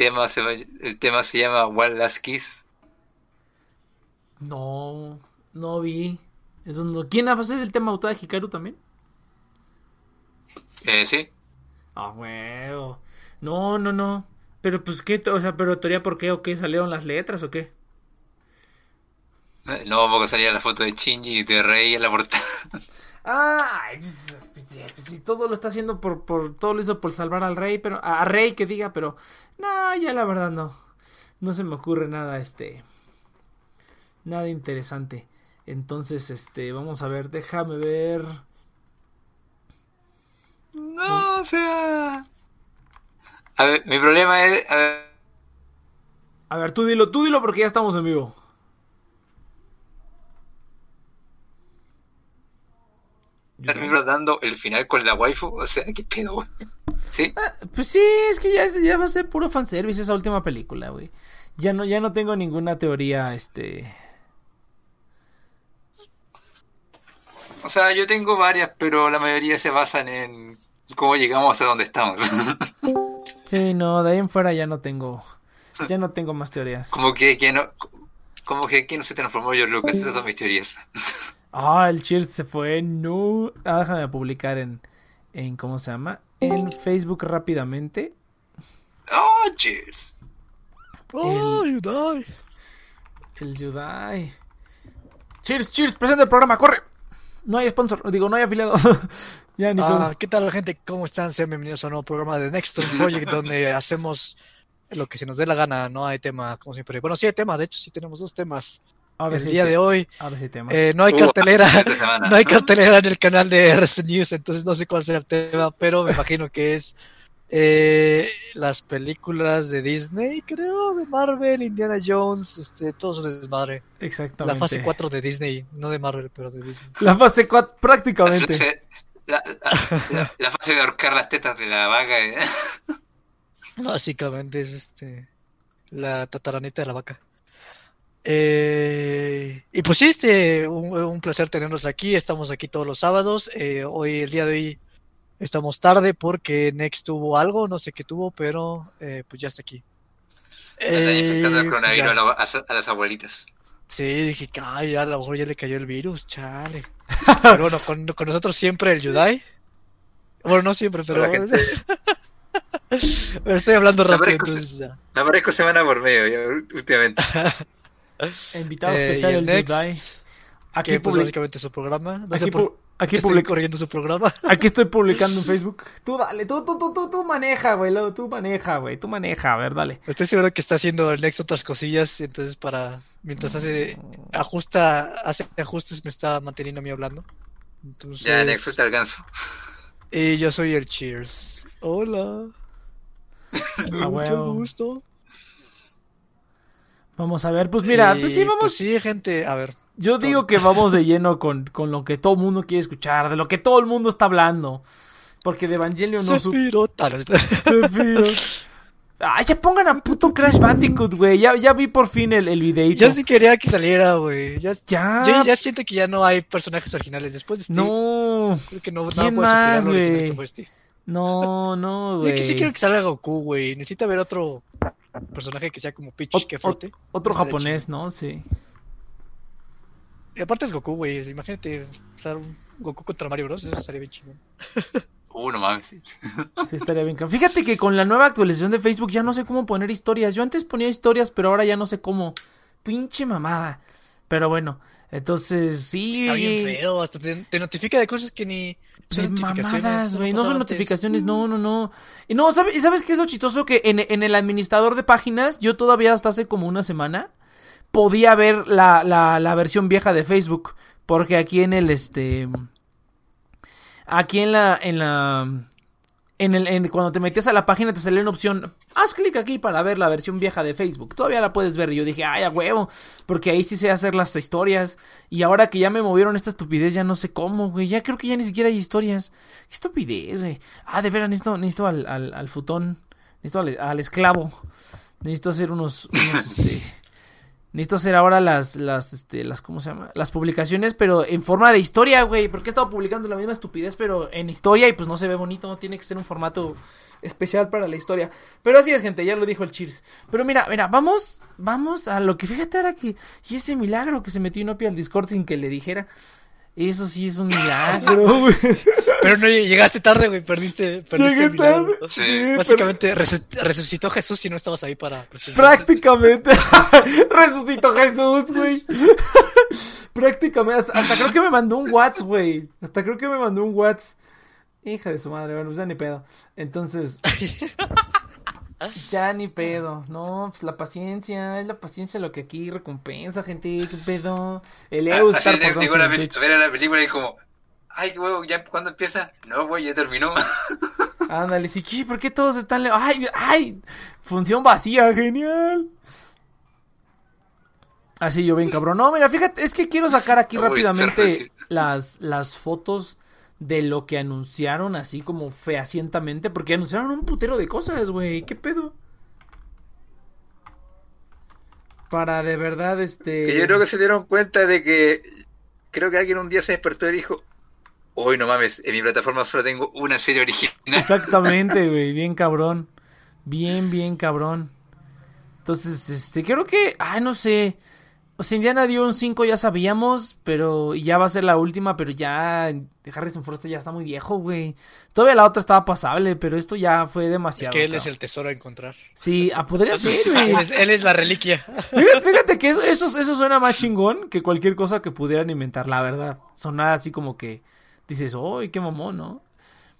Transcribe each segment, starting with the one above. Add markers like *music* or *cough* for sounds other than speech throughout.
tema se, va- el tema se llama One Last Kiss? No, no vi. Eso no. ¿Quién va a hacer el tema de Hikaru también? Eh, sí. Ah, huevo. No, no, no. Pero pues qué, o sea, pero teoría por qué o qué salieron las letras o qué? Eh, No, porque salía la foto de Shinji y de Rey en la portada. Ah, *laughs* ay, pues, pues, sí, todo lo está haciendo por, por, todo lo hizo por salvar al rey, pero, a, a rey que diga, pero, no, ya la verdad no, no se me ocurre nada, este, nada interesante. Entonces, este, vamos a ver, déjame ver. No, o sea. A ver, mi problema es. A ver, A ver, tú dilo, tú dilo porque ya estamos en vivo. Estar dando el final con la waifu. O sea, qué pedo, güey. ¿Sí? Pues sí, es que ya, ya va a ser puro fanservice esa última película, güey. Ya no, ya no tengo ninguna teoría, este... O sea, yo tengo varias, pero la mayoría se basan en cómo llegamos a donde estamos. *laughs* Sí, no, de ahí en fuera ya no tengo, ya no tengo más teorías. como que, que no. Como que aquí no se transformó George Lucas, esas son mis teorías. *laughs* Ah, el Cheers se fue, no. Ah, déjame publicar en, en, ¿cómo se llama? En Facebook rápidamente. Oh, cheers. Oh, you die. El Yudai. Cheers, cheers, presenta el programa, corre. No hay sponsor, digo, no hay afiliado. *laughs* ya, ni Ah, ¿Qué tal, gente? ¿Cómo están? Sean bienvenidos a un nuevo programa de Next Project, *laughs* donde hacemos lo que se nos dé la gana. No hay tema, como siempre. Bueno, sí hay tema, de hecho, sí tenemos dos temas. Ahora El sí día te- de hoy Ahora sí tema. eh, no hay Uh, cartelera. *laughs* No hay cartelera en el canal de RC News, entonces no sé cuál sea el tema, pero me imagino que es eh, las películas de Disney, creo, de Marvel, Indiana Jones, este, todo su desmadre. Exactamente. La fase 4 de Disney, no de Marvel, pero de Disney. La fase 4, La prácticamente. fase, la, la- la- la fase de ahorcar las tetas de la vaca. ¿eh? Básicamente es este la tataranita de la vaca. Eh, y pues sí, este, un, un placer tenerlos aquí. Estamos aquí todos los sábados. Eh, hoy, el día de hoy, estamos tarde porque Next tuvo algo, no sé qué tuvo, pero eh, pues ya está aquí. Están infectando el coronavirus ya. a, la- las abuelitas. Sí, dije, ay, a lo mejor ya le cayó el virus, chale. *laughs* Pero bueno, con, con nosotros siempre el Yudai. Bueno, no siempre, pero. *laughs* Estoy hablando rápido, entonces ya. Aparezco semana por medio, ya, últimamente. *laughs* Invitado Eh, especial y el Next, Yudai. Aquí, que pues básicamente su programa. No aquí, sé por pu- aquí qué estoy public- corriendo su programa. *laughs* aquí estoy publicando en Facebook. Tú dale, tú, tú, tú, tú, tú maneja, güey. Tú maneja, güey. Tú maneja, a ver, dale. Estoy seguro que está haciendo el Next otras cosillas, entonces para mientras hace ajusta, hace ajustes me está manteniendo a mí hablando. Entonces, Ya, Nexus te alcanzo. y yo soy el Cheers. Hola. A Mucho gusto. Vamos a ver, pues mira, pues sí, vamos. pues sí, gente, a ver. Yo digo que *laughs* vamos de lleno con, con lo que todo el mundo quiere escuchar, de lo que todo el mundo está hablando. Porque de Evangelion no. Sephiroth. Ah, no, Sephiroth. *laughs* Ay, ya pongan a puto Crash Bandicoot, güey. Ya, ya vi por fin el, el videito. Ya sí quería que saliera, güey. Ya, Ya. yo ya siento que ya no hay personajes originales. Después de Steve, No, creo que no, ¿Quién superar más, güey? no, no, *laughs* Yo güey. que sí quiero que salga Goku, güey. Necesita ver otro personaje que sea como Peach, Ot- que flote. Otro japonés, ¿no? Sí. Y aparte es Goku, güey. Imagínate usar un Goku contra Mario Bros. Eso estaría bien chingón. *laughs* Uh, no mames. sí. Estaría bien. Fíjate que con la nueva actualización de Facebook ya no sé cómo poner historias. Yo antes ponía historias, pero ahora ya no sé cómo. Pinche mamada. Pero bueno, entonces sí. Está bien feo. Hasta te, te notifica de cosas que ni son mamadas, güey. No son notificaciones, no, no, no. Y no, ¿sabes, ¿y sabes qué es lo chistoso? Que en, en el administrador de páginas, yo todavía hasta hace como una semana podía ver la, la, la versión vieja de Facebook. Porque aquí en el este. Aquí en la. En la. En el, en- cuando te metías a la página te salía una opción, haz clic aquí para ver la versión vieja de Facebook. Todavía la puedes ver. Y yo dije, ay, a huevo, porque ahí sí sé hacer las historias. Y ahora que ya me movieron esta estupidez, ya no sé cómo, güey. Ya creo que ya ni siquiera hay historias. Qué estupidez, güey. Ah, de veras, necesito, necesito al, al, futón. Necesito al, al esclavo. Necesito hacer unos, unos este, Necesito hacer ahora las, las, este, las, ¿cómo se llama? Las publicaciones, pero en forma de historia, güey. Porque he estado publicando la misma estupidez, pero en historia y pues no se ve bonito. No tiene que ser un formato especial para la historia. Pero así es, gente, ya lo dijo el Cheers. Pero mira, mira, vamos, vamos a lo que fíjate ahora que. Y ese milagro que se metió Inopi al Discord sin que le dijera. Eso sí es un milagro, *laughs* güey. Pero no llegaste tarde, güey. Perdiste, perdiste Llegué el milagro. tarde. Sí. Sí, pero- Básicamente resu- resucitó Jesús y no estabas ahí para. Prácticamente. *laughs* Resucitó Jesús, güey. *laughs* Prácticamente. Hasta, hasta creo que me mandó un WhatsApp, güey. Hasta creo que me mandó un WhatsApp. Hija de su madre, bueno, pues ya ni pedo. Entonces. Ya ni pedo. No, pues la paciencia. Es la paciencia lo que aquí recompensa, gente. ¿Qué pedo? El Ah, EU así estar de- por digo la, ver la película y como, ay, huevo, ¿ya cuándo empieza? No, güey, ya terminó. *laughs* Ándale, sí, ¿qué? ¿Por qué todos están... le- ¡Ay, ay! Función vacía, genial. Así yo bien cabrón. No, mira, fíjate, es que quiero sacar aquí Uy, rápidamente las, las fotos de lo que anunciaron, así como fehacientamente, porque anunciaron un putero de cosas, güey. ¿Qué pedo? Para de verdad, este... Que yo creo que se dieron cuenta de que creo que alguien un día se despertó y dijo, hoy no mames, en mi plataforma solo tengo una serie original. Exactamente, *laughs* güey, bien cabrón. Bien, bien cabrón. Entonces, este, creo que, ay, no sé. O sea, Indiana dio un 5, ya sabíamos, pero y ya va a ser la última, pero ya Harrison Ford ya está muy viejo, güey. Todavía la otra estaba pasable, pero esto ya fue Es demasiado. que él es el tesoro a encontrar. Sí, ah, podría ser, *laughs* güey. Él es, él es la reliquia. Fíjate, fíjate que eso, eso, eso suena más chingón que cualquier cosa que pudieran inventar, la verdad. Sonar así como que dices, ¡ay, qué mamón, ¿no?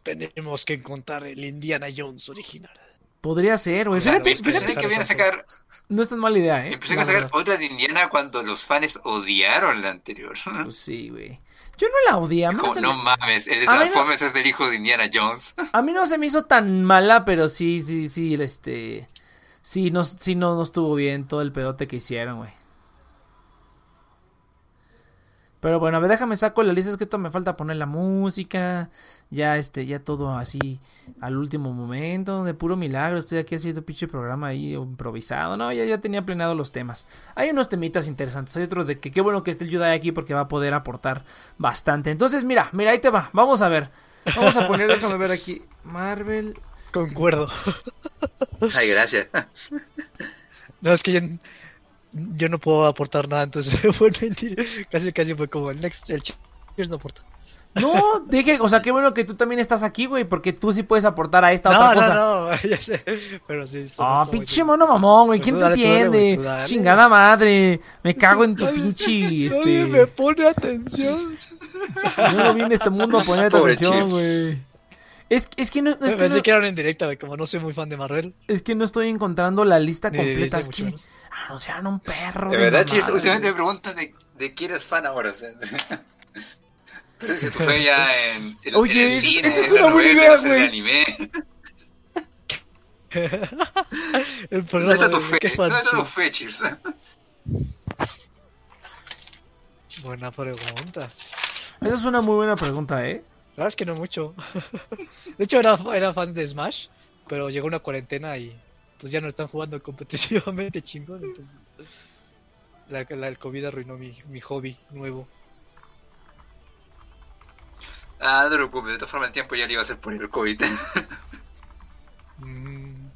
Tenemos que encontrar el Indiana Jones original. Podría ser, güey. Claro, Fíjate, fíjate, que iban a sacar, no es tan mala idea, ¿eh? empecé a sacar otra de Indiana cuando los fans odiaron la anterior. *laughs* Pues sí, güey. Yo no la odié. No, mames, el de mí no- Transformers es del hijo de Indiana Jones. *laughs* a mí no se me hizo tan mala, pero sí, sí, sí, este... Sí, no, sí no, no estuvo bien todo el pedote que hicieron, güey. Pero bueno, a ver, déjame saco la lista, es que esto me falta poner la música, ya este, ya todo así al último momento, de puro milagro, estoy aquí haciendo pinche programa ahí improvisado, no, ya, ya tenía planeado los temas. Hay unos temitas interesantes, hay otros de que qué bueno que esté el Yudai aquí porque va a poder aportar bastante. Entonces, mira, mira, ahí te va, vamos a ver, vamos a poner, déjame ver aquí, Marvel, Concuerdo. Ay, gracias. No, es que yo, yo no puedo aportar nada, entonces *laughs* fue mentira. Casi, casi fue como el next, el Cheers no aporta. No, dije, o sea, qué bueno que tú también estás aquí, güey, porque tú sí puedes aportar a esta No, otra no, cosa. no, *laughs* ya sé. Pero sí. Ah, como pinche que- mono mamón, güey. Pues ¿Quién tú te dale, tú dale, entiende? güey, tú dale. Chingada madre. Me cago en tu Nadie- pinche, Nadie me este. pone atención. Yo no vine a este mundo a ponerte *laughs* Pobre atención, güey. Es, es que no, es que Pensé no, que era una indirecta, güey, como no soy muy fan de Marvel. es que no estoy encontrando la lista Ni completa. Es que. Anunciaron un perro. De verdad, Chis, últimamente me pregunto de, de quién eres fan ahora. O sea, que *laughs* fue ya en, en- Oye, en el esa- cine, esa es una buena novela, idea, güey. anime. *laughs* El ¿Dónde programa está tu de fe? ¿qué es ¿Dónde fan? está tu fe, Chis? Buena pregunta. Esa es una muy buena pregunta, ¿eh? La verdad es que no mucho. *laughs* De hecho, era, era fan de Smash, pero llegó una cuarentena y pues ya no están jugando *laughs* competitivamente chingón. Entonces, la, la- el COVID arruinó mi, mi hobby nuevo. Ah, no te preocupes, de todas formas el tiempo ya le iba a hacer por el COVID. *laughs* Mm.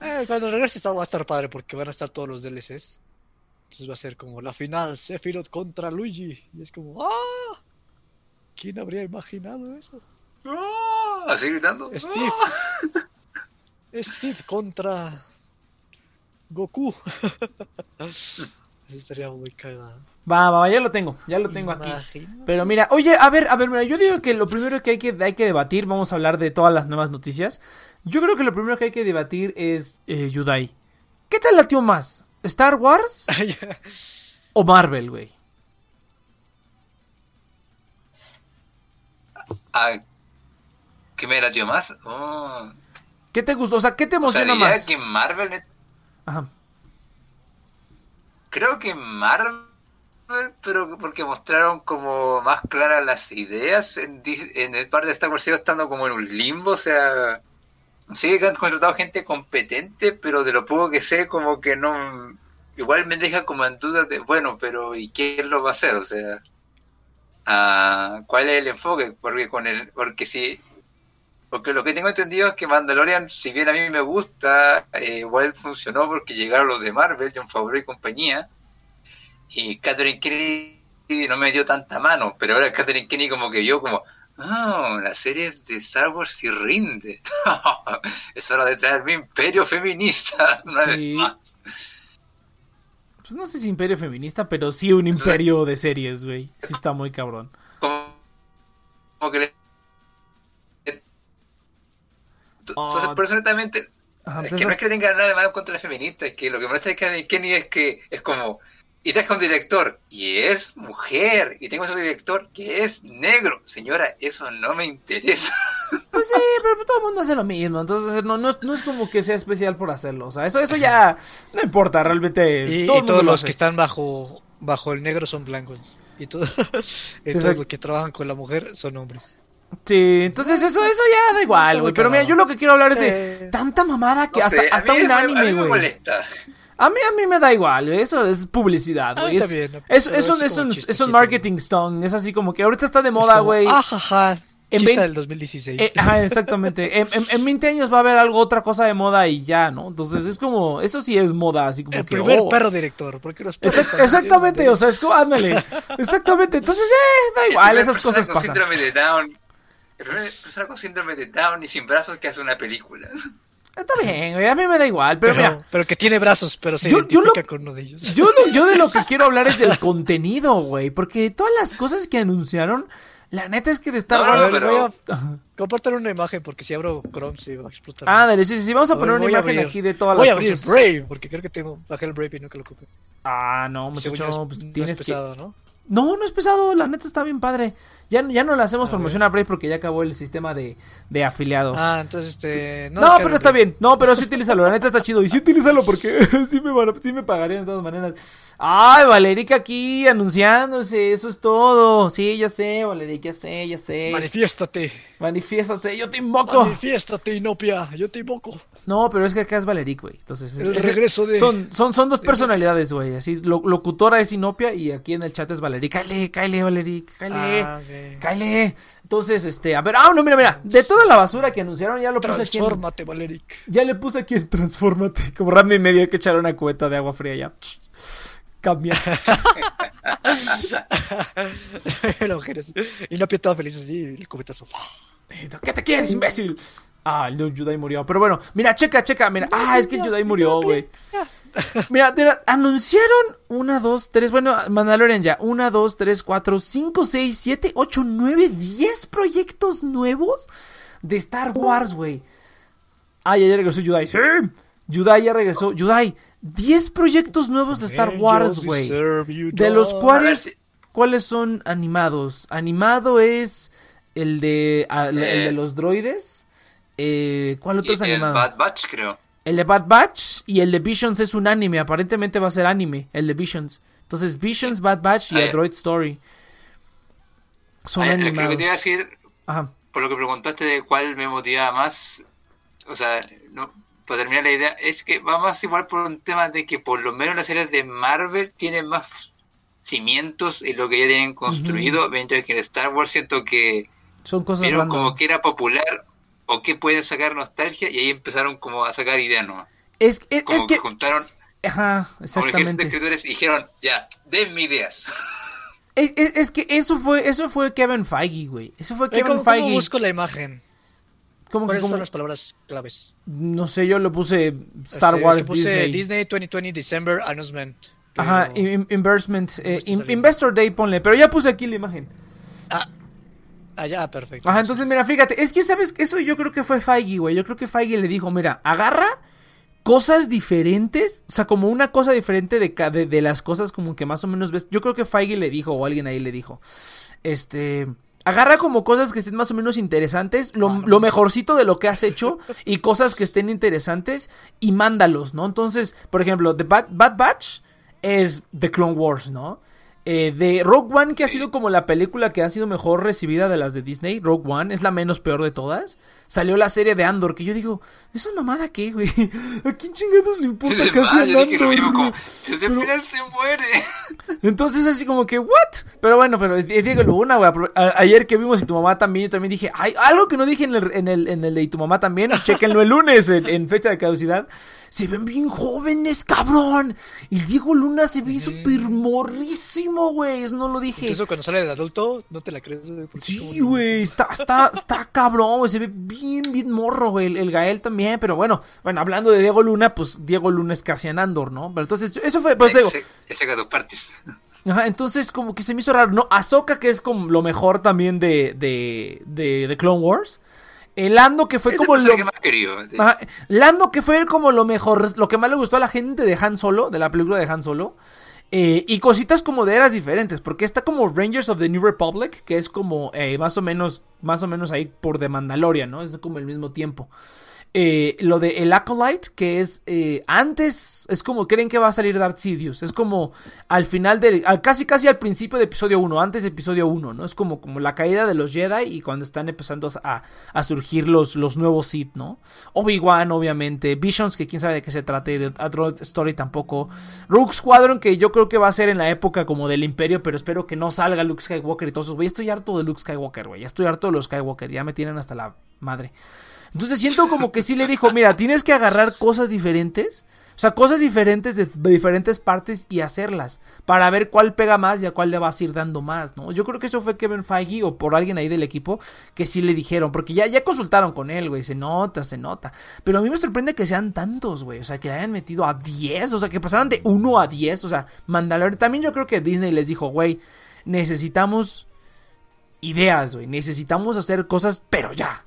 Eh, cuando regrese está, va a estar padre porque van a estar todos los DLCs. Entonces va a ser como la final, Sephiroth contra Luigi. Y es como, ¡ah! ¿Quién habría imaginado eso? Ah, Así gritando. Steve. Steve contra Goku. *laughs* Eso estaría muy cagado. Va, va, va, ya lo tengo. Ya lo tengo aquí. Pero mira, oye, a ver, a ver, mira, yo digo que lo primero que hay que, hay que debatir, vamos a hablar de todas las nuevas noticias. Yo creo que lo primero que hay que debatir es eh, Yudai. ¿Qué te latió más? ¿Star Wars *laughs* o Marvel, güey? Ah, ¿Qué me latió más? Oh. ¿Qué te gustó? O sea, ¿qué te O sea, emociona más? que Marvel, Ajá. creo que Marvel, pero porque mostraron como más claras las ideas en, el par de Star Wars estando como en un limbo, o sea, sí que han contratado gente competente, pero de lo poco que sé, como que no, igual me deja como en duda de, bueno, pero ¿y quién lo va a hacer? O sea, ah, ¿cuál es el enfoque? Porque con el, porque si, porque lo que tengo entendido es que Mandalorian, si bien a mí me gusta, eh, igual funcionó porque llegaron los de Marvel, John Favreau y compañía, y Catherine Kennedy no me dio tanta mano, pero ahora Catherine Kennedy como que vio como, ah, la serie de Star Wars sí rinde. *laughs* es hora de traer mi imperio feminista *laughs* una vez Sí. más. Pues no sé si imperio feminista, pero sí un imperio de series, güey. Sí está muy cabrón. Como, como que le... Entonces, por eso netamente, Ajá, es que entonces- no es que tenga nada de malo contra las feministas, es que lo que molesta de Kennedy es que es como, y traes un director, y es mujer, y tengo ese director que es negro. Señora, eso no me interesa. *laughs* Pues sí, pero todo el mundo hace lo mismo. Entonces no, no, es- no es como que sea especial por hacerlo. O sea, eso, eso ya *laughs* no importa realmente. Y, todo y todos lo los hace. que están bajo bajo el negro son blancos. Y, todo, *laughs* y todos los que trabajan con la mujer son hombres. Sí, entonces eso, eso ya da igual, güey. Pero mira, yo lo que quiero hablar es de tanta mamada que No hasta, sé, a hasta mí un anime, güey. A mí, a mí me da igual. Eso es publicidad, güey. Es, también, es, es un, es es, un, es chistecito, un marketing stone. Es así como que ahorita está de moda, güey. Ah, jaja. En Chista vein- del 2016. Eh, ajá, exactamente. En, en- en 20 años va a haber algo, otra cosa de moda y ya, ¿no? Entonces es como, eso sí es moda, así como el que. primer oh. perro director. Porque los perros Exact- exactamente, o sea, es como, ándale. Exactamente. Entonces, eh, da igual, esas cosas pasan. síndrome de Down. Persona con síndrome de Down y sin brazos que hace una película. Está bien, a mí me da igual, pero, Pero, mira. pero que tiene brazos, pero se Yo- yo identifica lo- con uno de ellos. Yo, lo- yo de lo que *laughs* quiero hablar es del contenido, güey. Porque todas las cosas que anunciaron, la neta es que de Star No, Wars. ver, pero- voy a compartir una imagen porque si abro Chrome se va a explotar. Ah, dale, sí, sí, sí, vamos a A poner ver, una voy imagen abrir- aquí de todas Voy a las abrir cosas. Brave porque creo que tengo bajé el Brave y nunca lo ocupé. Ah, no, muchacho, yo es- pues no tienes es que. pesado, ¿no? No, no es pesado, la neta está bien padre. Ya, ya no le hacemos A promoción a Brave porque ya acabó el sistema de, de afiliados. Ah, entonces este. No, pero está bien. No, pero sí utilízalo. La neta está chido. Y sí utilízalo porque *laughs* sí me, sí me pagarían de todas maneras. Ay, Valerica aquí anunciándose. Eso es todo. Sí, ya sé, Valerica, ya sé, ya sé. Manifiéstate. Manifiéstate, yo te invoco. Manifiéstate, Inopia. Yo te invoco. No, pero es que acá es Valeric, güey. Entonces, El es- regreso de- son, son, son dos personalidades, güey. Así, lo- locutora es Inopia y aquí en el chat es Valeric. Cáele, cáele, Valeric, cáele. Ah. Entonces, este, a ver, ah, no, mira, mira. De toda la basura que anunciaron, ya lo puse aquí. Transfórmate, Valeric. Ya le puse aquí en Transfórmate. Como Randy medio hay que echar una cubeta de agua fría ya. Cambia. La mujer así. Inopia estaba feliz así. El cubetazo. ¿Qué te quieres, imbécil? Ah, el Yudai murió. Pero bueno, mira, checa, checa. Mira, ah, es que el Yudai murió, güey. Mira, la- anunciaron una, dos, tres. Bueno, Mandalorian ya. Una, dos, tres, cuatro, cinco, seis, siete, ocho, nueve, diez proyectos nuevos de Star Wars, güey. Ah, ya, ya regresó Yudai. Sí. Yudai ya regresó. Yudai, 10 proyectos nuevos de Star Wars, güey. De los cuales, ¿cuáles son animados? Animado es el de, ah, el Eh. de los droides. Eh, ¿Cuál otro es y el animado? Bad Batch, creo. El de Bad Batch y el de Visions es un anime. Aparentemente va a ser anime, el de Visions. Entonces, Visions, Bad Batch y Ah, A ya. Droid Story. Son Ah, lo que animados. te iba a decir, Ajá. por lo que preguntaste de cuál me motivaba más, o sea, no, para terminar la idea, es que va más igual por un tema de que por lo menos las series de Marvel tienen más cimientos en lo que ya tienen construido, mientras que en Star Wars siento que Son cosas vieron como que era popular o que pueden sacar nostalgia y ahí empezaron como a sacar ideas nuevas. Es, es, Como es que, que... juntaron Ajá, exactamente. escritores y dijeron, ya, denme ideas. Es, es- es que eso fue, eso fue Kevin Feige, güey. Eso fue Kevin ¿Cómo, cómo Feige. busco la imagen? ¿Cómo ¿Cuáles cómo? son las palabras claves? No sé, yo lo puse Star es Wars que puse Disney. Disney 2020 December Announcement. pero- Ajá, in- investment, eh, in-. Investor Day, ponle. Pero ya puse aquí la imagen. Ya, perfecto. Ajá, entonces mira, fíjate, es que sabes, eso yo creo que fue Feige, güey. Yo creo que Feige le dijo, mira, agarra cosas diferentes, o sea, como una cosa diferente de, de, de las cosas como que más o menos ves. Yo creo que Feige le dijo, o alguien ahí le dijo, este, agarra como cosas que estén más o menos interesantes, lo, Ah, lo mejorcito de lo que has hecho *laughs* y cosas que estén interesantes y mándalos, ¿no? Entonces, por ejemplo, The Bad, Bad Batch es The Clone Wars, ¿no? Eh, de Rogue One, que ha sido como la película que ha sido mejor recibida de las de Disney, Rogue One, es la menos peor de todas. Salió la serie de Andor, que yo digo, ¿esa mamada qué, güey? *laughs* ¿A quién chingados le importa casi a Andor? Desde el final se muere. *laughs* Entonces, así como que, ¿what? Pero bueno, pero es Diego Luna, güey. Ayer que vimos y tu mamá también, yo también dije, hay algo que no dije en el, en el, en el de y tu mamá también, *laughs* chequenlo el lunes en fecha de caducidad se ven bien jóvenes, cabrón. Y Diego Luna se ve súper morrísimo, güey. No lo dije. Incluso cuando sale de adulto, no te la crees, güey. Sí, güey. Está, está, está cabrón, güey. Se ve bien, bien morro, güey. El, Gael también. Pero bueno, bueno, hablando de Diego Luna, pues Diego Luna es casi en Andor, ¿no? Pero entonces, eso fue, pues digo. Ese dos partes. Ajá, entonces como que se me hizo raro. No, Ahsoka, que es como lo mejor también de, de, de, de Clone Wars el Lando que fue como lo que más querido, Lando que fue como lo mejor, lo que más le gustó a la gente de Han Solo, de la película de Han Solo. Eh, y cositas como de eras diferentes, porque está como Rangers of the New Republic, que es como eh, más o menos, más o menos ahí por The Mandalorian, ¿no? Es como el mismo tiempo. Eh, lo de el Acolyte, que es eh, antes, es como creen que va a salir Darth Sidious, es como al final del, casi casi al principio de episodio 1, antes de episodio 1, ¿no? Es como, como la caída de los Jedi y cuando están empezando a, a surgir los, los nuevos Sith, ¿no? Obi-Wan, obviamente, Visions, que quién sabe de qué se trate, de Droid Story tampoco, Rook Squadron, que yo creo que va a ser en la época como del Imperio, pero espero que no salga Luke Skywalker y todos esos, güey, estoy harto de Luke Skywalker, güey, ya estoy harto de los Skywalker, ya me tienen hasta la madre. Entonces siento como que sí le dijo, mira, tienes que agarrar cosas diferentes, o sea, cosas diferentes de, diferentes partes y hacerlas, para ver cuál pega más y a cuál le vas a ir dando más, ¿no? Yo creo que eso fue Kevin Feige o por alguien ahí del equipo que sí le dijeron, porque ya, ya consultaron con él, güey, se nota, se nota. Pero a mí me sorprende que sean tantos, güey, o sea, que le hayan metido a 10, o sea, que pasaran de 1 a 10, o sea, Mandalorian. También yo creo que Disney les dijo, güey, necesitamos ideas, güey, necesitamos hacer cosas, pero ya.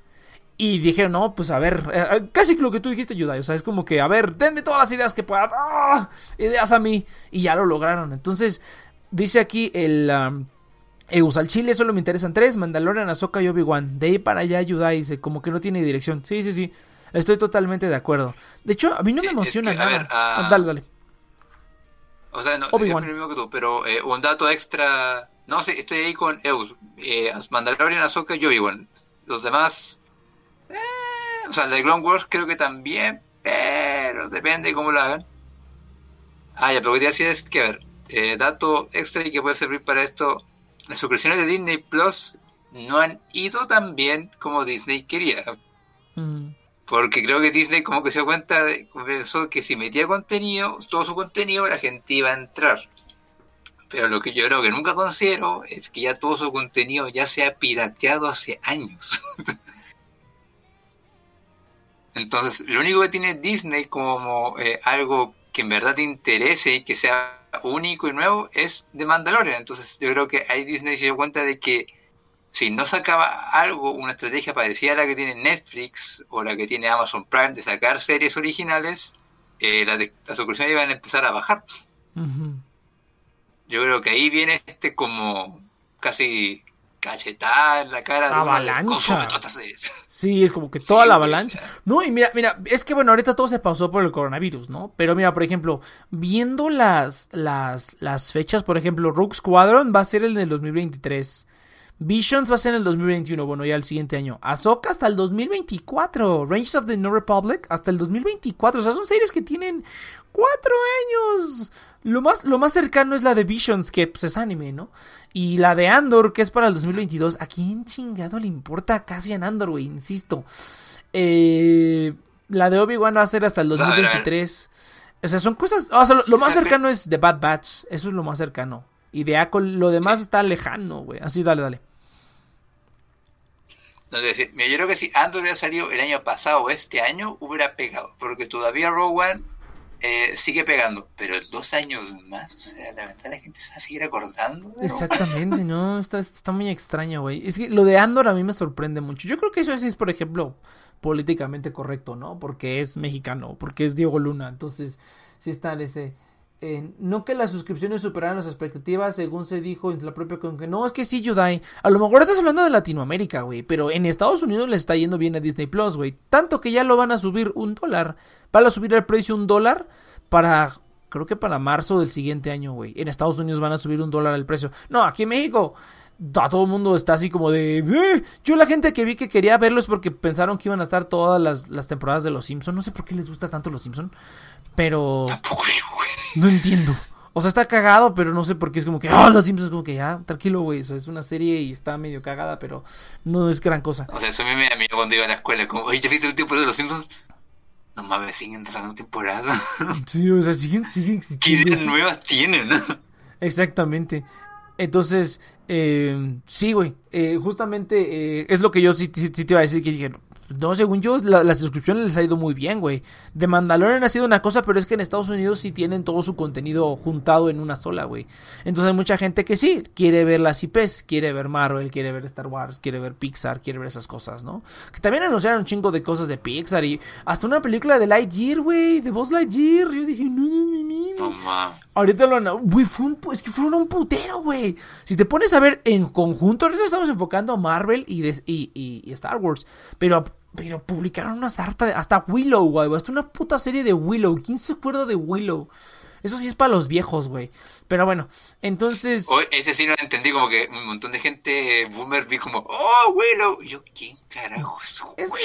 Y dijeron, no, pues a ver, eh, eh, casi lo que tú dijiste, Yudai. O sea, es como que, a ver, denme todas las ideas que puedan. ¡Ah! Ideas a mí. Y ya lo lograron. Entonces, dice aquí el. Um, Eus al Chile solo me interesan tres: Mandalorian, Ahsoka y Obi-Wan. De ahí para allá, Yudai dice, como que no tiene dirección. Sí, sí, sí. Estoy totalmente de acuerdo. De hecho, a mí no me emociona nada. Ah, dale, dale. O sea, no, Obi-Wan. que tú, pero eh, un dato extra. No sé, estoy ahí con Eus. Mandalorian, Ahsoka y Obi-Wan. Los demás eh, o sea, el de Clone Wars creo que también, pero depende de cómo lo hagan. Ah, ya, pero lo que te decir es que, a ver, eh, dato extra y que puede servir para esto, las suscripciones de Disney Plus no han ido tan bien como Disney quería. Porque creo que Disney como que se dio cuenta, de, pensó que si metía contenido, todo su contenido, la gente iba a entrar. Pero lo que yo creo que nunca considero es que ya todo su contenido ya se ha pirateado hace años. *laughs* Entonces, lo único que tiene Disney como eh, algo que en verdad te interese y que sea único y nuevo es de Mandalorian. Entonces, yo creo que ahí Disney se dio cuenta de que si no sacaba algo, una estrategia parecida a la que tiene Netflix o la que tiene Amazon Prime de sacar series originales, eh, las suscripciones iban a empezar a bajar. Yo creo que ahí viene este como casi cachetada en la cara de avalancha. Sí, es como que toda la avalancha. No, y mira, mira, es que bueno, ahorita todo se pausó por el coronavirus, ¿no? Pero mira, por ejemplo, viendo las, las, las fechas, por ejemplo, Rook Squadron va a ser el del 2023. Visions va a ser en el 2021, bueno, ya el siguiente año. Ahsoka hasta el 2024. Rangers of the New Republic hasta el 2024. O sea, son series que tienen cuatro años. Lo más, lo más cercano es la de Visions, que pues, es anime, ¿no? Y la de Andor, que es para el 2022. ¿A quién chingado le importa casi en Andor, güey? Insisto. Eh, la de Obi-Wan va a ser hasta el 2023. O sea, son cosas. O sea, lo, más cercano es The Bad Batch. Eso es lo más cercano. Y de Acol, lo demás está lejano, güey. Así, dale, dale. No, decir, yo creo que si Andor hubiera salido el año pasado o este año, hubiera pegado. Porque todavía One eh, sigue pegando, pero dos años más, o sea, la verdad la gente se va a seguir acordando. Exactamente, no, está, está muy extraño, güey. Es que lo de Andor a mí me sorprende mucho. Yo creo que eso es, por ejemplo, políticamente correcto, ¿no? Porque es mexicano, porque es Diego Luna, entonces sí está en no que las suscripciones superaran las expectativas, según se dijo en la propia con que no, es que sí, Yudai. A lo mejor estás hablando de Latinoamérica, güey, pero en Estados Unidos le está yendo bien a Disney Plus, güey. Tanto que ya lo van a subir un dólar van a subir el precio un dólar para creo que para marzo del siguiente año, güey. En Estados Unidos van a subir un dólar el precio. No, aquí en México a todo el mundo está así como de... "Eh". Yo la gente que vi que quería verlo es porque pensaron que iban a estar todas las, las temporadas de Los Simpson. No sé por qué les gusta tanto Los Simpson, pero Tampoco yo, güey. no entiendo. O sea, está cagado, pero no sé por qué es como que... Ah, Los Simpsons como que ya, tranquilo, güey. O sea, es una serie y está medio cagada, pero no es gran cosa. O sea, eso a mí me da miedo cuando iba a la escuela. Como, oye, ¿ya viste el último de los Simpsons? No mames, siguen sacando temporada. Sí, o sea, siguen, siguen ¿Qué existiendo. ideas eso. nuevas tienen? Exactamente. Entonces, eh, sí, güey. eh, justamente eh, es lo que yo sí, sí- sí te iba a decir. Que dije, no, según yo, la, la suscripción les ha ido muy bien, güey. De Mandalorian ha sido una cosa, pero es que en Estados Unidos sí tienen todo su contenido juntado en una sola, güey. Entonces hay mucha gente que sí quiere ver las IPs, quiere ver Marvel, quiere ver Star Wars, quiere ver Pixar, quiere ver esas cosas, ¿no? Que también anunciaron un chingo de cosas de Pixar y hasta una película de Lightyear, güey, de Buzz Lightyear. Yo dije, no, no, no, no. Ahorita lo han... Güey, fue un... es que fueron un putero, güey. Si te pones a ver en conjunto, ahorita estamos enfocando a Marvel y, des- y, y- y Star Wars. Pero, pero publicaron una sarta de... Hasta Willow, güey. Hasta una puta serie de Willow. ¿Quién se acuerda de Willow? Eso sí es para los viejos, güey. Pero bueno, entonces... O- ese sí no entendí, como que un montón de gente boomer vi como, oh, Willow. Y yo, ¿quién carajo es eso, Es, güey?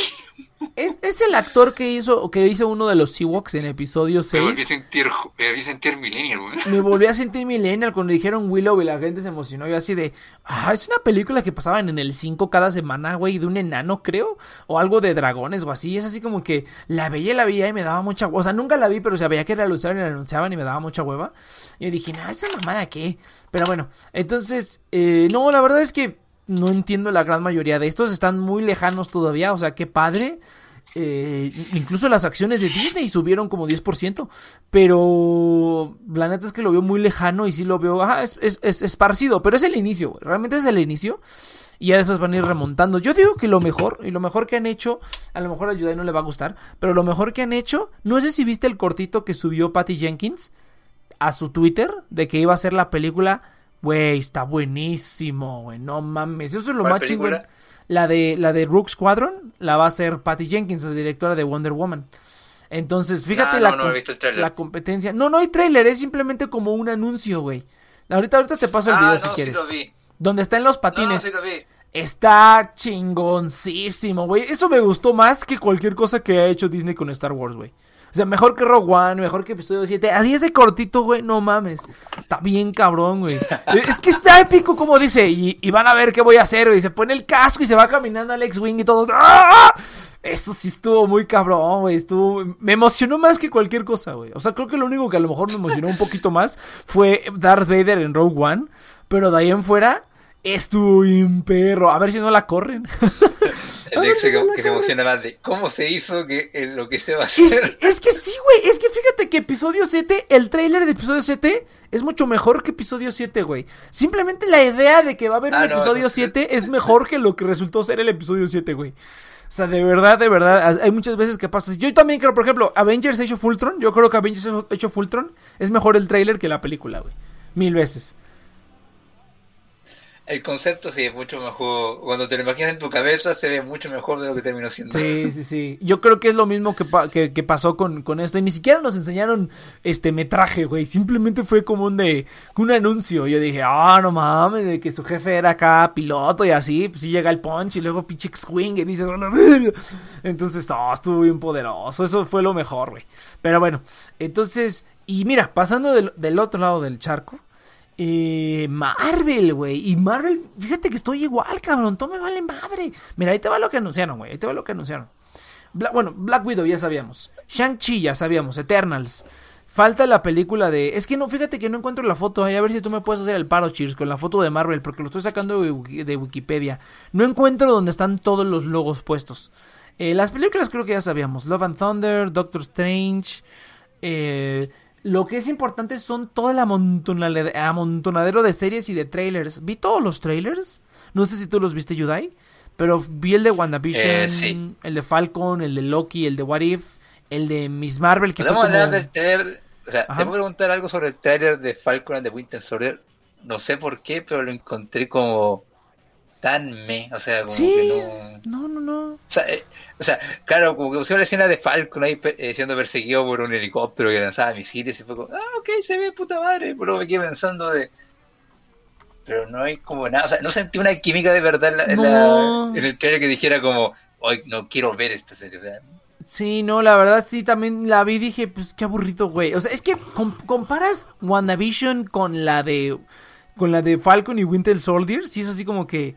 es, es el actor que hizo, que hizo uno de los Ewoks en episodio Me volví a 6. sentir, ju- me volví a sentir millennial, güey. Me volví a sentir millennial cuando dijeron Willow y la gente se emocionó. Yo así de, ah, es una película que pasaban en el 5 cada semana, güey, de un enano, creo, o algo de dragones o así. Es así como que la veía y la veía y me daba mucha O sea, nunca la vi, pero se veía que la anunciaban y la anunciaban y me daba mucha hueva. Y yo dije, no, esa mamada qué. Pero bueno, entonces, eh, no, la verdad es que no entiendo la gran mayoría de estos. Están muy lejanos todavía, o sea, qué padre. Eh, incluso las acciones de Disney subieron como 10%. Pero la neta es que lo veo muy lejano y sí lo veo. Ajá, es, es, es esparcido. Pero es el inicio. Realmente es el inicio. Y ya después van a ir remontando. Yo digo que lo mejor, y lo mejor que han hecho, a lo mejor a Yudai no le va a gustar, pero lo mejor que han hecho, no sé si viste el cortito que subió Patty Jenkins a su Twitter de que iba a ser la película. Güey, está buenísimo, güey. No mames. Eso es lo ¿Cuál más chingón. La de, la de Rook Squadron la va a hacer Patty Jenkins, la directora de Wonder Woman. Entonces, fíjate Ah, la, no, no la competencia. No, no hay tráiler, es simplemente como un anuncio, güey. Ahorita, ahorita te paso el video ah, si no, sí quieres. lo vi. Donde están los No, patines. sí lo vi. Está chingoncísimo, güey. Eso me gustó más que cualquier cosa que ha hecho Disney con Star Wars, güey. O sea, mejor que Rogue One, mejor que episodio 7. Así es de cortito, güey. No mames. Está bien cabrón, güey. *laughs* Es que está épico, como dice. Y, y van a ver qué voy a hacer, güey. Se pone el casco y se va caminando al X-Wing y todo. ¡Ah! Eso sí estuvo muy cabrón, güey. Estuvo... Me emocionó más que cualquier cosa, güey. O sea, creo que lo único que a lo mejor me emocionó un poquito más fue Darth Vader en Rogue One. Pero de ahí en fuera, estuvo bien perro. A ver si no la corren. El ex que, que se emociona más de cómo se hizo que eh, lo que se va a Es hacer. que, es que sí, güey. Es que fíjate que episodio 7, el tráiler de episodio 7 es mucho mejor que episodio 7, güey. Simplemente la idea de que va a haber Ah, un no, episodio no. 7 es mejor que lo que resultó ser el episodio 7, güey. O sea, de verdad, de verdad, hay muchas veces que pasa. Yo también creo, por ejemplo, Avengers Age of Ultron. Yo creo que Avengers Age of Ultron es mejor el tráiler que la película, güey. Mil veces. El concepto sí es mucho mejor. Cuando te lo imaginas en tu cabeza, se ve mucho mejor de lo que terminó siendo. Sí, sí, sí. Yo creo que es lo mismo que, que, pasó con, con esto. Y ni siquiera nos enseñaron este metraje, güey. Simplemente fue como un de un anuncio. Yo dije, ah, no mames, de que su jefe era acá piloto y así. Pues sí llega el punch y luego pinche X-Wing y dices. Entonces, no, estuvo bien poderoso. Eso fue lo mejor, güey. Pero bueno, entonces, y mira, pasando del, del otro lado del charco. Eh, Marvel, güey. Y Marvel, fíjate que estoy igual, cabrón. Todo me vale madre. Mira, ahí te va lo que anunciaron, güey. Ahí te va lo que anunciaron. Bueno, Black Widow ya sabíamos. Shang-Chi ya sabíamos. Eternals. Falta la película de. Es que no, fíjate que no encuentro la foto. Ay, a ver si tú me puedes hacer el paro, Cheers, con la foto de Marvel, porque lo estoy sacando de Wikipedia. No encuentro donde están todos los logos puestos. Eh, las películas creo que ya sabíamos. Love and Thunder, Doctor Strange. Eh, lo que es importante son todo el amontonadero de series y de trailers. Vi todos los trailers. No sé si tú los viste, Yudai. Pero vi el de WandaVision, Eh, sí. el de Falcon, el de Loki, el de What If, el de Miss Marvel, que Podemos hablar como... del trailer. O sea, te puedo preguntar algo sobre el trailer de Falcon and the Winter Soldier. No sé por qué, pero lo encontré como tan me, o sea, como Sí. que no... No, no, no. O sea, eh, o sea, claro, como que pusieron la escena de Falcon ahí eh, siendo perseguido por un helicóptero que lanzaba misiles y fue como, ah, ok, se ve puta madre, pero me quedé pensando de... Pero no hay como nada, o sea, no sentí una química de verdad en, la- en No. la- en el trailer que dijera como, hoy no quiero ver esta serie, o sea, Sí, no, la verdad sí, también la vi y dije, pues qué aburrido, güey. O sea, es que com- comparas WandaVision con la de con la de Falcon y Winter Soldier, sí es así como que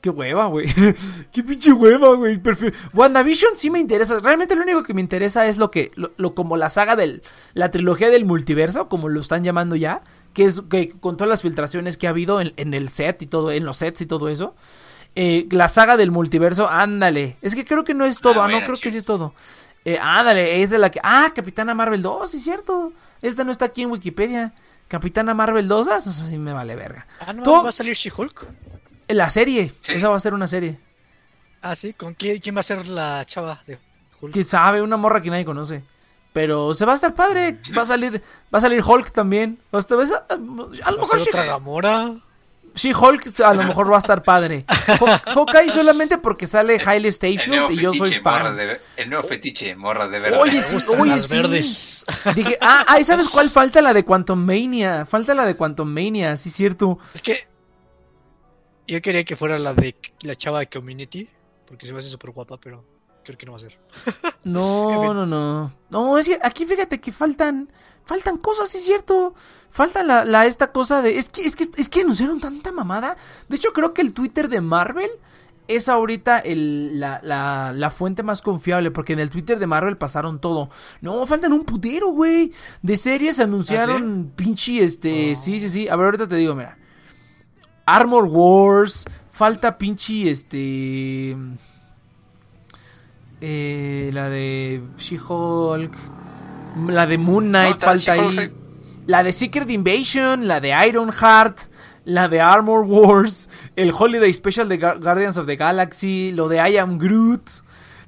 qué hueva, güey. *laughs* qué pinche hueva, güey. Prefiero- WandaVision sí me interesa. Realmente lo único que me interesa es lo que lo, lo- como la saga del la trilogía del multiverso, como lo están llamando ya, que es que con todas las filtraciones que ha habido en, en el set y todo, en los sets y todo eso. Eh, la saga del multiverso, ándale. Es que creo que no es todo, Ah, ah, no, creo que sí es todo. Eh, ándale, es de la que. Ah, Capitana Marvel 2, sí cierto. Esta no está aquí en Wikipedia. Capitana Marvel 2, ah, eso sí me vale verga. Ah, no, Todo- va a salir She-Hulk. La serie, Sí. esa va a ser una serie. Ah, sí, ¿con quién, quién va a ser la chava de Hulk? Quién sabe, una morra que nadie conoce. Pero se va a estar padre. Va a salir, va a salir Hulk también. Va a, estar- va a- a lo ¿Va a mejor ser otra Gamora? She-Hulk a lo mejor va a estar padre. Haw- Hawkeye solamente porque sale Hailey Steinfeld y yo soy fan. de, el nuevo fetiche, morras de verdad. Oye, sí, oye, las sí. verdes. Dije, ah, ahí sabes cuál falta la de Quantum Mania. Falta la de Quantum Mania, sí, cierto. Es que yo quería que fuera la de la chava de Community, porque se me hace súper guapa, pero creo que no va a ser. *laughs* En No, fin. no, no. No, es que aquí fíjate que faltan. Faltan cosas, sí, cierto. Falta la, la esta cosa de. Es que, es que, es que anunciaron tanta mamada. De hecho, creo que el Twitter de Marvel es ahorita el, la, la, la fuente más confiable. Porque en el Twitter de Marvel pasaron todo. No, faltan un putero, güey. De series anunciaron pinche este. Oh. Sí, sí, sí. A ver, ahorita te digo, mira. Armor Wars. Falta pinche este. Eh, la de She-Hulk. La de Moon Knight No, falta ahí. sí. La de Secret Invasion. La de Ironheart. La de Armor Wars. El Holiday Special de Guardians of the Galaxy. Lo de I Am Groot.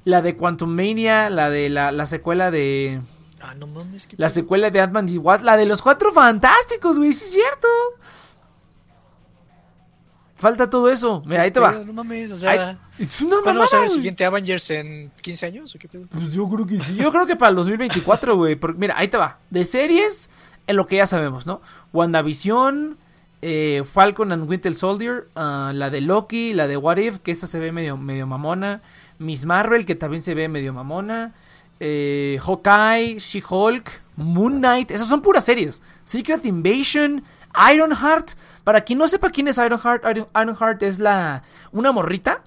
La de Quantum Mania. La de la, la secuela de. Ah, no mames. ¿qué La secuela de Ant-Man y Wasp. La de los cuatro fantásticos, güey. Sí, es cierto. Falta todo eso. Mira, ahí te va. No mames, o Ay, sea. es una ¿Cuándo va a mamada, ser el siguiente Avengers en 15 años o qué pedo? Pues yo creo que sí. Yo creo que para el 2024, güey. Porque, Mira, ahí te va. De series, en lo que ya sabemos, ¿no? WandaVision, eh, Falcon and Winter Soldier, ah, la de Loki, la de What If, que esta se ve medio, medio mamona. Miss Marvel, que también se ve medio mamona. Eh, Hawkeye, She-Hulk, Moon Knight. Esas son puras series. Secret Invasion, Ironheart. Para quien no sepa quién es Ironheart, Iron- Ironheart es la una morrita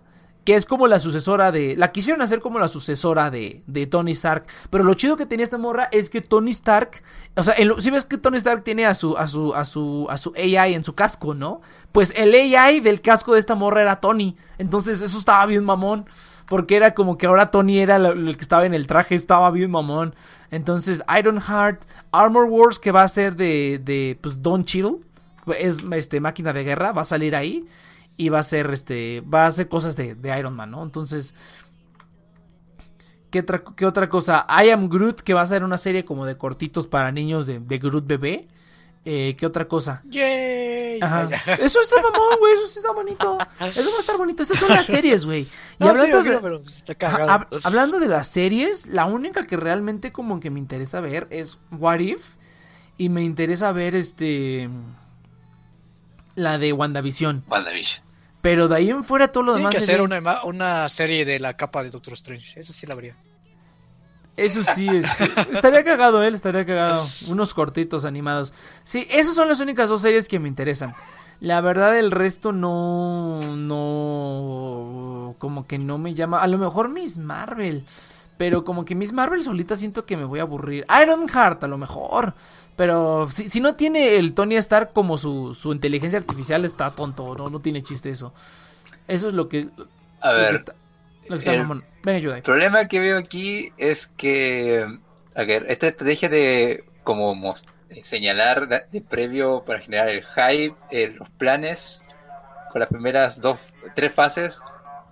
que es como la sucesora de. La quisieron hacer como la sucesora de, de Tony Stark. Pero lo chido que tenía esta morra es que Tony Stark. O sea, si ves que Tony Stark tiene a su, a su, a su, a su AI en su casco, ¿no? Pues el AI del casco de esta morra era Tony. Entonces, eso estaba bien mamón. Porque era como que ahora Tony era el que estaba en el traje, estaba bien mamón. Entonces, Ironheart, Armor Wars, que va a ser de, de pues, Don Cheadle, es este, máquina de guerra, va a salir ahí y va a ser este va a hacer cosas de, de Iron Man, ¿no? Entonces ¿qué otra, qué otra cosa? I Am Groot que va a ser una serie como de cortitos para niños de, de Groot bebé. Eh, ¿Qué otra cosa? ¡Yay! Ajá. *laughs* Eso está mamón, güey. Eso sí está bonito. *laughs* Eso va a estar bonito. Esas son las series, güey. Y No, sí, hablando, yo de, hab- hablando de las series, la única que realmente como que me interesa ver es What If. Y me interesa ver este. La de WandaVision. WandaVision. Pero de ahí en fuera todo lo Tienen demás. que se hacer una, una serie de la capa de Doctor Strange. Eso sí la habría. Eso sí, es, estaría cagado él, estaría cagado. Unos cortitos animados. Sí, esas son las únicas dos series que me interesan. La verdad, el resto no. No. Como que no me llama. A lo mejor Miss Marvel. Pero como que Miss Marvel solita siento que me voy a aburrir. Ironheart, a lo mejor. Pero si, si no tiene el Tony Stark como su, su inteligencia artificial, está tonto. No, no tiene chiste eso. Eso es lo que. A ver, está- lo que el-. Ven, problema que veo aquí es que, ver, esta estrategia de como eh, señalar de, de previo para generar el hype, eh, los planes con las primeras dos, tres fases,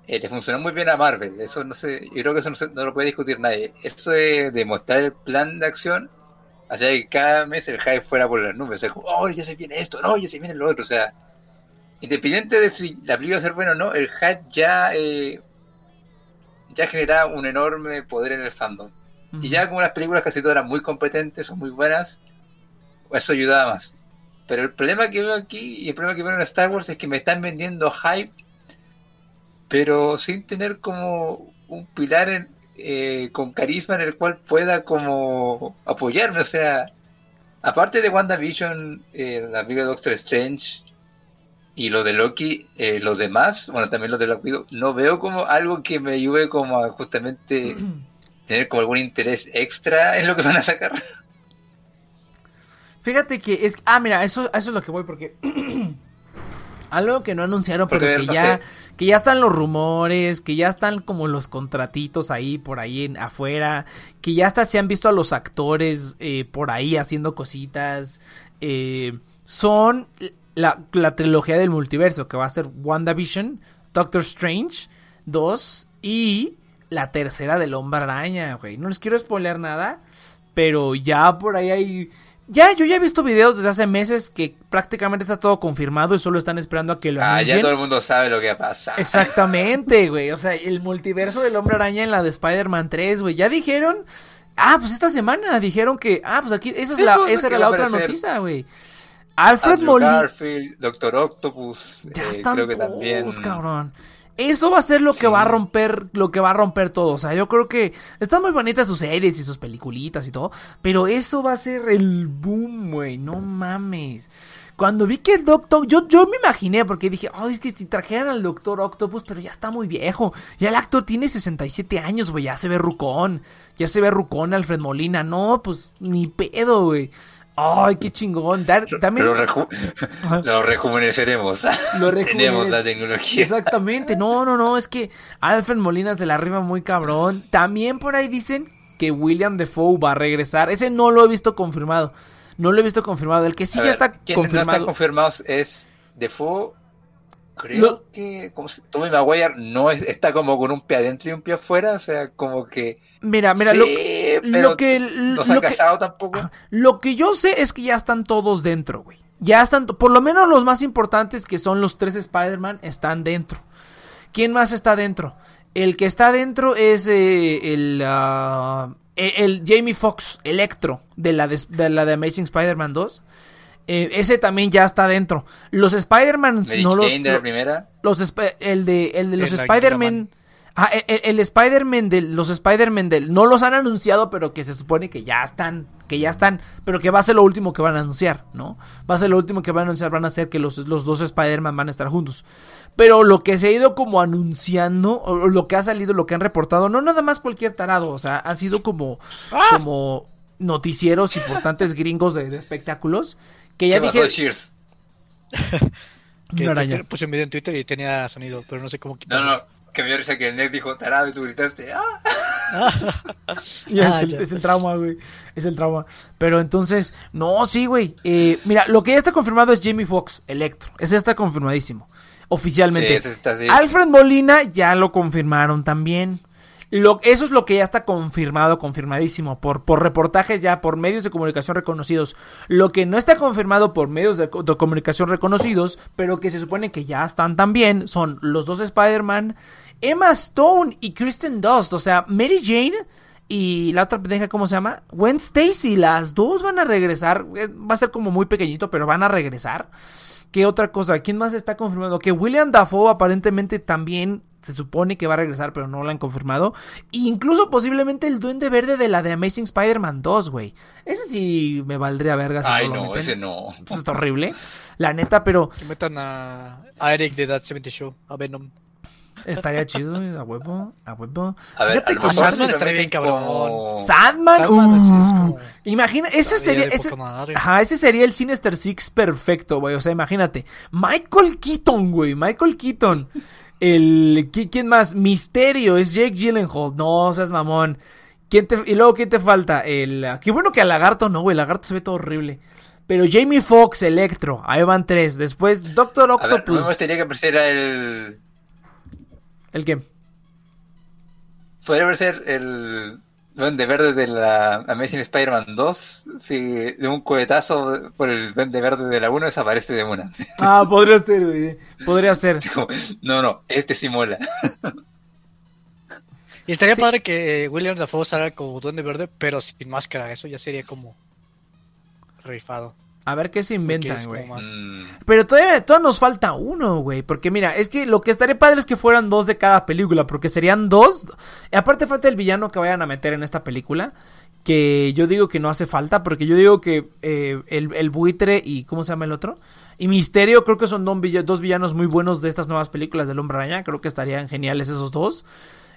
eh, le funcionó muy bien a Marvel. Eso no sé, yo creo que eso no, se- no lo puede discutir nadie. Eso de, de mostrar el plan de acción, hacía que cada mes el hype fuera por las nubes. O sea, como, oh, ya se viene esto, no, ya se viene lo otro. O sea, independiente de si la película va a ser buena o no, el hype ya, eh, ya genera un enorme poder en el fandom. Y ya como las películas casi todas eran muy competentes, son muy buenas, eso ayudaba más. Pero el problema que veo aquí y el problema que veo en Star Wars es que me están vendiendo hype, pero sin tener como un pilar en, eh, con carisma en el cual pueda como apoyarme. O sea, aparte de WandaVision, eh, la amiga de Doctor Strange y lo de Loki, eh, los demás, bueno, también los de Loki, no veo como algo que me ayude como a justamente *clears throat* tener como algún interés extra en lo que van a sacar. Fíjate que es. Ah, mira, eso, eso es lo que voy, porque. *clears throat* algo que no anunciaron, pero que ya, que ya están los rumores, que ya están como los contratitos ahí por ahí en, afuera, que ya hasta se han visto a los actores eh, por ahí haciendo cositas. Eh, son la, la, trilogía del multiverso, que va a ser WandaVision, Doctor Strange 2 y la tercera del Hombre Araña, güey. No les quiero spoiler nada, pero ya por ahí hay ya, yo ya he visto videos desde hace meses que prácticamente está todo confirmado y solo están esperando a que lo anuncien. Ah, ya todo el mundo sabe lo que va a pasar. Exactamente, *laughs* güey. O sea, el multiverso del Hombre Araña en la de Spider-Man 3, güey. Ya dijeron. Ah, pues esta semana dijeron que. Ah, pues aquí. Esa, es la, pues, esa era la otra noticia, güey. Alfred Molina. Doctor Octopus. Ya eh, están creo que también. cabrón. Eso va a ser lo que va a romper, lo que va a romper todo. O sea, yo creo que están muy bonitas sus series y sus peliculitas y todo, pero eso va a ser el boom, güey. No mames. Cuando vi que el Doctor, yo, yo me imaginé, porque dije, oh, es que si trajeran al Doctor Octopus, pero ya está muy viejo. Ya el actor tiene 67 años, güey, ya se ve rucón. Ya se ve rucón Alfred Molina. No, pues ni pedo, güey. ¡Ay, qué chingón! también... Lo, rejuveneceremos. Lo *laughs* Tenemos la tecnología. Exactamente. No, no, no. Es que Alfred Molina se la arriba muy cabrón. También por ahí dicen que William Defoe va a regresar. Ese no lo he visto confirmado. No lo he visto confirmado. El que sí ya está confirmado. no está confirmado es Defoe. Creo que como Tommy Maguire no está como con un pie adentro y un pie afuera. O sea, como que Mira, mira, lo, que. No se lo que, tampoco. Lo que yo sé es que ya están todos dentro, güey. Ya están, por lo menos los más importantes que son los tres Spider-Man están dentro. ¿Quién más está dentro? El que está dentro es eh, el, uh, el, Jamie Foxx, Electro, de la de, la de Amazing Spider-Man 2. Eh, ese también ya está dentro. Los Spider-Man no los, de la primera. los el de el de los Spider-Man Ah, el, Spider-Man del, los Spider-Man del, no los han anunciado, pero que se supone que ya están, que ya están, pero que va a ser lo último que van a anunciar, ¿no? Va a ser lo último que van a anunciar, van a ser que los, los dos Spider-Man van a estar juntos. Pero lo que se ha ido como anunciando, o lo que ha salido, lo que han reportado, no nada más cualquier tarado, o sea, han sido como, ¡Ah! como noticieros importantes gringos de, espectáculos, que ya dije... *laughs* que puse un video en Twitter y tenía sonido, pero no sé cómo quitarlo. No, no que me risa que el Ned dijo tarado y tú gritaste ¡ah! *laughs* ah es, el, trauma, güey. Es el trauma. Pero entonces, no, sí, güey. Eh, mira, lo que ya está confirmado es Jamie Foxx, Electro. Ese está confirmadísimo. Oficialmente. Alfred Molina ya lo confirmaron también. Lo, eso es lo que ya está confirmado, confirmadísimo, por, por reportajes ya, por medios de comunicación reconocidos. Lo que no está confirmado por medios de, de comunicación reconocidos, pero que se supone que ya están también, son los dos Spider-Man, Emma Stone y Kristen Dust. O sea, Mary Jane y la otra pendeja, ¿cómo se llama? Gwen Stacy. Las dos van a regresar. Eh, va a ser como muy pequeñito, pero van a regresar. ¿Qué otra cosa? ¿Quién más está confirmado? Que William Dafoe aparentemente también se supone que va a regresar, pero no lo han confirmado. E incluso posiblemente el Duende Verde de la de Amazing Spider-Man 2, güey. Ese sí me valdría vergas. Ay, no, ese no. Eso es horrible. La neta, pero. Que metan a, Eric de That 70 Show, a Venom. Estaría chido, a huevo, a huevo. A ver, Fíjate Sandman estaría bien cabrón. Sandman, uh. Imagina, ese sería, ese, ajá, ese sería el Sinister Six perfecto, güey. O sea, imagínate. Michael Keaton, güey. Michael Keaton. El, ¿quién más? Misterio, es Jake Gyllenhaal. No, seas mamón. ¿Quién te, y luego, ¿quién te falta? El, qué bueno que al lagarto no, güey. El lagarto se ve todo horrible. Pero Jamie Foxx, Electro, ahí van tres. Después Doctor Octopus. A ver, tenía que aparecer el ¿El qué? Podría ser el Duende Verde de la Amazing Spider-Man 2, si de un cohetazo por el Duende Verde de la 1 desaparece de una. *laughs* Ah, podría ser, güey. Podría ser. *laughs* No, no, este sí mola. Y estaría padre que William Dafoe salga como Duende Verde, pero sin máscara. Eso ya sería como rifado. A ver qué se inventan, güey. Mm, Pero todavía, todavía nos falta uno, güey. Porque mira, es que lo que estaría padre es que fueran dos de cada película. Porque serían dos. Y aparte falta el villano que vayan a meter en esta película. Que yo digo que no hace falta. Porque yo digo que eh, el, el buitre y. ¿Cómo se llama el otro? Y Misterio, creo que son dos villanos muy buenos de estas nuevas películas del Hombre Araña. Creo que estarían geniales esos dos.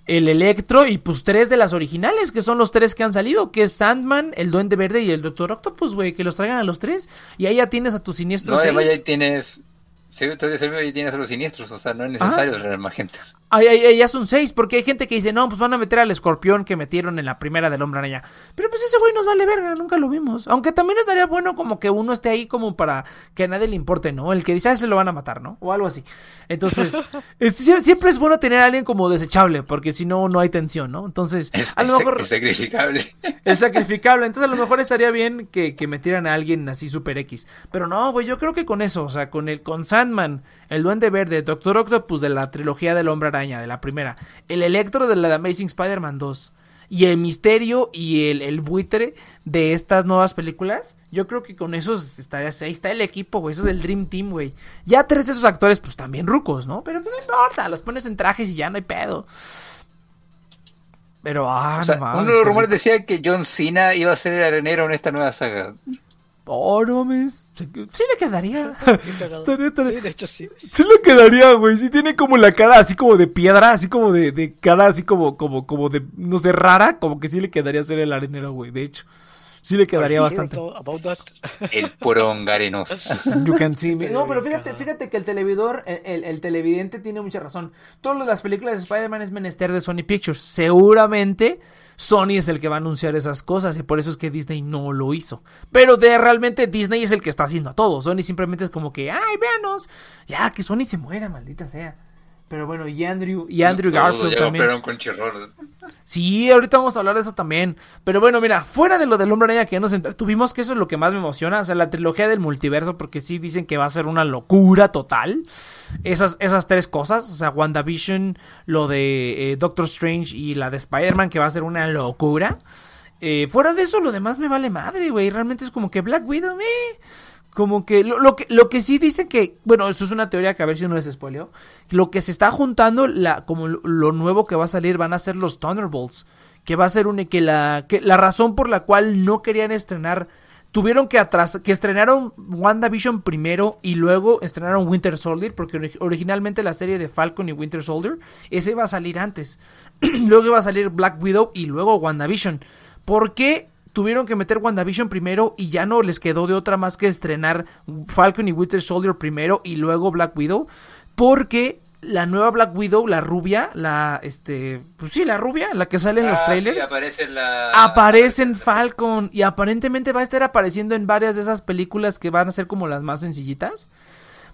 El Electro y pues tres de las originales, que son los tres que han salido, que es Sandman, el Duende Verde y el Doctor Octopus, güey, que los traigan a los tres. Y ahí ya tienes a tu siniestro No, además seis. ya tienes. Sí, tienes a los siniestros, o sea, no es necesario traer más gente. Ay, ay, ay, ya son seis, porque hay gente que dice, no, pues van a meter al escorpión que metieron en la primera del Hombre Araña. Pero pues ese güey nos vale verga, nunca lo vimos. Aunque también estaría bueno como que uno esté ahí como para que a nadie le importe, ¿no? El que dice, ah, se lo van a matar, ¿no? O algo así. Entonces, *laughs* es- sie- siempre es bueno tener a alguien como desechable, porque si no, no hay tensión, ¿no? Entonces, Es, a lo es- mejor es sacrificable. *laughs* es sacrificable. Entonces, a lo mejor estaría bien que, que metieran a alguien así super X. Pero no, güey, yo creo que con eso, o sea, con el con Sandman, el Duende Verde, Doctor Octopus de la trilogía del Hombre Araña, de la primera, el Electro de la de Amazing Spider-Man 2 y el Misterio y el, el buitre de estas nuevas películas, yo creo que con esos estaría, ahí está el equipo, güey, eso es el Dream Team, güey. Ya tres de esos actores, pues también rucos, ¿no? Pero no importa, los pones en trajes y ya no hay pedo. Pero, ah, O sea, no mames, uno de los rumores decía que John Cena iba a ser el arenero en esta nueva saga. Oh, no mames. Sí le quedaría. *laughs* Estaría- estaría- Sí, de hecho sí. Sí le quedaría, güey. Sí tiene como la cara así como de piedra, así como de, de cara así como, como, como de, no sé, rara. Como que sí le quedaría ser el arenero, güey. De hecho, sí le quedaría bastante. sure about that? El porongarenoso. *laughs* You can see me. Estaría No, pero fíjate, fíjate que el televidor, el, el- el televidente tiene mucha razón. Todas las películas de Spider-Man es menester de Sony Pictures. Seguramente Sony es el que va a anunciar esas cosas y por eso es que Disney no lo hizo. Pero de realmente Disney es el que está haciendo a todo. Sony simplemente es como que, ay, véanos. Ya, que Sony se muera, maldita sea. Pero bueno, y Andrew, y Andrew Garfield ya también. con. Sí, ahorita vamos a hablar de eso también. Pero bueno, mira, fuera de lo del hombre araña que ya nos tuvimos, que eso es lo que más me emociona. O sea, la trilogía del multiverso, porque sí dicen que va a ser una locura total. Esas, esas tres cosas, o sea, WandaVision, lo de eh, Doctor Strange y la de Spider-Man, que va a ser una locura. Eh, fuera de eso, lo demás me vale madre, güey. Realmente es como que Black Widow, eh. Como que lo, lo que lo que sí dicen que, bueno, esto es una teoría que a ver si no les spoileo. Lo que se está juntando, la, como lo, nuevo que va a salir, van a ser los Thunderbolts. Que va a ser un, que la, que la razón por la cual no querían estrenar, tuvieron que atrás, que estrenaron WandaVision primero y luego estrenaron Winter Soldier, porque ori- originalmente la serie de Falcon y Winter Soldier, ese iba a salir antes. *clears throat* luego iba a salir Black Widow y luego WandaVision. ¿Por qué tuvieron que meter WandaVision primero y ya no les quedó de otra más que estrenar Falcon y Winter Soldier primero y luego Black Widow? Porque la nueva Black Widow, la rubia, la, este, pues sí, la rubia, la que sale en los Ah, trailers. sí, aparece en la... Aparece en Falcon y aparentemente va a estar apareciendo en varias de esas películas que van a ser como las más sencillitas.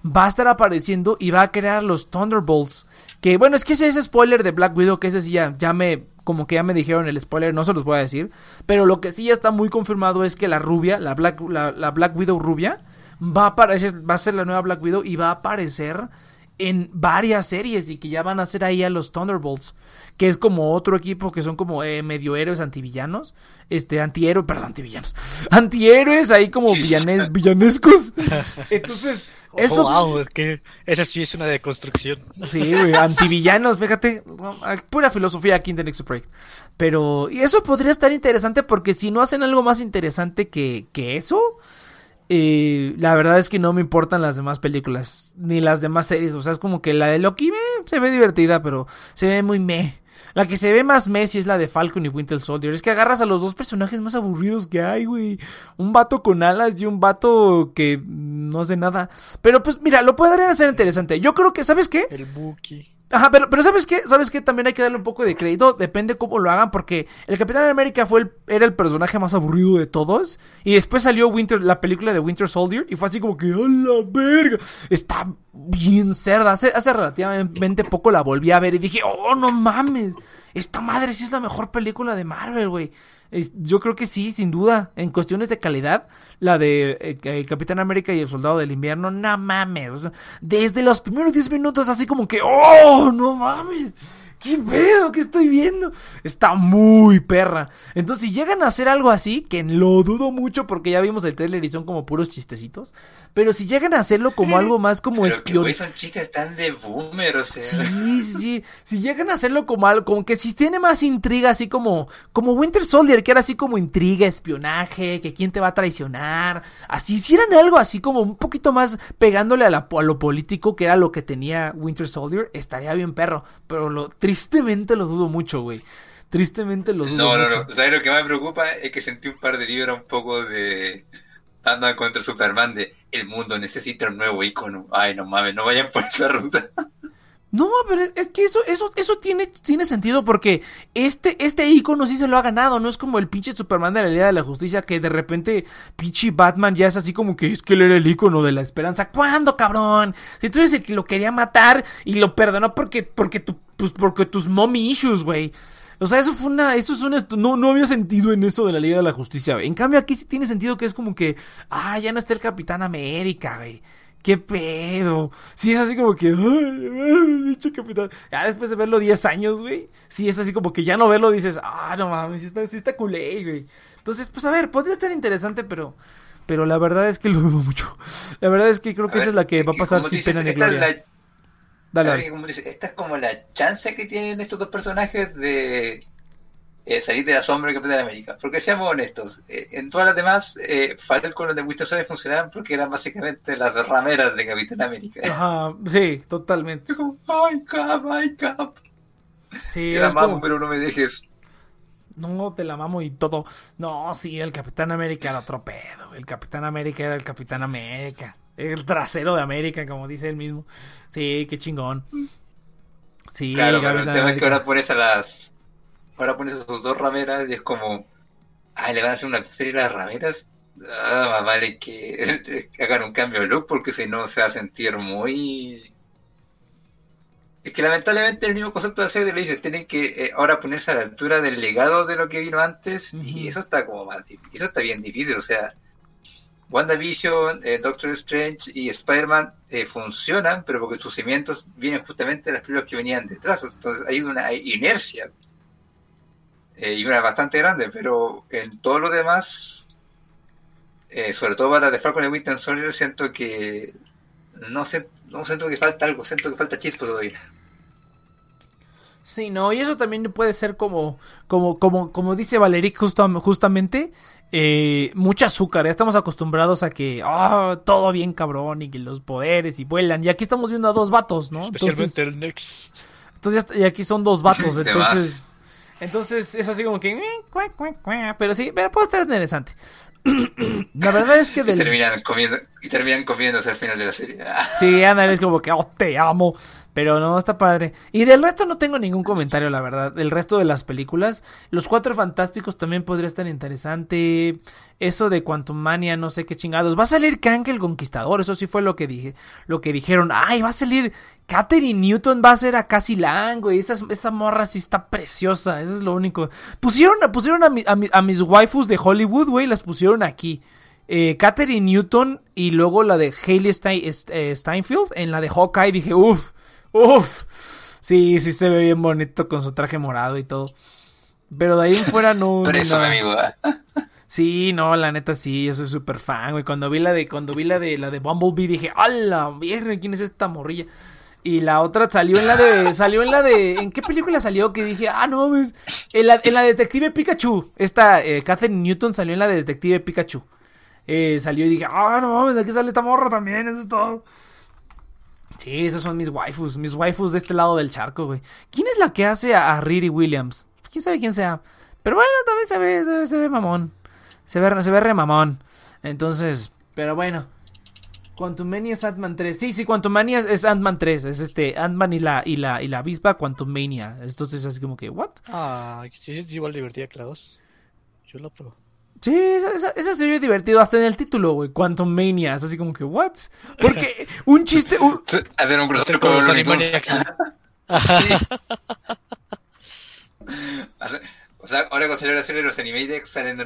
Va a estar apareciendo y va a crear los Thunderbolts. Que bueno, es que ese es spoiler de Black Widow, que ese sí ya, ya me, como que ya me dijeron el spoiler, no se los voy a decir. Pero lo que sí ya está muy confirmado es que la rubia, la Black, la, la Black Widow rubia, va a aparecer, va a ser la nueva Black Widow y va a aparecer en varias series y que ya van a ser ahí a los Thunderbolts, que es como otro equipo que son como eh, medio héroes antivillanos, este antihéroes, perdón, antivillanos, *laughs* antihéroes ahí como villanes, villanescos. *laughs* Entonces, eso Oh, wow, es que esa sí es una deconstrucción. Sí, güey, antivillanos, fíjate, pura filosofía aquí en The Next Break. Pero, y eso podría estar interesante porque si no hacen algo más interesante que, que eso, eh, la verdad es que no me importan las demás películas, ni las demás series. O sea, es como que la de Loki meh, se ve divertida, pero se ve muy meh. La que se ve más Messi es la de Falcon y Winter Soldier. Es que agarras a los dos personajes más aburridos que hay, güey. Un vato con alas y un vato que no hace nada. Pero pues mira, lo podrían hacer interesante. Yo creo que, ¿sabes qué? El Buki. Ajá, pero, pero ¿sabes qué? ¿Sabes qué? También hay que darle un poco de crédito. Depende cómo lo hagan, porque el Capitán América fue el, era el personaje más aburrido de todos. Y después salió Winter, la película de Winter Soldier. Y fue así como que, ¡a la verga! Está bien cerda. Hace, hace relativamente poco la volví a ver y dije, ¡oh, no mames! Esta madre sí es la mejor película de Marvel, güey. Yo creo que sí, sin duda. En cuestiones de calidad, la de eh, Capitán América y el Soldado del Invierno, no mames. desde los primeros 10 minutos, así como que, ¡oh, no mames! ¿Qué pedo que estoy viendo? Está muy perra. Entonces, si llegan a hacer algo así, que lo dudo mucho porque ya vimos el trailer y son como puros chistecitos. Pero si llegan a hacerlo como algo más como espionaje. son chistes tan de boomer, o sea. Sí, sí. Si llegan a hacerlo como algo, como que si tiene más intriga, así como, como Winter Soldier, que era así como intriga, espionaje, que quién te va a traicionar. Así, hicieran algo así como un poquito más pegándole a, a lo político, que era lo que tenía Winter Soldier, estaría bien perro. Pero lo triste Tristemente lo dudo mucho, güey. Tristemente lo dudo no, mucho. No, no, ¿Sabes lo que más me preocupa? Es que sentí un par de libros un poco de Batman contra Superman de el mundo necesita un nuevo icono. Ay, no mames, no vayan por esa ruta. No, pero es que eso, eso, eso tiene, tiene sentido porque este, este icono sí se lo ha ganado, no es como el pinche Superman de la Liga de la Justicia que de repente pinche Batman ya es así como que es que él era el icono de la esperanza. ¿Cuándo, cabrón? Si tú eres el que lo quería matar y lo perdonó porque, porque, tu, pues porque tus mommy issues, güey. O sea, eso fue una. Eso es una. No, no había sentido en eso de la Liga de la Justicia, güey. En cambio, aquí sí tiene sentido que es como que. Ah, ya no está el Capitán América, güey. ¿Qué pedo? Sí, es así como que. ¡Ay, *laughs* capitán! Ya después de verlo 10 años, güey. Sí, es así como que ya no verlo dices. Ah, no mames, sí está, sí está culé, güey. Entonces, pues a ver, podría estar interesante, pero. Pero la verdad es que lo dudo mucho. La verdad es que creo que esa es la que va a pasar sin pena ni gloria. Dale, esta es como la chance que tienen estos dos personajes de eh, salir de la sombra de Capitán América. Porque seamos honestos, eh, en todas las demás, eh, Falcon de Winter Soldier funcionaban porque eran básicamente las rameras de Capitán América. *laughs* Ajá, sí, totalmente. como, ay, Cap, ay, Cap. Sí, te la mamo, pero no me dejes. No, te la mamo y todo. No, sí, el Capitán América era otro pedo. El Capitán América era el Capitán América. El trasero de América, como dice él mismo. Sí, qué chingón. Sí, claro, pero el tema es que ahora pones a las ahora pones a sus dos rameras y es como, ah, le van a hacer una serie de las rameras. Ah, más vale que *laughs* hagan un cambio de look porque si no se va a sentir muy... Es que lamentablemente el mismo concepto de serie le dice, tienen que eh, ahora ponerse a la altura del legado de lo que vino antes y eso está como más eso está bien difícil, o sea, WandaVision, eh, Doctor Strange y Spider-Man eh, funcionan, pero porque sus cimientos vienen justamente de las películas que venían detrás, entonces hay una inercia eh, y una bastante grande, pero en todo lo demás, eh, sobre todo para The Falcon y Winter Soldier, siento que no, siento que falta algo, siento que falta chispo todavía. Sí, no, y eso también puede ser como, como, como, como dice Valeric justo, justamente, eh, mucho azúcar. Ya estamos acostumbrados a que ah, todo bien cabrón y que los poderes y vuelan. Y aquí estamos viendo a dos vatos, ¿no? Especialmente el Next. Entonces, y aquí son dos vatos, *laughs* entonces. Entonces es así como que... Pero sí, pero puede estar interesante. *clears throat* la verdad es que... Y terminan comiendo y terminan comiéndose al final de la serie. sí, anda, es como que, oh, te amo. Pero no, está padre. Y del resto no tengo ningún comentario, la verdad. Del resto de las películas. Los Cuatro Fantásticos también podría estar interesante. Eso de Quantum Mania, no sé qué chingados. Va a salir Kang el Conquistador. Eso sí fue lo que dije. Lo que dijeron. Ay, va a salir Katherine Newton. Va a ser a Cassie Lang, güey. Esa, esa morra sí está preciosa. Eso es lo único. Pusieron, pusieron a, a mis waifus de Hollywood, güey. Las pusieron aquí eh, Katherine Newton y luego la de Hailey eh, Steinfeld en la de Hawkeye. Dije, uff, uff. Sí, sí se ve bien bonito con su traje morado y todo. Pero de ahí en fuera no. *laughs* Por eso, mi amigo. *laughs* Sí, no, la neta sí, yo soy súper fan, güey. Cuando vi la de, cuando vi la de la de Bumblebee dije, ¡Hala! Mierda, ¿quién es esta morrilla? Y la otra salió en la de. *laughs* Salió en la de. ¿En qué película salió? Que dije, ah, no, ves. En la, en la Detective Pikachu. Esta, eh, Katherine Newton salió en la de Detective Pikachu eh, salió y dije, ah, no mames, aquí sale esta morra también, eso es todo. Sí, esos son mis waifus, mis waifus de este lado del charco, güey. ¿Quién es la que hace a, Riri Williams? ¿Quién sabe quién sea? Pero bueno, también se ve, se ve, mamón. Se ve, se ve re mamón. Entonces, pero bueno. Quantumania es Ant-Man 3. Sí, sí, Quantumania es, es Ant-Man 3. Es este, Ant-Man y la, y la, y la avispa Quantumania. Entonces, así como que, ¿what? Ah, sí, es igual divertida que la 2. Yo lo pruebo. Sí, esa, esa, se ve divertido hasta en el título, güey. Quantum Mania. Es así como que, ¿what? Porque un chiste. *laughs* Hacer un crossover con los Animaniacs. *laughs* *laughs* O sea, ahora con la serie de los Animated salen de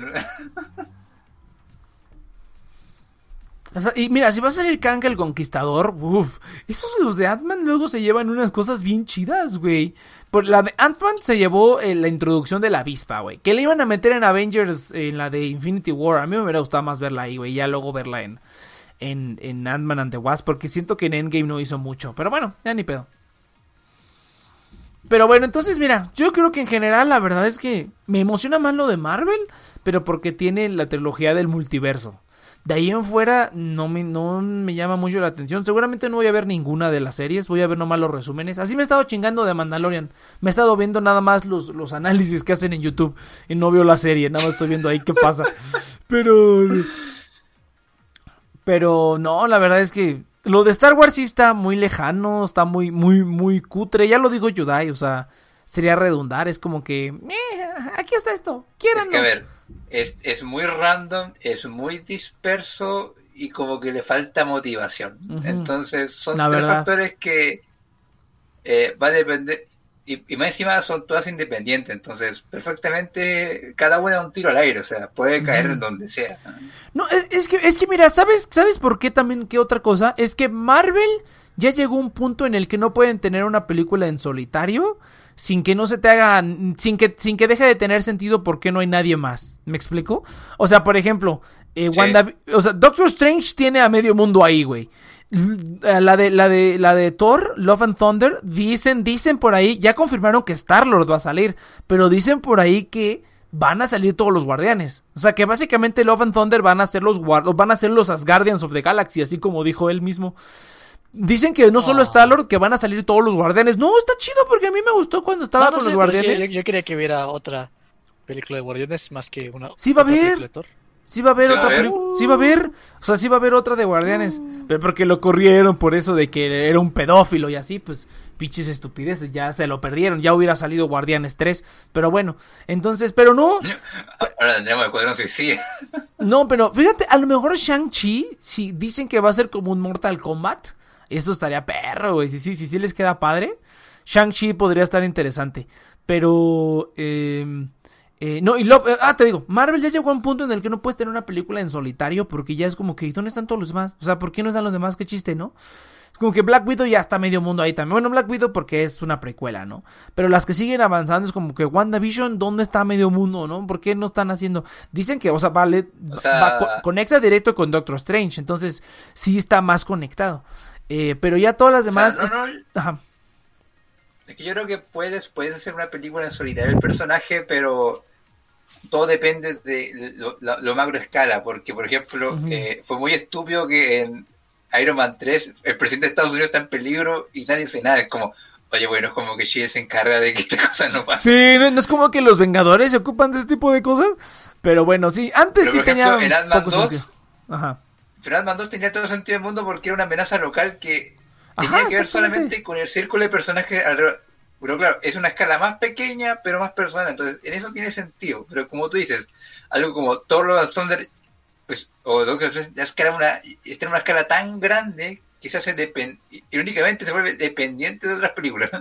Y mira, si va a salir Kang el Conquistador, uff, esos los de Ant-Man luego se llevan unas cosas bien chidas, güey. Por la de Ant-Man se llevó eh, la introducción de la avispa, güey. Que le iban a meter en Avengers, en la de Infinity War. A mí me hubiera gustado más verla ahí, güey. Ya luego verla en, en, en Ant-Man and the Wasp. Porque siento que en Endgame no hizo mucho. Pero bueno, ya ni pedo. Pero bueno, entonces mira, yo creo que en general la verdad es que me emociona más lo de Marvel, pero porque tiene la trilogía del multiverso. De ahí en fuera no me, no me llama mucho la atención. Seguramente no voy a ver ninguna de las series. Voy a ver nomás los resúmenes. Así me he estado chingando de Mandalorian. Me he estado viendo nada más los, los análisis que hacen en YouTube. Y no veo la serie. Nada más estoy viendo ahí qué pasa. *laughs* Pero... Pero no, la verdad es que lo de Star Wars sí está muy lejano. Está muy, muy, muy cutre. Ya lo digo Yudai. O sea, sería redundar. Es como que... Eh, aquí está esto. Quieran. que ver es, es muy random, es muy disperso y como que le falta motivación. Entonces son tres factores que eh, va a depender, y, más encima son todas independientes, entonces perfectamente cada una es un tiro al aire, o sea, puede caer en donde sea. No, es, que, es que mira, ¿sabes, ¿sabes por qué también qué otra cosa? Es que Marvel ya llegó a un punto en el que no pueden tener una película en solitario sin que no se te haga, sin que, sin que deje de tener sentido porque no hay nadie más. ¿Me explico? O sea, por ejemplo, eh, o sea, Doctor Strange tiene a medio mundo ahí, güey. La de, la de, la de Thor, Love and Thunder, dicen, dicen por ahí, ya confirmaron que Star Lord va a salir, pero dicen por ahí que van a salir todos los guardianes. O sea que básicamente Love and Thunder van a ser los van a ser los Asgardians of the Galaxy, así como dijo él mismo. Dicen que no solo está Lord, que van a salir todos los guardianes. No, está chido porque a mí me gustó cuando estaba con los guardianes. yo, quería que hubiera otra película de guardianes más que una. Sí, va a haber. Sí va a haber otra película. Sí va a haber. O sea, sí va a haber otra de guardianes. Mm. Pero porque lo corrieron por eso de que era un pedófilo y así, pues pinches estupideces, ya se lo perdieron, ya hubiera salido Guardianes 3, pero bueno, entonces, pero no. *laughs* Ahora tendríamos el cuadrón suicida. No, pero fíjate, a lo mejor Shang-Chi, si dicen que va a ser como un Mortal Kombat, eso estaría perro, güey. Si sí, sí, sí les queda padre. Shang-Chi podría estar interesante. Pero. Em, eh, no, y Love. Eh, ah, te digo, Marvel ya llegó a un punto en el que no puedes tener una película en solitario porque ya es como que. ¿Dónde están todos los demás? O sea, ¿por qué no están los demás? Qué chiste, ¿no? Es como que Black Widow ya está medio mundo ahí también. Bueno, Black Widow porque es una precuela, ¿no? Pero las que siguen avanzando es como que WandaVision, ¿dónde está medio mundo, no? ¿Por qué no están haciendo? Dicen que, o sea, vale. conecta directo con Doctor Strange. Entonces, sí está más conectado. Eh, pero ya todas las demás. Es que yo creo que puedes, puedes hacer una película en solitario el personaje, pero todo depende de lo, macro escala. Porque, por ejemplo, eh, fue muy estúpido que en Iron Man 3 el presidente de Estados Unidos está en peligro y nadie dice nada. Es como, oye, bueno, es como que Shield se encarga de que esta *laughs* cosa no pase. Sí, no, es como que los Vengadores se ocupan de este tipo de cosas. Pero bueno, sí, antes sí tenía. Ajá. Fernando 2 tenía todo el sentido del mundo porque era una amenaza local que tenía que ver solamente con el círculo de personajes alrededor. Pero claro, es una escala más pequeña, pero más personal. Entonces, en eso tiene sentido. Pero como tú dices, algo como Thor Love Thunder, pues, o Doctor ya es una, está en una escala tan grande que se hace únicamente se vuelve dependiente de otras películas.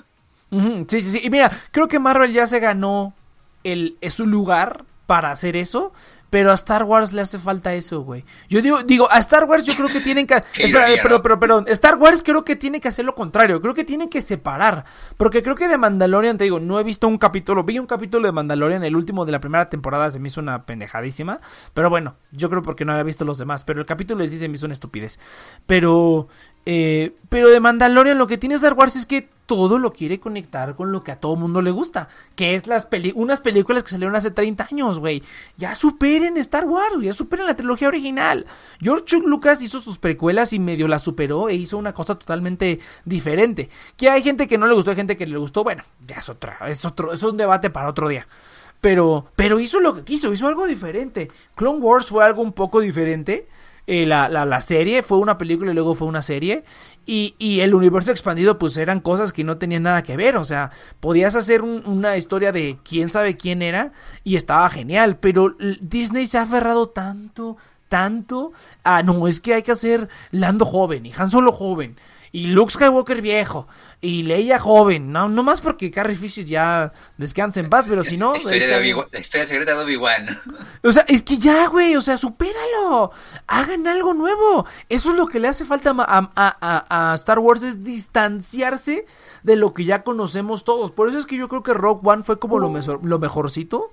sí, sí, sí. Y mira, creo que Marvel ya se ganó el, su lugar para hacer eso. Pero a Star Wars le hace falta eso, güey. Yo digo, digo, a Star Wars yo creo que tienen que. *laughs* espera, pero, pero, perdón. Star Wars creo que tiene que hacer lo contrario. Creo que tiene que separar. Porque creo que de Mandalorian, te digo, no he visto un capítulo. Vi un capítulo de Mandalorian, el último de la primera temporada, se me hizo una pendejadísima. Pero bueno, yo creo porque no había visto los demás. Pero el capítulo les dice, me hizo una estupidez. Pero. Eh, pero de Mandalorian lo que tiene Star Wars es que todo lo quiere conectar con lo que a todo mundo le gusta. Que es las peli unas películas que salieron hace 30 años, güey. Ya superen Star Wars, ya superen la trilogía original. George Lucas hizo sus precuelas y medio la superó e hizo una cosa totalmente diferente. Que hay gente que no le gustó, hay gente que le gustó. Bueno, ya es otra, es otro, es un debate para otro día. Pero, pero hizo lo que quiso, hizo algo diferente. Clone Wars fue algo un poco diferente. Eh, la, la, serie, fue una película y luego fue una serie. Y, y, el universo expandido, pues eran cosas que no tenían nada que ver. O sea, podías hacer una historia de quién sabe quién era y estaba genial. Pero Disney se ha aferrado tanto, tanto a no, es que hay que hacer Lando joven y Han Solo joven y Luke Skywalker viejo, y Leia joven, no, no más porque Carrie Fisher ya descansa en paz, pero si no... La historia, de Obi la historia secreta de Obi-Wan. O sea, es que ya, güey, o sea, supéralo, hagan algo nuevo. Eso es lo que le hace falta a, a, a, Star Wars, es distanciarse de lo que ya conocemos todos. Por eso es que yo creo que Rock One fue como lo, mejor, lo mejorcito.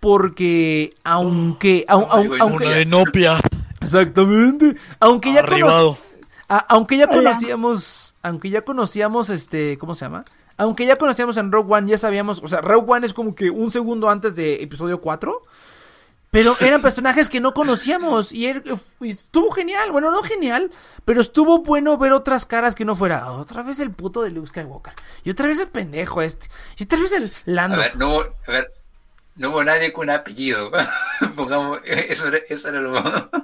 Porque aunque... aunque, enopia. Exactamente. Aunque ya aunque ya conocíamos, aunque ya conocíamos este, ¿cómo se llama? Aunque ya conocíamos en Rogue One, ya sabíamos, o sea, Rogue One es como que un segundo antes de episodio 4. Pero eran *laughs* personajes que no conocíamos y, estuvo genial, bueno, no genial, pero estuvo bueno ver otras caras que no fuera otra vez el puto de Luke Skywalker y otra vez el pendejo este y otra vez el Lando. A ver, no, a ver, no hubo nadie con apellido. *laughs* Pongamos, eso, era, eso era lo.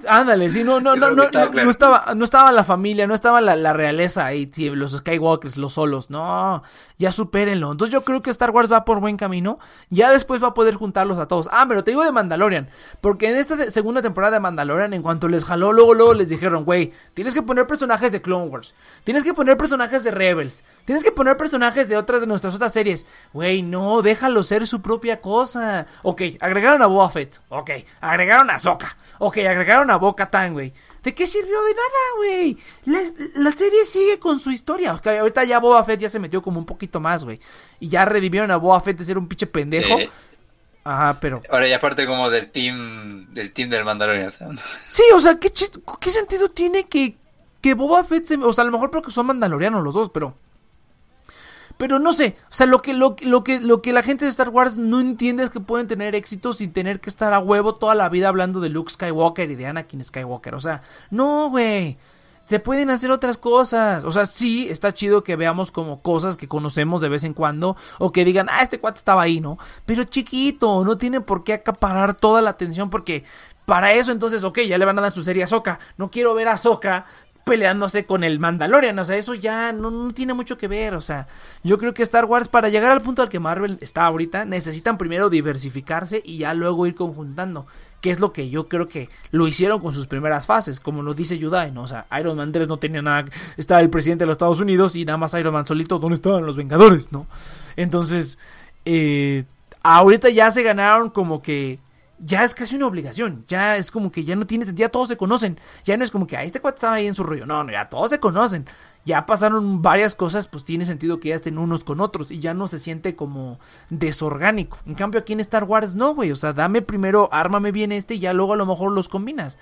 Ándale, sí, no, no, no, no, no, estaba, no estaba la familia, no estaba la, la realeza ahí, los Skywalkers, los solos, no, ya supérenlo. Entonces yo creo que Star Wars va por buen camino, ya después va a poder juntarlos a todos. Ah, pero te digo de Mandalorian, porque en esta segunda temporada de Mandalorian, en cuanto les jaló, luego, luego les dijeron, güey, tienes que poner personajes de Clone Wars, tienes que poner personajes de Rebels, tienes que poner personajes de otras de nuestras otras series. Güey, no, déjalo ser su propia cosa. Ok, agregaron a Boba Fett. Ok, agregaron a Soka. Ok, agregaron a Boca Tan, güey. ¿De qué sirvió? De nada, güey. La, serie sigue con su historia. O ahorita ya Boba Fett ya se metió como un poquito más, güey. Y ya revivieron a Boba Fett de ser un pinche pendejo. Ajá, pero. Ahora ya parte como del team del team del Mandalorian. Sí, o sea, ¿qué, ¿qué sentido tiene que, que Boba Fett se. O sea, a lo mejor porque son mandalorianos los dos, pero. Pero no sé, o sea, lo que, lo, lo, que, lo que la gente de Star Wars no entiende es que pueden tener éxito sin tener que estar a huevo toda la vida hablando de Luke Skywalker y de Anakin Skywalker. O sea, no, güey. Se pueden hacer otras cosas. O sea, sí, está chido que veamos como cosas que conocemos de vez en cuando. O que digan, ah, este cuate estaba ahí, ¿no? Pero chiquito, no tiene por qué acaparar toda la atención porque para eso entonces, ok, ya le van a dar su serie a Soka. No quiero ver a Soka peleándose con el Mandalorian. O sea, eso ya no, tiene mucho que ver. O sea, yo creo que Star Wars, para llegar al punto al que Marvel está ahorita, necesitan primero diversificarse y ya luego ir conjuntando. Que es lo que yo creo que lo hicieron con sus primeras fases, como lo dice Yudai, ¿no? O sea, Iron Man 3 no tenía nada. Estaba el presidente de los Estados Unidos y nada más Iron Man solito. ¿Dónde estaban los Vengadores, no? Entonces, eh, ahorita ya se ganaron como que ya es casi una obligación. Ya es como que ya no tiene sentido. Ya todos se conocen. Ya no es como que, ah, este cuate estaba ahí en su rollo. No, no, ya todos se conocen. Ya pasaron varias cosas, pues tiene sentido que ya estén unos con otros. Y ya no se siente como desorgánico. En cambio, aquí en Star Wars no, güey. O sea, dame primero, ármame bien este y ya luego a lo mejor los combinas.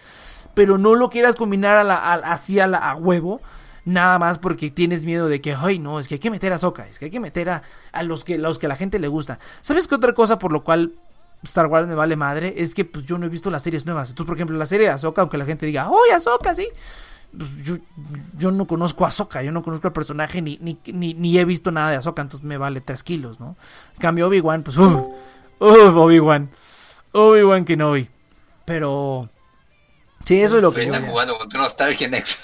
Pero no lo quieras combinar a así a, a huevo nada más porque tienes miedo de que, ay, no, es que hay que meter a Soca, es que hay que meter a, a los que los que la gente le gusta. ¿Sabes qué otra cosa por lo cual Star Wars me vale madre, es que pues yo no he visto las series nuevas. Entonces, por ejemplo, la serie de Ahsoka, aunque la gente diga, ¡Oh, Ahsoka, sí! Pues yo, yo no conozco a Ahsoka, yo no conozco al personaje, ni, ni, ni, he visto nada de Ahsoka, entonces me vale 3 kilos, ¿no? En cambio, Obi-Wan, pues, uff, uff, Obi-Wan. Obi-Wan Kenobi. Pero... Sí, eso es lo que... Están jugando con tu nostalgia, Next.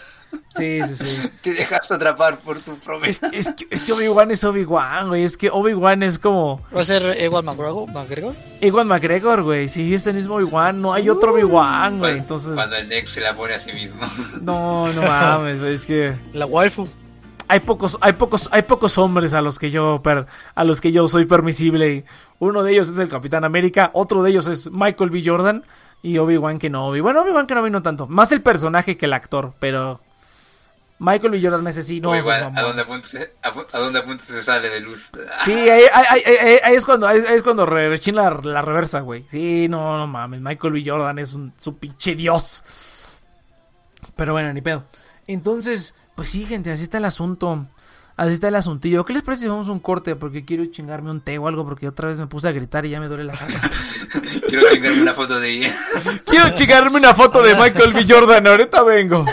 Sí, sí, sí. Te dejaste atrapar por tu promesa. Es, que, es que Obi-Wan es Obi-Wan, güey. Es que Obi-Wan es como. ¿Va a ser Ewan McGregor? Ewan McGregor, güey. Sí, es el mismo Obi-Wan. No hay otro Obi-Wan, güey. Entonces. Cuando el Nex se la pone a sí mismo. *laughs* No, no mames, Es que. La waifu. Hay pocos, hay pocos, hay pocos hombres a los que yo a los que yo soy permisible. Uno de ellos es el Capitán América, otro de ellos es Michael B. Jordan y Obi-Wan Kenobi. Bueno, Obi-Wan Kenobi no tanto, más el personaje que el actor, pero Michael B. Jordan necesito. ¿a dónde apuntes, se sale de luz? *laughs* Sí, ahí, es cuando, ahí, es cuando rechina la, reversa, güey. Sí, no, no mames. Michael B. Jordan es un, su pinche dios. Pero bueno, ni pedo. Entonces, pues sí, gente, así está el asunto. Así está el asuntillo. ¿Qué les parece si vamos a un corte? Porque quiero chingarme un té o algo, porque otra vez me puse a gritar y ya me duele la cara. *laughs* quiero chingarme una foto de ella. quiero chingarme una foto de *laughs* Michael B. Jordan. Ahorita vengo.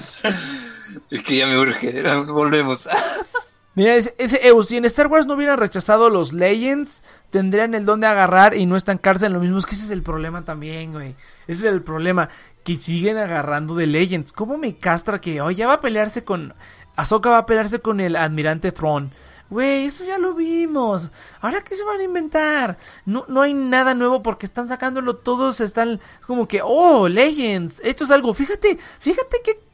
*laughs* es que ya me urge, volvemos. *laughs* Mira, ese, si en Star Wars no hubieran rechazado los Legends, tendrían el don de agarrar y no estancarse en lo mismo. Es que ese es el problema también, güey. Ese es el problema. Que siguen agarrando de Legends. ¿Cómo me castra que hoy ya va a pelearse con. Ahsoka va a pelearse con el Admirante Thrawn. Güey, eso ya lo vimos. Ahora qué se van a inventar. No, no hay nada nuevo porque están sacándolo todos. Están como que, oh, Legends. Esto es algo. Fíjate, fíjate que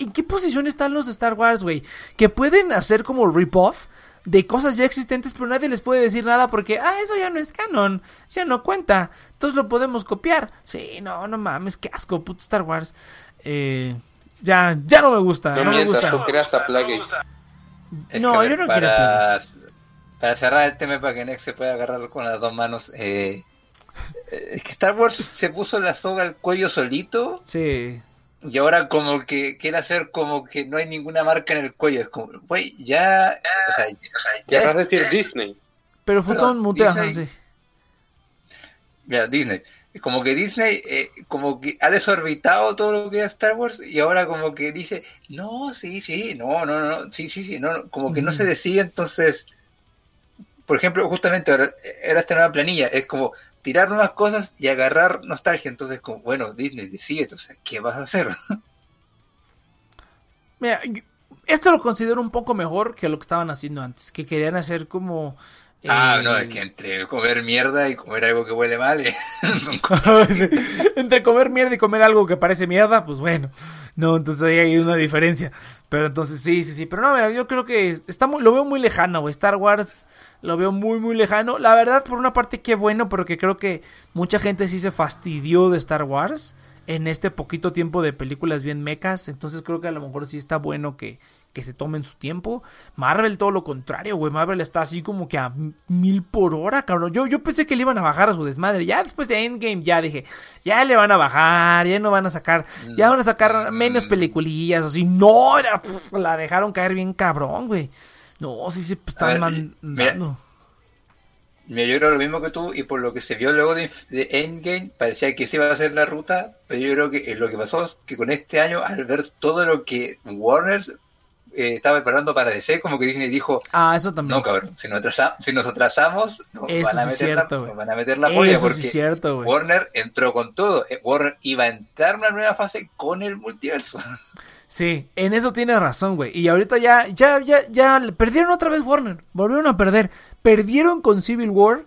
¿en qué posición están los de Star Wars, güey? Que pueden hacer como rip-off de cosas ya existentes, pero nadie les puede decir nada porque, ah, eso ya no es canon, ya no cuenta, entonces lo podemos copiar. Sí, no, no mames, qué asco, puto Star Wars. Eh, ya, ya no me gusta, no, No, me gusta. tú creas hasta No, yo ver, no para, quiero para cerrar el tema para que Nex se pueda agarrar con las dos manos. Eh, eh, es que Star Wars se puso la soga al cuello solito Sí. Y ahora como que quiere hacer como que no hay ninguna marca en el cuello. Es como, güey, ya... O sea, ya Querrás es- decir Disney. Pero fue Pero todo un mute, ajá, Disney- sí. Mira, Disney. Como que Disney eh, como que ha desorbitado todo lo que era Star Wars y ahora como que dice, no, sí, sí, no, no, no, sí, sí, sí, no, no", como que no se decide, entonces, por ejemplo, justamente ahora era esta nueva planilla, es como tirar nuevas cosas y agarrar nostalgia, entonces como, bueno, Disney, decide, entonces, ¿qué vas a hacer? Mira, esto lo considero un poco mejor que lo que estaban haciendo antes, que querían hacer como... Ah, eh, no, es que entre comer mierda y comer algo que huele mal, *laughs* eh, son *laughs* cosas Sí. Entre comer mierda y comer algo que parece mierda, pues bueno. No, entonces ahí hay una diferencia. Pero entonces sí, sí, sí. Pero no, mira, yo creo que está muy, lo veo muy lejano. Star Wars lo veo muy, muy lejano. La verdad, por una parte, qué bueno, porque creo que mucha gente sí se fastidió de Star Wars en este poquito tiempo de películas bien mecas. Entonces creo que a lo mejor sí está bueno que, que se tomen su tiempo. Marvel, todo lo contrario, güey. Marvel está así como que a mil por hora, cabrón. Yo, yo pensé que le iban a bajar a su desmadre. Ya después de Endgame, ya dije, ya le van a bajar, ya no van a sacar, ya van a sacar menos peliculillas. Así, no, era, la dejaron caer bien cabrón, güey. No, sí se pues, A ver, están mira, mandando. Mira, yo creo lo mismo que tú y por lo que se vio luego de Endgame parecía que se iba a hacer la ruta, pero yo creo que eh, lo que pasó es que con este año al ver todo lo que Warner eh, estaba preparando para DC, como que Disney dijo, Ah, eso también. no cabrón, si nos, si nos atrasamos nos Eso van, a meter cierto, la, nos van a meter la polla porque cierto. Warner entró con todo, Eh, Warner iba a entrar en una nueva fase con el multiverso. *laughs* Sí, en eso tienes razón, güey. Y ahorita ya, ya, ya, ya perdieron otra vez Warner. Volvieron a perder. Perdieron con Civil War.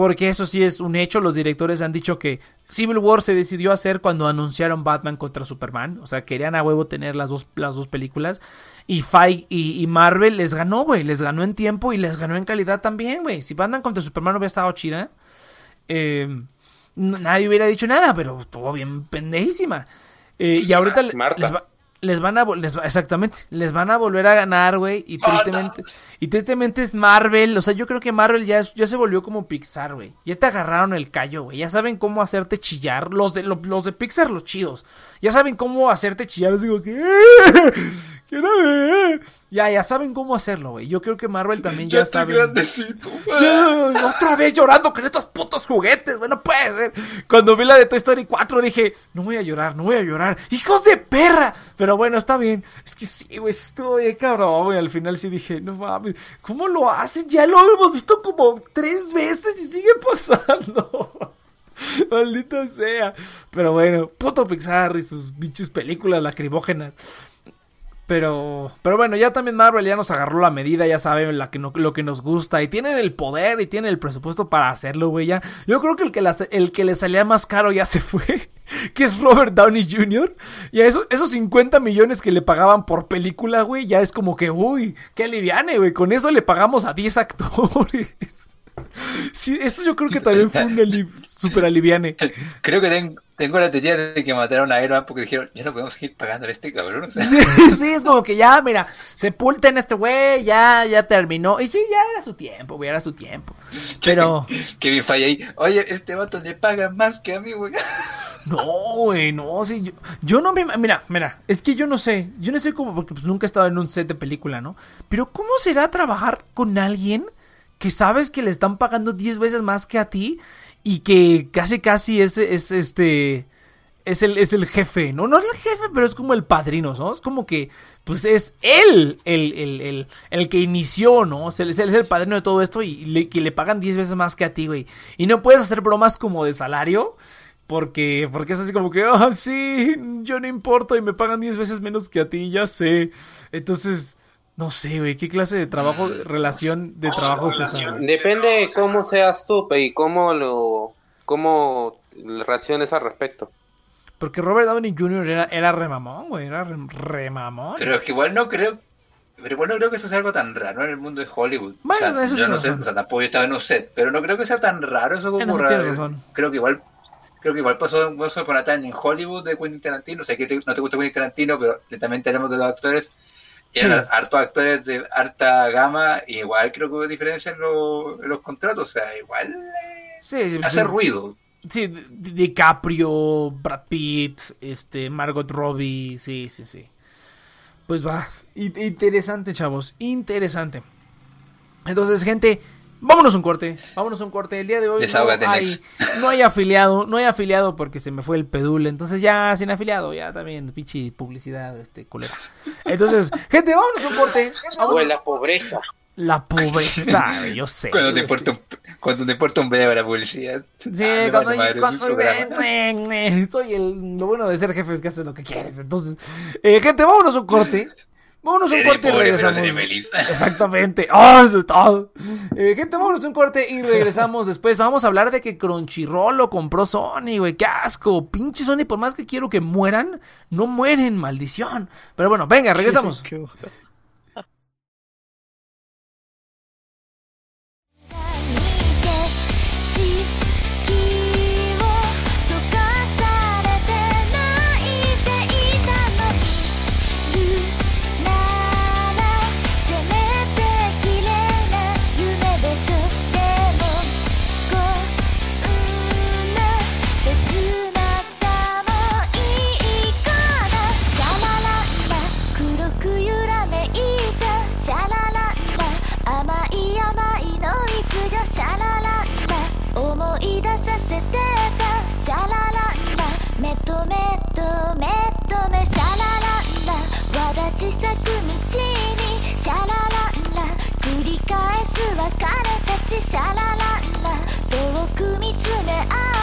Porque eso sí es un hecho. Los directores han dicho que Civil War se decidió hacer cuando anunciaron Batman contra Superman. O sea, querían a huevo tener las dos, las dos películas. Y Feige y, y Marvel les ganó, güey. Les ganó en tiempo y les ganó en calidad también, güey. Si Batman contra Superman hubiera estado chida, eh, nadie hubiera dicho nada, pero estuvo bien pendejísima. Eh, y ahorita Marta. les, va- les van a les exactamente les van a volver a ganar güey y Marta. tristemente y tristemente es Marvel o sea yo creo que Marvel ya es- ya se volvió como Pixar güey ya te agarraron el callo güey ya saben cómo hacerte chillar los de lo- los de Pixar los chidos ya saben cómo hacerte chillar así como que "Eh, quiero ver". ya ya saben cómo hacerlo güey yo creo que Marvel también ya, estoy sabe grandecito. ya, otra vez llorando con estos putos juguetes, güey, no puede ser. Cuando vi la de Toy Story 4 dije, no voy a llorar, no voy a llorar. ¡Hijos de perra! Pero bueno, está bien. Es que sí, güey, estuvo bien cabrón, güey. Al final sí dije, no mames, ¿cómo lo hacen? Ya lo hemos visto como tres veces y sigue pasando. *laughs* Maldita sea. Pero bueno, puto Pixar y sus bichos películas lacrimógenas. Pero, pero bueno, ya también Marvel ya nos agarró la medida, ya saben la que no- lo que nos gusta y tienen el poder y tienen el presupuesto para hacerlo, güey. Ya. Yo creo que el que, el que le salía más caro ya se fue, *laughs* que es Robert Downey Jr. Y a eso, esos 50 millones que le pagaban por película, güey, ya es como que, uy, qué aliviane, güey. Con eso le pagamos a 10 actores. *laughs* Sí, eso yo creo que también fue un ali- super aliviane. Creo que ten- tengo la teoría de que mataron a Iron porque dijeron, ya no podemos seguir pagando a este cabrón. o sea, Sí, *laughs* sí, es como que ya, mira, sepulten a este güey, ya, ya terminó. Y sí, ya era su tiempo, güey, era su tiempo. *laughs* Pero, Kevin Feige ahí, oye, este vato le paga más que a mí, güey. *laughs* no, güey, no, sí, yo, yo no me, mira, mira, es que yo no sé, yo no sé cómo, porque pues nunca he estado en un set de película, ¿no? Pero ¿cómo será trabajar con alguien que sabes que le están pagando 10 veces más que a ti y que casi, casi es, es este... Es el, es el jefe, ¿no? No es el jefe, pero es como el padrino, ¿no? Es como que, pues es él el, el, el, el que inició, ¿no? O sea, es, él es el padrino de todo esto y le, que le pagan 10 veces más que a ti, güey. Y no puedes hacer bromas como de salario, porque, porque es así como que, ah, sí, yo no importo y me pagan 10 veces menos que a ti, ya sé. Entonces, no sé, güey, ¿qué clase de trabajo, Mm, relación de trabajo es esa? Depende de cómo seas tú y cómo lo cómo reacciones al respecto. Porque Robert Downey Jr. era, era remamón, güey, era re- remamón. Pero es que igual no creo. Pero igual no creo que eso sea algo tan raro en el mundo de Hollywood. Bueno, o sea, eso yo no sé, o sea, tampoco yo estaba en un set, pero no creo que sea tan raro eso tienes razón. Creo que igual creo que igual pasó pasó con Nathan en Hollywood de Quentin Tarantino. O sea, que te- no te gusta Quentin Tarantino, pero también tenemos de los actores. Y Sí. eran hartos actores de harta gama, y igual creo que hubo diferencia en, los- en los contratos. O sea, igual eh, Sí, sí, hace sí. ruido. Sí, Di- DiCaprio, Brad Pitt, este, Margot Robbie, sí, sí, sí. Pues va, in- interesante, chavos, interesante. Entonces, gente, vámonos a un corte, vámonos a un corte. El día de hoy no hay, next. no hay afiliado, no hay afiliado porque se me fue el pedul. Entonces ya sin afiliado, ya también, pichi publicidad, este, culera. Entonces, *laughs* gente, vámonos a un corte. vámonos. O la pobreza. La pobreza, *laughs* yo sé. Cuando te yo importa un, cuando te importa un video la publicidad. Sí, Ah, me cuando, madre, cuando- *laughs* soy el lo bueno de ser jefe es que haces lo que quieres. Entonces, eh, gente, vámonos a un corte. Vámonos a un corte y pobre, regresamos. *laughs* Exactamente. *laughs* ¡Ah, eso es todo! Eh, gente, vámonos a un corte y regresamos después. Vamos a hablar de que Crunchyroll lo compró Sony, güey. ¡Qué asco! Pinche Sony, por más que quiero que mueran, no mueren, maldición. Pero bueno, venga, regresamos. めシャラランラわだち咲く道に。シャラランラ繰り返す別れたち。シャラランラ遠く見つめ合う。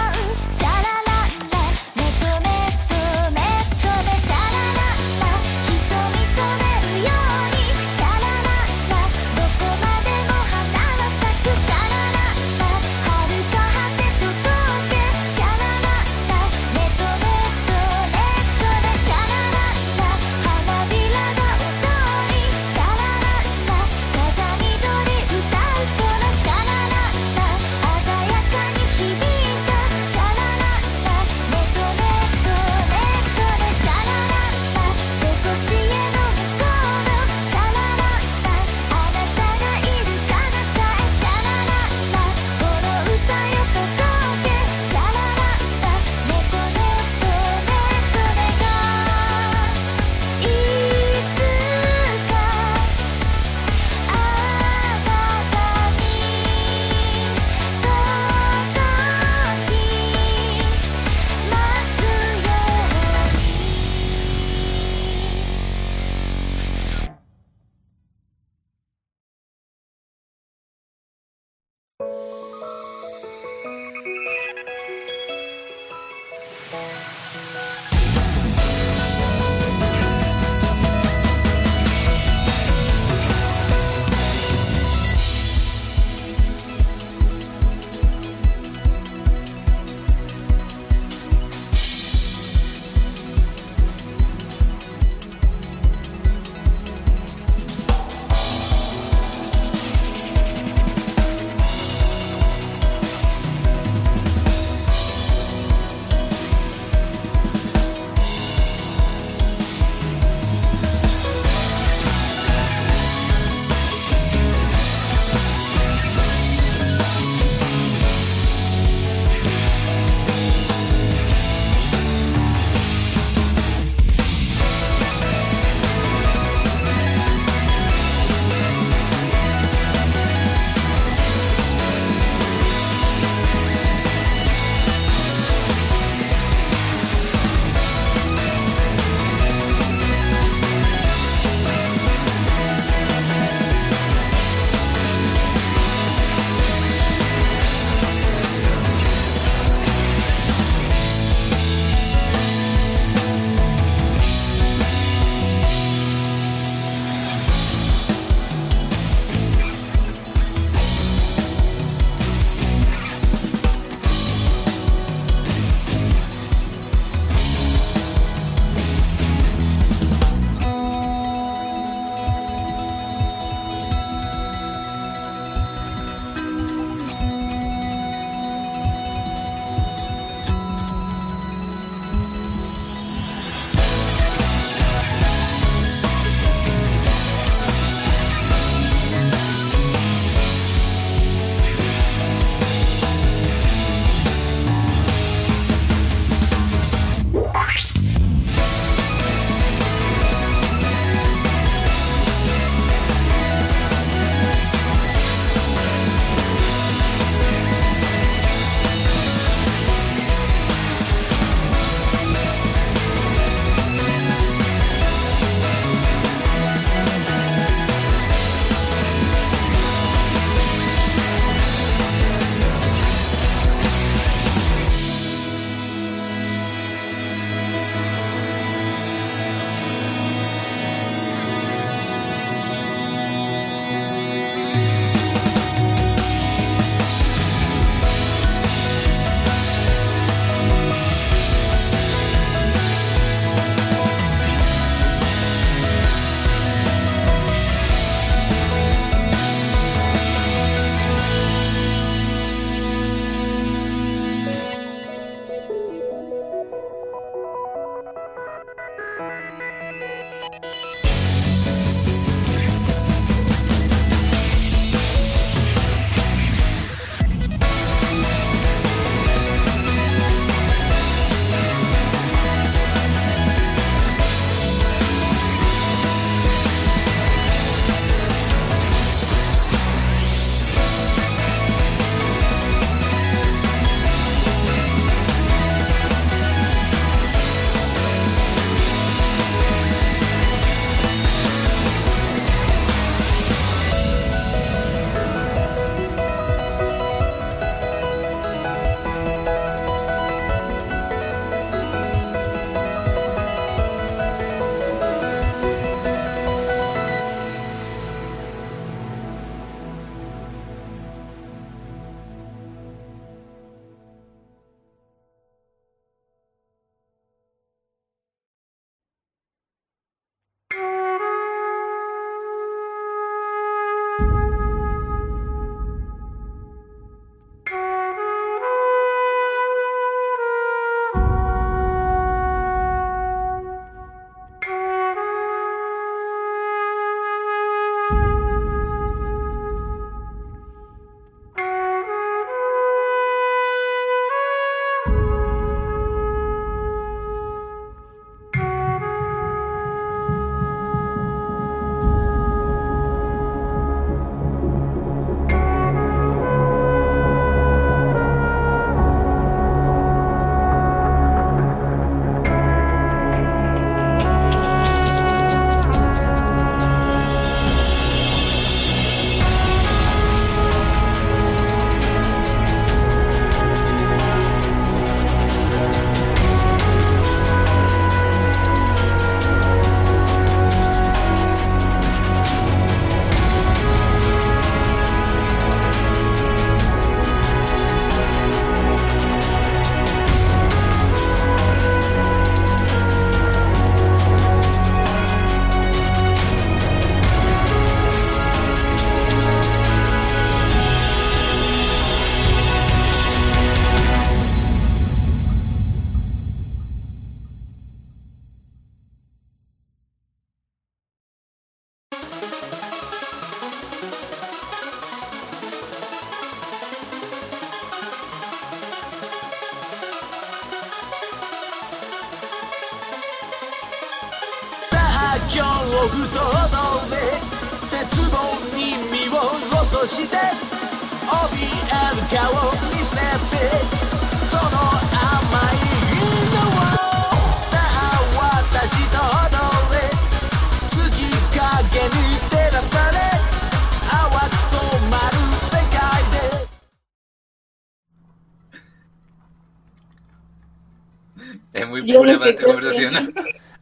Que.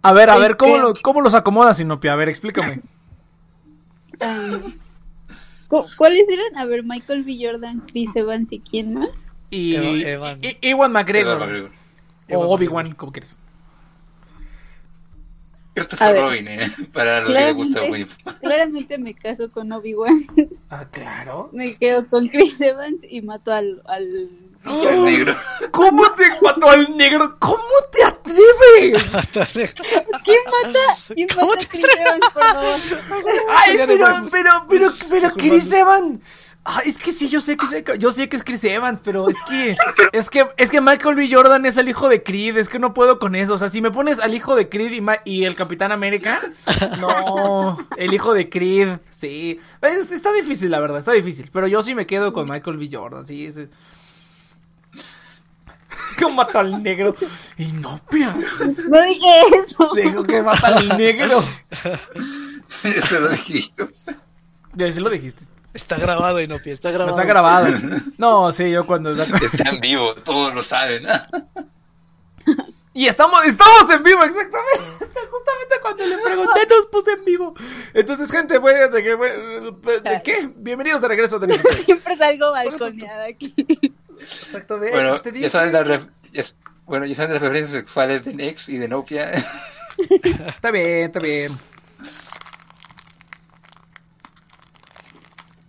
A ver, a ver, ¿cómo, lo- cómo los acomodas, Sinopia? A ver, explícame. Ah, ¿cu- ¿Cuáles eran? A ver, Michael B. Jordan, Chris Evans y quién más. Y, Evan- Evan. y- Ewan McGregor. O Obi-Wan, como quieres. Christopher. Robin, ¿eh? *laughs* Para lo que le gusta a claramente me caso con Obi-Wan. Ah, claro. Me quedo con Chris Evans y mato al. al... El negro. ¿Cómo te mató al negro? ¿Cómo te atreves? *laughs* ¿Quién mata? ¿Quién mata a Chris Evans, por favor? Ay, pero, pero, pero, pero, Chris Evans. Ah, es que sí, yo sé que es, yo sé que es Chris Evans, pero es que, es que, es que Michael B. Jordan es el hijo de Creed, es que no puedo con eso. O sea, si me pones al hijo de Creed y, Ma- y el Capitán América, no, el hijo de Creed, sí. Es- está difícil, la verdad, está difícil. Pero yo sí me quedo con Michael B. Jordan, sí. sí. Que mata al negro. Y no, pia. No dije eso. Dijo que mata al negro. Eso lo dije. Ya sí lo dijiste. Está grabado, Inopia, está grabado. Está grabado. No, sí, yo cuando. Está en vivo, todos lo saben. Y estamos, estamos en vivo, exactamente. *laughs* Justamente cuando le pregunté, nos puse en vivo. Entonces, gente, bueno, ¿de qué? ¿De qué? Bienvenidos de regreso de Siempre salgo balconeada aquí. Exactamente. Bueno, pues te ya saben las ref- ya- bueno, ya saben las referencias sexuales de Nex y de Nopia. *laughs* Está bien, está bien.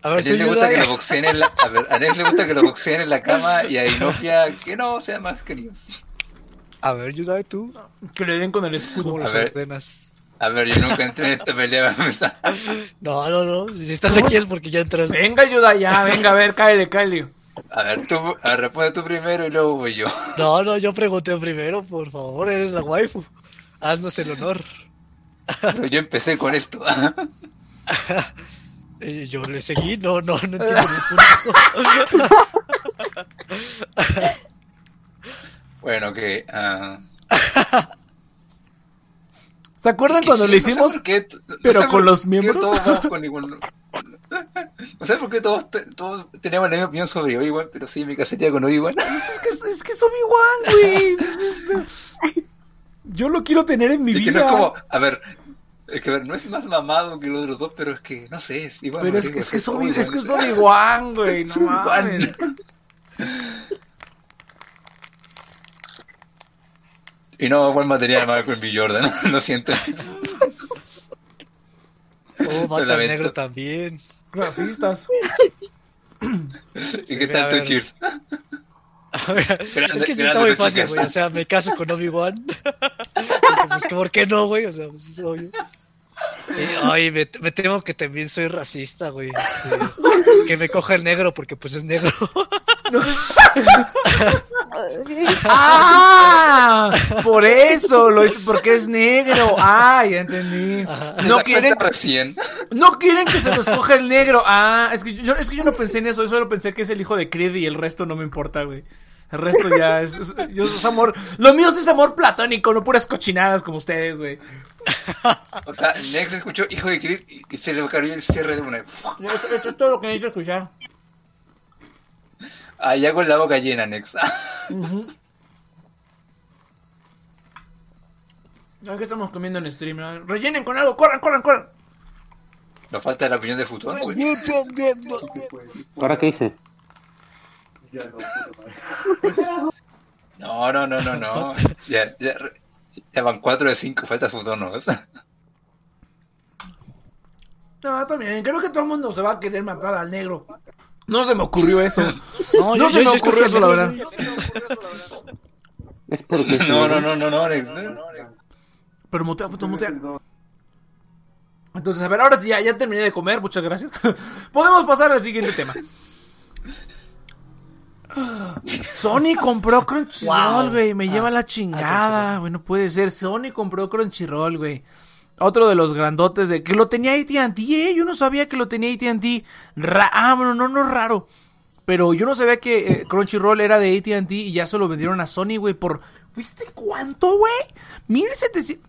A A ver, tú Nex le gusta que lo boxeen en la, a ver, a Nex le gusta que lo boxeen en la cama y a Inopia que no sean más queridos. A ver, ayuda tú. Que le den con el ¿Cómo escudo. A ver. ordenas? A ver, yo nunca entré en esta pelea. *laughs* No, no, no. Si estás aquí es porque ya entras. Venga, ayuda ya, venga, a ver, cállate, cállate. A ver, tú, a ver, responde tú primero y luego voy yo. *laughs* No, no, yo pregunté primero, por favor, eres la waifu. Haznos el honor. Pero yo empecé con esto. Y *laughs* yo le seguí, no, no, no entiendo *laughs* el punto. Bueno, que. ah, ¿Se acuerdan que cuando sí, lo no sé hicimos? por qué- no pero con los miembros? Todos con ninguno. *laughs* No sé por qué todos, todos teníamos la misma opinión sobre Obi-Wan, pero sí, me casaría con Obi-Wan. Es que es, que es Obi-Wan, güey. *laughs* Es- es- Yo lo quiero tener en mi Es que vida. no es como, a ver, es que a ver, no es más mamado que los otros dos, pero es que, no sé, es igual. Pero es que es, que es, Obi- es que es Obi-Wan, güey. *laughs* No mames. Y no, buen material Michael B. Jordan, lo siento. Oh, mata negro también. Racistas. ¿Y qué tal tu. Cheers? es que sí está muy fácil, güey. O sea, me caso con Obi-Wan. *laughs* Pues, ¿por qué no, güey? O sea, pues, es obvio. Y, ay, me, me temo que también soy racista, güey. Sí. Que me coja el negro porque pues es negro. *laughs* *laughs* ¡Ah! Por eso, lo hizo porque es negro. Ah, ya entendí. No ¿Se quieren, recién. no quieren que se los coja el negro. Ah, es que yo, es que yo no pensé en eso. Yo solo pensé que es el hijo de Creed y el resto no me importa, güey. El resto ya es, es- yo- es amor. Lo mío es amor platónico, no puras cochinadas como ustedes, güey. O sea, Nex escuchó Hijo de Creed y, y se le cayó el cierre de una. Eso, eso es todo lo que necesito escuchar. Allá con la boca llena, Nex. *laughs* ¿Qué estamos comiendo en stream? Rellenen con algo, corran, corran, corran. Nos falta la opinión de futuro. güey. ¿Ahora qué hice? No, no, no, no, no. Ya, ya, ya van 4 de 5, falta futuro, ¿no? No, también, creo que todo el mundo se va a querer matar al negro. No se me ocurrió eso. *laughs* No, No se me ocurrió eso, la verdad. Es porque. No, no, no, no, no. Pero mutea, foto, mutea. Entonces, a ver, ahora sí, ya, ya terminé de comer, muchas gracias. *laughs* Podemos pasar al siguiente tema. Sony compró Crunchyroll, Wow. güey. Me Ah, lleva la ah, chingada, güey. No puede ser. Sony compró Crunchyroll, güey. Otro de los grandotes de que lo tenía AT&T, eh, yo no sabía que lo tenía AT&T. Ah, bueno, no, no es raro. Pero yo no sabía que eh, Crunchyroll era de AT&T y ya se lo vendieron a Sony, güey, por ¿Viste cuánto, güey? 1700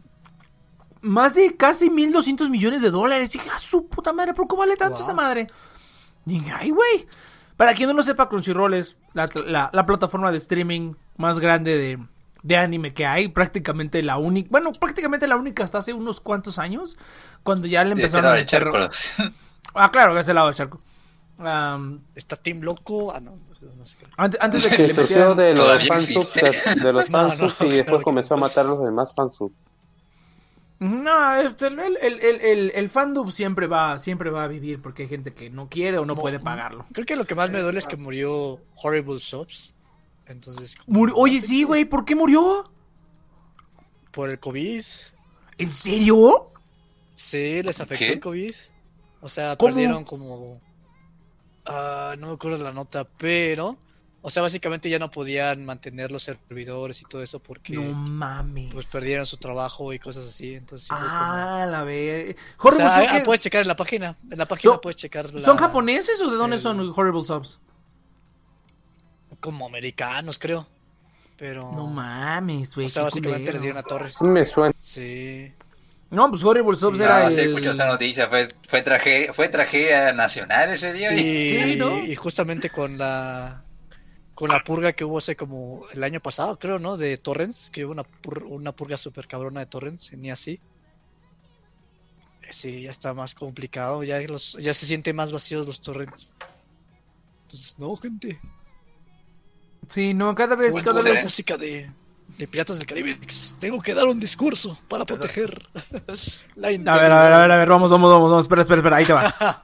más de casi 1200 millones de dólares. Dije, a su puta madre, ¿por qué vale tanto Wow. esa madre? Dije, ay, güey. Para quien no lo sepa, Crunchyroll es la, la- la plataforma de streaming más grande de, de anime que hay. Prácticamente la única. Bueno, prácticamente la única hasta hace unos cuantos años. Cuando ya le De este empezaron lado a del meter. charco. *laughs* Ah, claro, de ese lado del charco. ¿Está Team Loco? Ah, no, no sé qué. antes, antes de que Que le metieran. de los fansubs de, de los *laughs* No, no, fansubs y después que comenzó a no. matar a los demás fansubs. No, este, el, el, el, el, el fandom siempre va, siempre va a vivir porque hay gente que no quiere o no Mo- puede pagarlo. Creo que lo que más me duele es que murió Horrible Subs. Entonces, Murió- Oye, sí, güey, ¿por qué murió? Por el COVID. ¿En serio? Sí, les afectó ¿Qué? el COVID. O sea, ¿Cómo? perdieron como. ah, no me acuerdo de la nota, pero. O sea, básicamente ya no podían mantener los servidores y todo eso porque No mames. pues perdieron su trabajo y cosas así. Entonces, sí fue Ah, la ver. como- o Horrible sea, Subs, ah, ¿qué- puedes checar en la página. En la página Son- puedes checar. la- ¿Son japoneses o de dónde el- son Horrible Subs? Como americanos, creo. Pero. No mames, güey. O sea, básicamente culero. les dieron a torre. Sí me suena. Sí. No, pues Horrible Subs No, era sí, el... escucho esa noticia, fue, fue, tragedia, fue tragedia nacional ese día. Y, Sí, ¿no? y justamente con la con la purga que hubo hace como el año pasado, creo, ¿no? De Torrents, que hubo una, pur- una purga super cabrona de Torrents, ni así. Sí, ya está más complicado, ya los ya se sienten más vacíos los torrents. Entonces, no, gente. Sí, no, cada vez, cada vez... música de, de Piratas del Caribe. Tengo que dar un discurso para proteger *laughs* la A ver, a ver, a ver, a ver, vamos, vamos, vamos, vamos, espera, espera, espera, ahí te va. *laughs*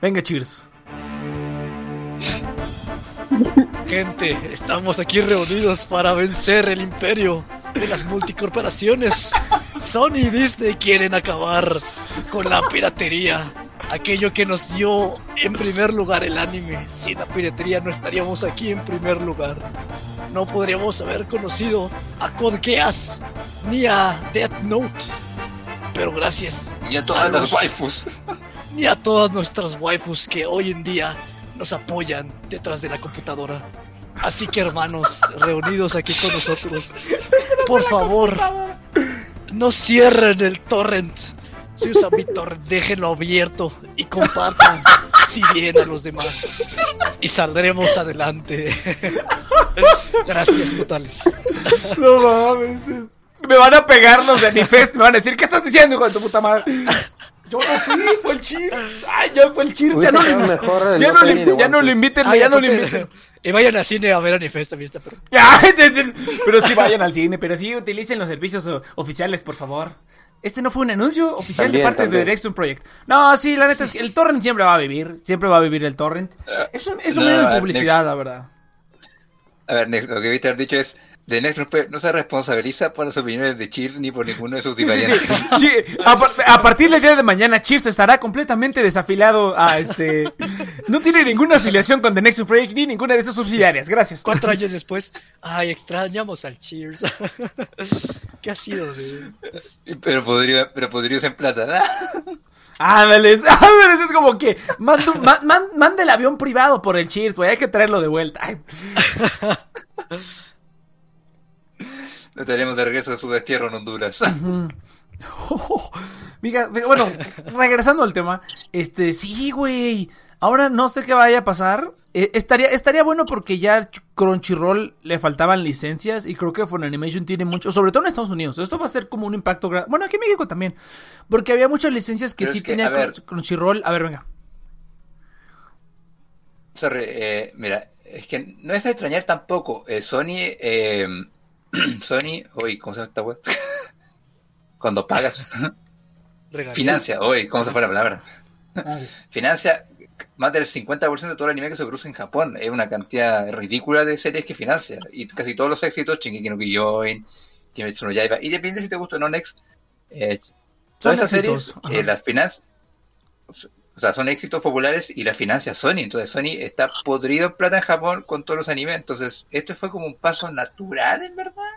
Venga, cheers. Gente, estamos aquí reunidos para vencer el imperio de las multicorporaciones. Sony y Disney quieren acabar con la piratería. Aquello que nos dio en primer lugar el anime. Sin la piratería no estaríamos aquí en primer lugar. No podríamos haber conocido a Code Geass ni a Death Note. Pero gracias Y a todas a las los- waifus. *laughs* ni a todas nuestras waifus que hoy en día nos apoyan detrás de la computadora. Así que hermanos, reunidos aquí con nosotros, por favor, no cierren el torrent. Si usan mi torrent, déjenlo abierto y compartan si bien a los demás. Y saldremos adelante. Gracias totales. No mames. Me van a pegar los de Anifest, me van a decir, ¿qué estás diciendo, hijo de tu puta madre? Yo no fui, fue el Cheers. Ay, ya fue el Cheers, ya no, le- ya no le, ya no lo inviten, Ay, ya no lo inviten. *laughs* Y vayan al cine a ver Anifest también está, pero Ay, *laughs* te- te- pero sí vayan al cine, pero sí utilicen los servicios oficiales, por favor. Este no fue un anuncio oficial de parte también. de Direction Project. No, sí, la neta es que el torrent siempre va a vivir, siempre va a vivir el torrent. Es un, es un No, medio de Next. publicidad, la verdad. A ver, Next, lo que viste haber dicho es, The Next no se responsabiliza por las opiniones de Cheers ni por ninguno de sus Sí, sí, divariantes. sí. Sí, a, a partir del día de mañana, Cheers estará completamente desafiliado a este. No tiene ninguna afiliación con The Next Project ni ninguna de sus subsidiarias. Gracias. cuatro años después, ay, extrañamos al Cheers. *laughs* ¿Qué ha sido de? Pero podría, pero podría en plata. ¿no? Ándales, ándales, es como que manda, man- manda el avión privado por el Cheers, güey. Hay que traerlo de vuelta. *laughs* Lo tenemos de regreso de su destierro en Honduras. *laughs* Miga, bueno, regresando al tema, este, sí, güey. Ahora no sé qué vaya a pasar. Eh, estaría, estaría bueno porque ya Crunchyroll le faltaban licencias y creo que Funimation tiene mucho, sobre todo en Estados Unidos. Esto va a ser como un impacto grande. Bueno, aquí en México también, porque había muchas licencias que Pero sí es que, tenía a ver. Crunch- Crunchyroll. A ver, venga. Sorry, eh, mira, es que no es de extrañar tampoco. eh, Sony, eh, *clears throat* Sony, uy, ¿cómo se llama esta web? *laughs* Cuando pagas, *laughs* financia, uy, ¿cómo se fue la palabra? *laughs* Financia más del 50% de todo el anime que se produce en Japón. Es una cantidad ridícula de series que financia. Y casi todos los éxitos, Shingeki no Kyojin, Kimetsu no Yaiba. Y depende si te gusta o no Next. Eh, todas esas series, éxitos, eh, las financias, o sea, son éxitos populares y las financia Sony. Entonces Sony está podrido en plata en Japón con todos los animes. Entonces, esto fue como un paso natural, en verdad.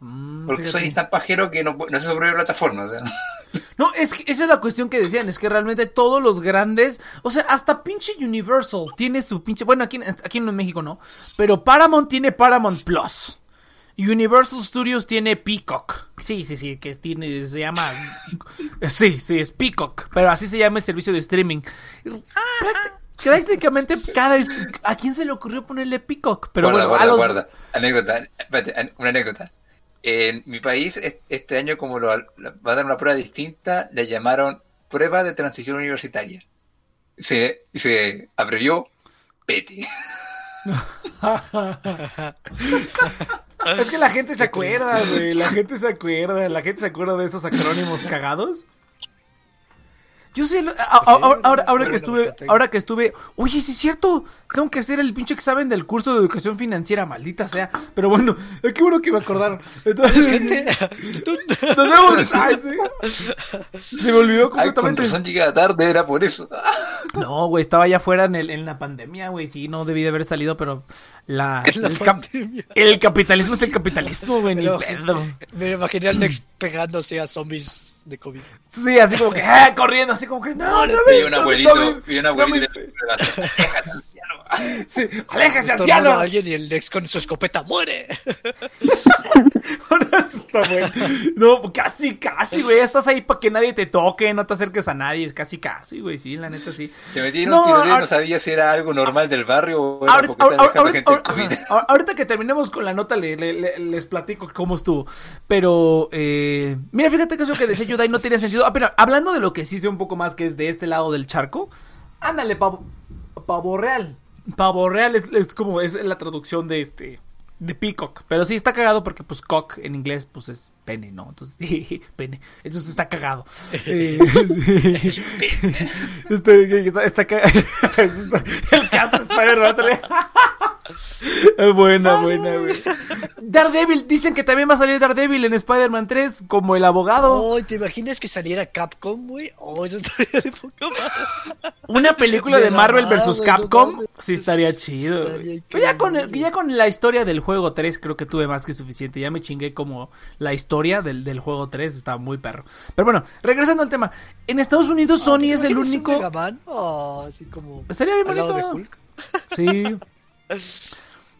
Mm, Porque fíjate. Sony es tan pajero que no, se su plataforma. O sea, *laughs* No, es que esa es la cuestión que decían, es que realmente todos los grandes, o sea, hasta pinche Universal tiene su pinche, bueno, aquí, aquí en México no, pero Paramount tiene Paramount Plus. Universal Studios tiene Peacock. Sí, sí, sí, que tiene, se llama... Sí, sí, es Peacock, pero así se llama el servicio de streaming. Prácti- Prácticamente cada... ¿A quién se le ocurrió ponerle Peacock? Pero guarda, bueno, a guarda, los... guarda. Anécdota, una anécdota. En mi país, es- este año, como lo, va a dar una prueba distinta, le llamaron prueba de transición universitaria. Se, se abrevió PETE. *laughs* *laughs* Es que la gente se acuerda, güey. La gente se acuerda. La gente se acuerda de esos acrónimos cagados. Yo sé, lo- a- a- a- ahora, ahora que estuve, ahora que estuve, oye, sí es cierto, tengo que hacer el pinche examen del curso de educación financiera, maldita sea. Pero bueno, *laughs* qué bueno que me acordaron. Entonces, *laughs* nos vemos. *laughs* Ay, sí. Se me olvidó Ay, con completamente. razón llegaba tarde, era por eso. No, güey, estaba allá afuera en, el- en la pandemia, güey. Sí, no debí de haber salido, pero la, el, cap- pandemia. el capitalismo es el capitalismo, güey. Ni Pero- pedo. Me imaginé al Nex pegándose a zombies de COVID. Sí, así como que, *laughs* ah, corriendo, así como que, no, no, no *laughs* Sí, aléjese, anciano. a alguien y el Nex con su escopeta muere. *laughs* Ahora eso está bueno. No, casi, casi, güey. Estás ahí para que nadie te toque, no te acerques a nadie. Es casi, casi, güey. Sí, la neta, sí. Se metí en No, un tiroteo y ahora- no sabía si era algo normal del barrio o era Ahorita, que terminemos con la nota le- le- le- les platico cómo estuvo. Pero, eh, mira, fíjate que eso que decía Yudai no tiene sentido. Ah, pero hablando de lo que sí sé un poco más que es de este lado del charco, ándale, pavo, pavo real. Pavo real es, es como es la traducción de este de peacock, pero sí está cagado porque pues cock en inglés pues es pene, ¿no? Entonces *laughs* sí, pene. Entonces está cagado. *laughs* Eh, sí. Este, está, está *laughs* está- el cast de Spider-Man también. Es buena, buena, güey. Daredevil, dicen que también va a salir Daredevil en Spider-Man 3 como el abogado. Oh, ¿te imaginas que saliera Capcom, güey? Oh, eso estaría de madre. Una película De Marvel no Capcom. Sí, estaría chido. Estaría. Pero ya, con, ya con la historia del juego 3 creo que tuve más que suficiente. Ya me chingué como la historia del, del juego 3. Está muy perro. Pero bueno, regresando al tema. En Estados Unidos Sony ¿Te es el un único... Oh, así como Estaría bien de bonito. Hulk. Sí.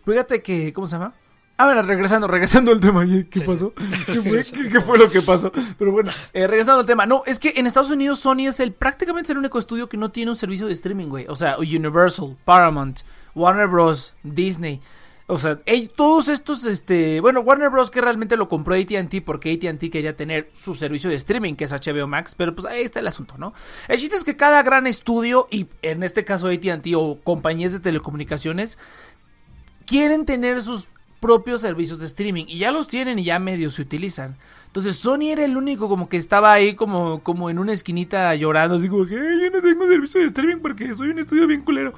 Fíjate que, ¿cómo se llama? Ah, bueno, regresando, regresando al tema. ¿y ¿Qué pasó? *laughs* ¿Qué fue, ¿Qué- qué fue lo que pasó? Pero bueno, eh, regresando al tema. No, es que en Estados Unidos Sony es el prácticamente el único estudio que no tiene un servicio de streaming, güey. O sea, Universal, Paramount, Warner Bros., Disney. O sea, todos estos, este, bueno, Warner Bros. que realmente lo compró AT&T porque AT&T quería tener su servicio de streaming, que es HBO Max, pero pues ahí está el asunto, ¿no? El chiste es que cada gran estudio, y en este caso AT&T o compañías de telecomunicaciones, quieren tener sus propios servicios de streaming y ya los tienen y ya medio se utilizan. Entonces Sony era el único como que estaba ahí como, como en una esquinita llorando, así como que "Ay, yo no tengo servicio de streaming porque soy un estudio bien culero.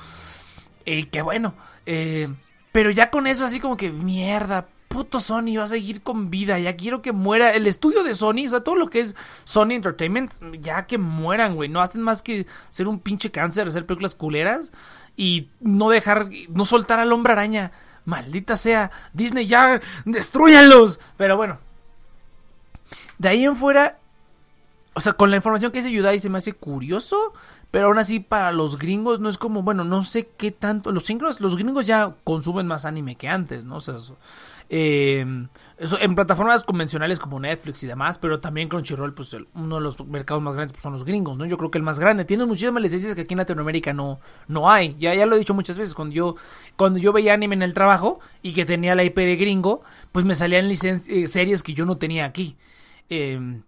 Y qué bueno. eh, pero ya con eso así como que mierda. Puto Sony va a seguir con vida. Ya quiero que muera. El estudio de Sony, o sea, todo lo que es Sony Entertainment, ya que mueran, güey. No hacen más que ser un pinche cáncer, hacer películas culeras y no dejar, no soltar al hombre araña. Maldita sea, Disney ya, destruyanlos. Pero bueno, de ahí en fuera, o sea, con la información que dice Yudai se me hace curioso, pero aún así para los gringos no es como, bueno, no sé qué tanto, los gringos, los gringos ya consumen más anime que antes, ¿no? O sea, eso, eso en plataformas convencionales como Netflix y demás, pero también Crunchyroll, pues uno de los mercados más grandes pues, son los gringos, ¿no? Yo creo que el más grande. Tiene muchísimas licencias que aquí en Latinoamérica no, no hay. Ya, ya lo he dicho muchas veces, cuando yo, cuando yo veía anime en el trabajo y que tenía la IP de gringo, pues me salían eh, series que yo no tenía aquí. Eh,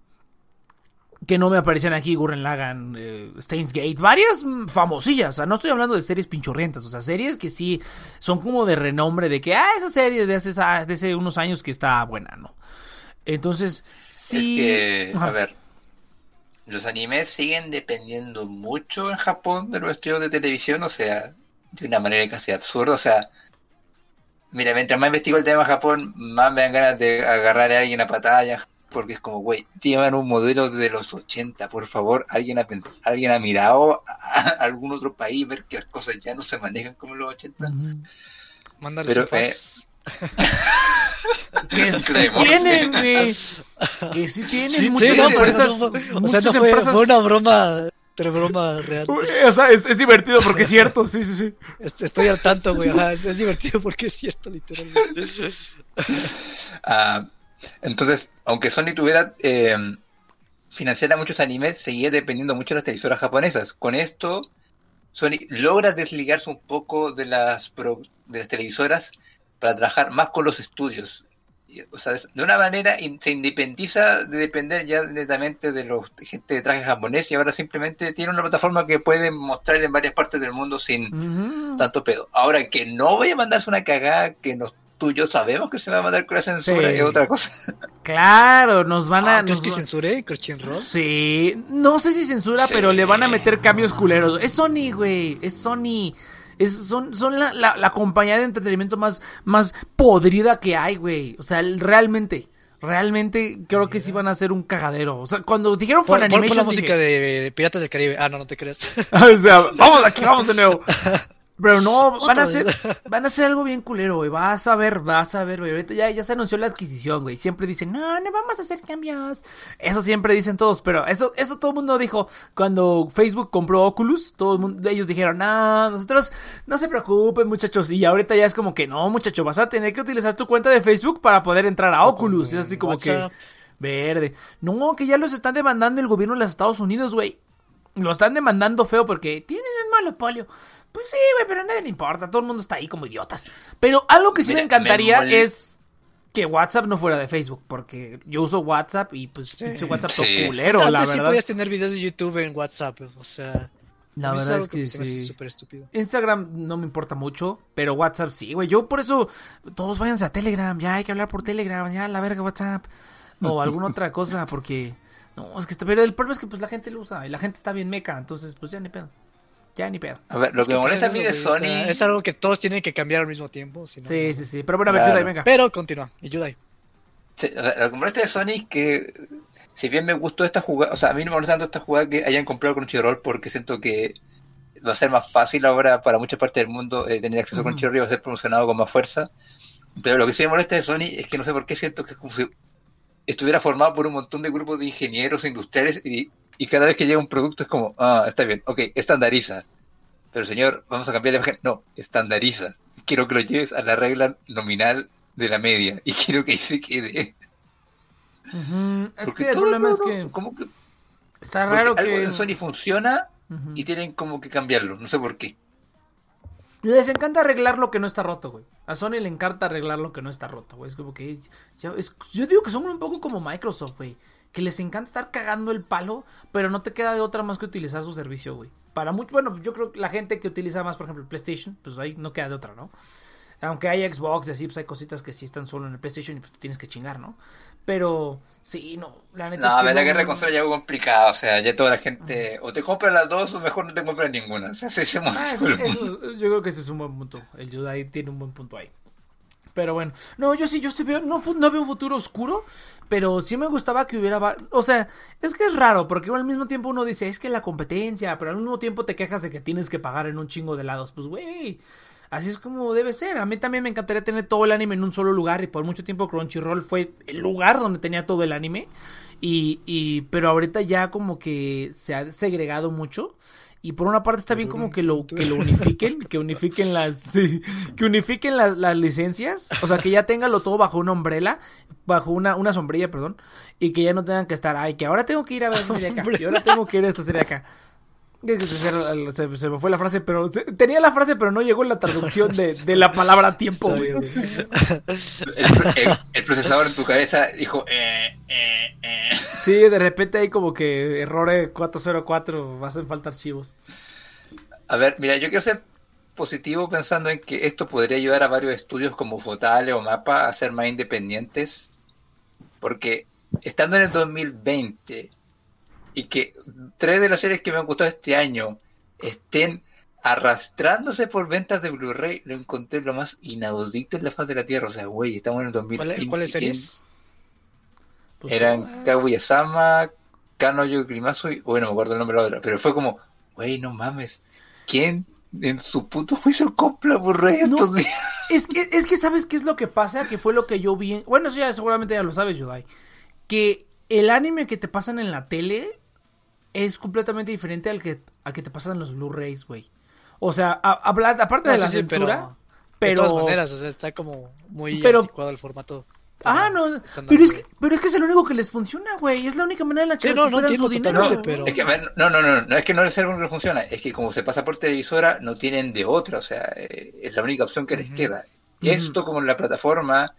que no me aparecían aquí, Gurren Lagann, eh, Steins Gate, varias famosillas, o sea, no estoy hablando de series pinchurrientas, o sea, series que sí son como de renombre, de que, ah, esa serie de hace, de hace unos años que está buena, ¿no? Entonces, sí... Es que, a ver, los animes siguen dependiendo mucho en Japón de los estudios de televisión, o sea, de una manera casi absurda, o sea, mira, mientras más investigo el tema de Japón, más me dan ganas de agarrar a alguien a patada, porque es como, güey, llevan un modelo de los 80, por favor, alguien ha, pens- alguien ha mirado a algún otro país, ver que las cosas ya no se manejan como en los 80. Ujú. Mándale Pero, su fax. *laughs* Que sí Creemos. tienen, *laughs* güey. Que sí tienen Sí, muchas sí, empresas. no o sea, muchas no fue, empresas- fue una broma, pero broma real. O sea, es, es divertido porque es cierto, sí, sí, sí. Est- Estoy al tanto, güey. ajá, es, es divertido porque es cierto, literalmente. *laughs* Ah, entonces, aunque Sony tuviera eh, financiara muchos animes, seguía dependiendo mucho de las televisoras japonesas. Con esto, Sony logra desligarse un poco de las, pro- de las televisoras para trabajar más con los estudios. O sea, de una manera in- se independiza de depender ya netamente de los de gente de traje japonés y ahora simplemente tiene una plataforma que puede mostrar en varias partes del mundo sin Ujú. tanto pedo. Ahora que no vaya a mandarse una cagada que nos, tú y yo sabemos que se va a mandar con la censura Sí. es otra cosa. *laughs* Claro, nos van a. Ah, ¿Crees nos que censuré Crunchyroll? Sí, no sé si censura, Sí. pero le van a meter cambios culeros. Es Sony, güey, es Sony. Es, son son la, la- la compañía de entretenimiento más, más podrida que hay, güey. O sea, realmente, realmente creo que sí van a ser un cagadero. O sea, cuando dijeron pon Animation la dije, música de Piratas del Caribe. Ah, no, no te creas. *laughs* o sea, vamos aquí, vamos de nuevo. *laughs* Pero no, van a hacer, *laughs* van a hacer algo bien culero, güey. Vas a ver, vas a ver, güey. Ahorita ya, ya se anunció la adquisición, güey. Siempre dicen, no, no vamos a hacer cambios. Eso siempre dicen todos, pero eso, eso todo el mundo dijo cuando Facebook compró Oculus. Todo el mundo, ellos dijeron, no, nosotros, no se preocupen, muchachos. Y ahorita ya es como que, no, muchacho, vas a tener que utilizar tu cuenta de Facebook para poder entrar a Oculus. Es así como WhatsApp. que, verde. No, que ya los están demandando el gobierno de los Estados Unidos, güey. Lo están demandando feo porque tienen un monopolio. Pues sí, güey, pero a nadie le importa. Todo el mundo está ahí como idiotas. Pero algo que sí me encantaría me es que WhatsApp no fuera de Facebook. Porque yo uso WhatsApp y pues pinche WhatsApp todo Sí. culero, la Antes sí verdad. podías tener videos de YouTube en WhatsApp. O sea, La verdad algo es que hace sí. súper estúpido. Instagram no me importa mucho, pero WhatsApp sí, güey. Yo por eso, todos váyanse a Telegram, ya hay que hablar por Telegram, ya la verga WhatsApp. O *laughs* alguna otra cosa, porque... No, es que está, pero el problema es que pues la gente lo usa y la gente está bien meca, entonces pues ya ni pedo. Ya ni pedo. A ver, lo Es que me pues, molesta a es mí de güey, o sea, Sony. es algo que todos tienen que cambiar al mismo tiempo. si no, Sí, no. sí, sí. Pero bueno, a ver, Claro. Yudai, venga. Pero continúa. Y Yudai. Sí, o sea, lo que me molesta de Sony es que, si bien me gustó esta jugada, o sea, a mí no me molesta tanto esta jugada que hayan comprado Crunchyroll porque siento que va a ser más fácil ahora para muchas partes del mundo eh, tener acceso a Ujú. Crunchyroll y va a ser promocionado con más fuerza. Pero lo que sí me molesta de Sony es que no sé por qué siento que es como si estuviera formado por un montón de grupos de ingenieros industriales y, y cada vez que llega un producto es como, ah, está bien, ok, estandariza. Pero señor, vamos a cambiar la imagen. No, estandariza. Quiero que lo lleves a la regla nominal de la media y quiero que ahí se quede. Ujú, Es Porque que el problema es que como que está porque raro algo que... en Sony funciona Ujú. y tienen como que cambiarlo, no sé por qué. Les encanta arreglar lo que no está roto, güey. A Sony le encanta arreglar lo que no está roto, güey. Es como que. ya- es- yo digo que son un poco como Microsoft, güey. Que les encanta estar cagando el palo, pero no te queda de otra más que utilizar su servicio, güey. Para mucho. Bueno, yo creo que la gente que utiliza más, por ejemplo, el PlayStation, pues ahí no queda de otra, ¿no? Aunque hay Xbox y así, pues hay cositas que sí están solo en el PlayStation y pues te tienes que chingar, ¿no? Pero sí, no. La neta No, es a que ver, la guerra de consola ya algo complicado, o sea, ya toda la gente o te compra las dos o mejor no te compra ninguna. O sea, se, Ah, eso- eso- yo creo que ese es un buen punto. El Yudai tiene un buen punto ahí. Pero bueno, no, yo sí, yo sí veo, no, no veo un futuro oscuro, pero sí me gustaba que hubiera, o sea, es que es raro, porque al mismo tiempo uno dice, es que la competencia, pero al mismo tiempo te quejas de que tienes que pagar en un chingo de lados, pues güey, así es como debe ser. A mí también me encantaría tener todo el anime en un solo lugar y por mucho tiempo Crunchyroll fue el lugar donde tenía todo el anime y, y pero ahorita ya como que se ha segregado mucho. Y por una parte está bien como que lo, que lo unifiquen, que unifiquen las, *laughs* sí, que unifiquen las, las licencias, o sea, que ya tenganlo todo bajo una umbrella, bajo una, una sombrilla, perdón, y que ya no tengan que estar, ay, que ahora tengo que ir a ver esta serie acá, y ahora tengo que ir a esta serie acá. Se, se- se- se me fue la frase, pero se- tenía la frase, pero no llegó la traducción de, de la palabra tiempo, güey. El, el- el procesador en tu cabeza dijo, eh, eh, eh. Sí, de repente hay como que errores 404, hacen falta archivos. A ver, mira, yo quiero ser positivo pensando en que esto podría ayudar a varios estudios como Fotale o Mapa a ser más independientes. Porque estando en el 2020 y que tres de las series que me han gustado este año estén arrastrándose por ventas de Blu-ray, lo encontré lo más inaudito en la faz de la Tierra. O sea, güey, estamos en el 2020. ¿Cuáles cuáles series? Pues, Eran Kaguya-sama, Kanoyo Grimazo y bueno, me acuerdo el nombre de la otra, pero fue como, güey, no mames, ¿quién en su puto juicio compra Blu-ray No. estos días. Es que, es que sabes qué es lo que pasa, que fue lo que yo vi. en- Bueno, eso ya seguramente ya lo sabes, Yudai. Que el anime que te pasan en la tele es completamente diferente al que, al que te pasan en los Blu-rays, güey. O sea, a- aparte No, de la sí, censura, pero, pero. de todas maneras, o sea, está como muy Pero- anticuado el formato. Ah, no. Pero es, que, pero es que es el único que les funciona, güey. Es la única manera en la que Sí, no, no entiendo dinero. totalmente, pero- Es que, a no, no, no, no es que no les algo que no funciona, es que como se pasa por televisora, no tienen de otra, o sea, eh, es la única opción que les queda. Esto como en la plataforma.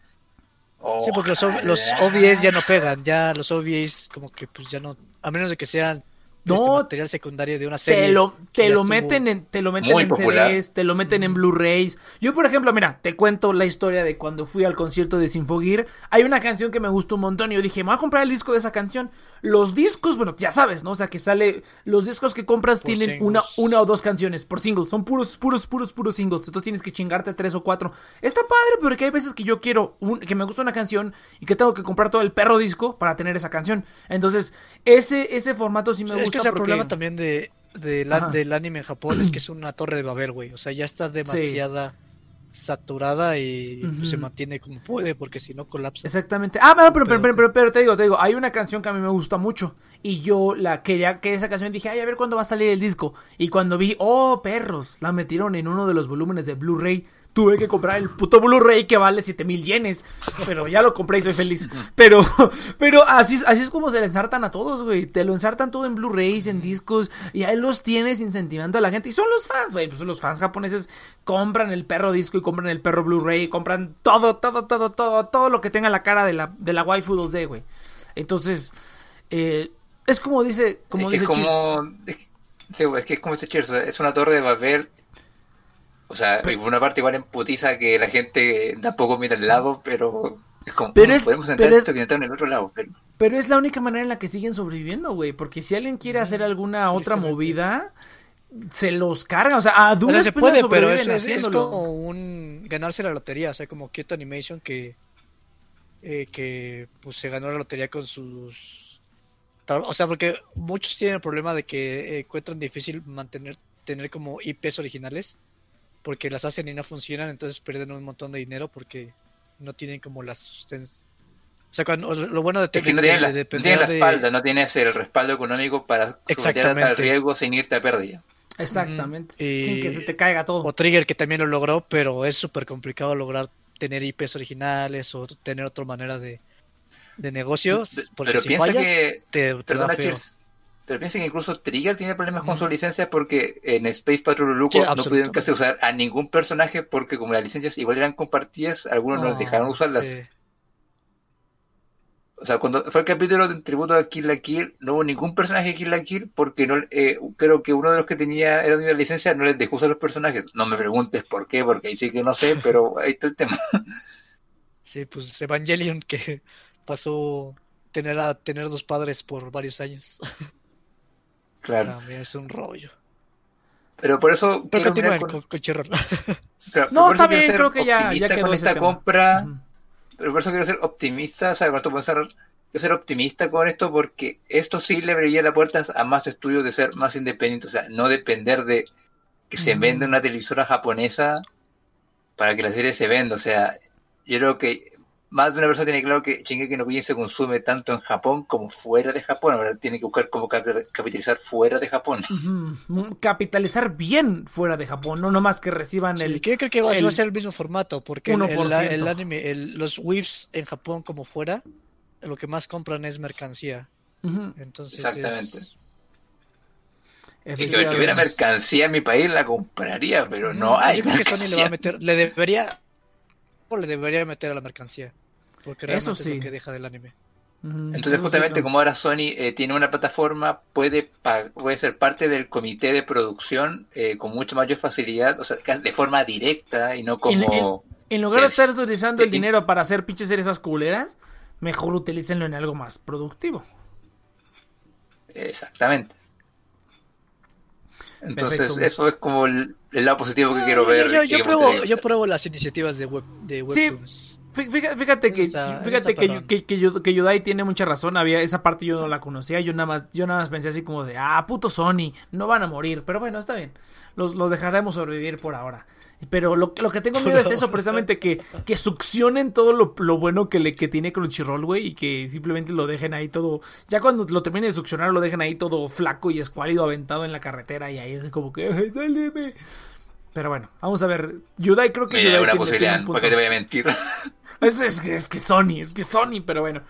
Sí, porque los, los. OVAs ya no pegan, ya los OVAs como que pues ya no, a menos de que sean No. este, material secundario de una serie. Te lo, te lo meten en, te lo meten en. CDs, te lo meten en Blu-rays. Yo, por ejemplo, mira, te cuento la historia de cuando fui al concierto de Sinfogir. Hay una canción que me gustó un montón y yo dije, me voy a comprar el disco de esa canción. Los discos, bueno, ya sabes, ¿no? O sea, que sale, los discos que compras Por tienen singles. una, una o dos canciones por singles. Son puros, puros, puros, puros singles. Entonces tienes que chingarte tres o cuatro. Está padre, pero que hay veces que yo quiero, un- que me gusta una canción y que tengo que comprar todo el perro disco para tener esa canción. Entonces, ese, ese formato sí me es gusta que sea, el porque... problema también de, de la- del anime en Japón es que es *clears throat* una torre de Babel, güey. O sea, ya está demasiada saturada y pues, se mantiene como puede, porque si no colapsa. Exactamente. Ah, bueno, pero, pero, Pero- pero, pero, pero te digo, te digo, hay una canción que a mí me gusta mucho. Y yo la quería, que esa canción dije, ay, a ver cuándo va a salir el disco. Y cuando vi, oh, perros, la metieron en uno de los volúmenes de Blu-ray. Tuve que comprar el puto Blu-ray que vale 7000 yenes. Pero ya lo compré y soy feliz. Pero, pero así, es- así es como se le ensartan a todos, güey. Te lo ensartan todo en Blu-rays, en discos. Y ahí los tienes incentivando a la gente. Y son los fans, güey. Pues los fans japoneses compran el perro disco y compran el perro Blu-ray. Compran todo, todo, todo, todo, todo lo que tenga la cara de la, de la waifu 2D, güey. Entonces, eh, es como dice, como es que dice como. Es, que- sí, es que es como este Cheers, o sea, es una torre de Babel. O sea, por una parte igual emputiza que la gente tampoco mira al lado, pero es como. Pero "Mm, es- podemos entrar pero en es- esto que entrar en el otro lado, pero. Pero es la única manera en la que siguen sobreviviendo, güey. Porque si alguien quiere hacer alguna otra movida, se los carga. O sea, a O duras sea, se puede, pero es, como un ganarse la lotería, o sea, como Kyoto Animation que eh, que pues se ganó la lotería con sus o sea, porque muchos tienen el problema de que eh, encuentran difícil mantener tener como IPs originales porque las hacen y no funcionan, entonces pierden un montón de dinero porque no tienen como la susten- o sea, cuando- lo bueno de, Es que no de- la, de no tienes la de- espalda, no tienes el respaldo económico para someter al riesgo sin irte a pérdida. Exactamente. Y- Sin que se te caiga todo. O Trigger que también lo logró, pero es súper complicado lograr tener IPs originales o tener otra manera de, de negocios. Porque pero si piensa fallas, que. te, te va Perdona. Pero piensa que incluso Trigger tiene problemas con Ujú. sus licencias porque en Space Patrol Luco Sí, no pudieron casi usar a ningún personaje porque como las licencias igual eran compartidas, algunos no les dejaron usarlas. Sí. O sea, cuando fue el capítulo de tributo a Kill la Kill, no hubo ningún personaje de Kill la Kill porque no, eh, creo que uno de los que tenía era una licencia no les dejó usar los personajes. No me preguntes por qué, porque ahí sí que no sé, *laughs* pero ahí está el tema. Sí, pues Evangelion que *laughs* pasó tener a tener dos padres por varios años. *laughs* Claro. También es un rollo. Pero por eso Pero quiero continúen mirar con- con, con Crunchyroll. claro, No, está bien, ser creo que ya- ya quedó con esta tema. compra. Pero por eso quiero ser optimista, o sea, cuando pensar, quiero ser optimista con esto porque esto sí le abriría las puertas a más estudios de ser más independientes, o sea, no depender de que se venda una televisora japonesa para que la serie se venda, o sea, yo creo que más de una persona tiene claro que Shingeki no Kyojin se consume tanto en Japón como fuera de Japón, ahora tiene que buscar cómo cap- capitalizar fuera de Japón. Ujú. Capitalizar bien fuera de Japón, no nomás que reciban Sí, el... yo creo que va, el va a ser el mismo formato, porque el, el- 1%. el anime, el- los whips en Japón como fuera, lo que más compran es mercancía. Entonces Exactamente. es- Y que si hubiera mercancía en mi país la compraría, pero no hay. Yo creo que Sony le va a meter, le debería, o le debería meter a la mercancía. Porque Eso realmente es sí. lo que deja del anime. Entonces, Eso justamente sí, no. como ahora Sony eh, tiene una plataforma, puede, puede ser parte del comité de producción eh, con mucha mayor facilidad, o sea, de forma directa y no como... En lugar de es- estar utilizando el dinero para hacer pinches series esas culeras, mejor utilícenlo en algo más productivo. Exactamente. Entonces, Perfecto. eso es como el, el lado positivo que quiero Ah, ver. Yo, pruebo, yo pruebo las iniciativas de web de webtoons. Fí- Fíjate, fíjate que, Está- fíjate que, que, que, que Yudai tiene mucha razón. Había esa parte yo no la conocía. Yo nada más, yo nada más pensé así como de, ah, puto Sony, no van a morir. Pero bueno, está bien. Los, los dejaremos sobrevivir por ahora. Pero lo, que- lo que tengo miedo es eso, precisamente que, que succionen todo lo, lo bueno que le que tiene Crunchyroll, güey, y que simplemente lo dejen ahí todo. Ya cuando lo terminen de succionar, lo dejen ahí todo flaco y escuálido aventado en la carretera. Y ahí es como que, ay, dáleme. Pero bueno, vamos a ver. Yudai creo que Mira, Yudai una tiene- tiene posibilidad, un porque te voy a mentir. *laughs* Es, es que, es que Sony, es que Sony, pero bueno.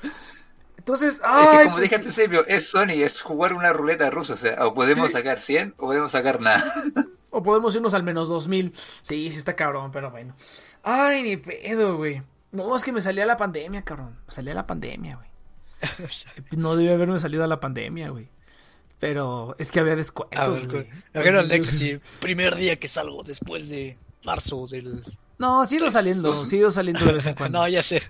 Entonces, es ay, que como pues dije al principio, es Sony, es jugar una ruleta rusa. O sea, o podemos Sí. sacar 100 o podemos sacar nada. *laughs* o podemos irnos al menos 2000. Sí, sí está cabrón, pero bueno. Ay, ni pedo, güey. No, es que me salía la pandemia, cabrón. Me salía la pandemia, güey. *laughs* No debía haberme salido a la pandemia, güey. Pero es que había descuentos, güey. así, primer día que salgo después de marzo del... No, sigo saliendo, sigo saliendo de vez en cuando. *laughs* No, ya sé.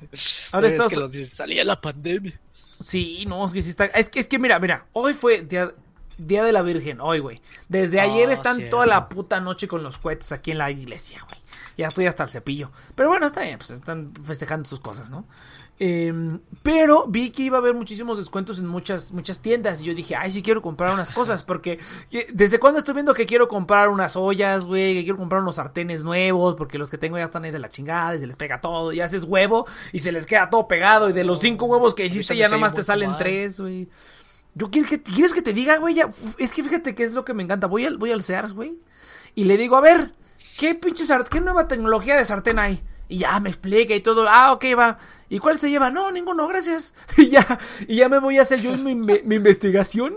Ahora es estás- que los dices, salía la pandemia. Sí, no, es que sí está. Es que, es que mira, mira, hoy fue día, día de la Virgen, hoy, güey. Desde ayer están cierto. toda la puta noche con los cohetes aquí en la iglesia, güey. Ya estoy hasta el cepillo. Pero bueno, está bien, pues están festejando sus cosas, ¿no? Em, pero vi que iba a haber muchísimos descuentos en muchas, muchas tiendas. Y yo dije, ay, sí quiero comprar unas cosas. Porque que- desde cuando estoy viendo que quiero comprar unas ollas, güey, que quiero comprar unos sartenes nuevos. Porque los que tengo ya están ahí de la chingada y se les pega todo. Y haces huevo y se les queda todo pegado. Y de los cinco huevos que hiciste, ya nada más te salen tres, güey. Yo quiero que, ¿quieres que te diga, güey? Ya, es que fíjate que es lo que me encanta. Voy al, voy al Sears, güey. Y le digo, a ver, ¿qué pinche qué nueva tecnología de sartén hay? Y ya me explica y todo. Ah, ok, va. ¿Y cuál se lleva? No, ninguno, gracias. *laughs* Y ya, y ya me voy a hacer yo mi, mi investigación.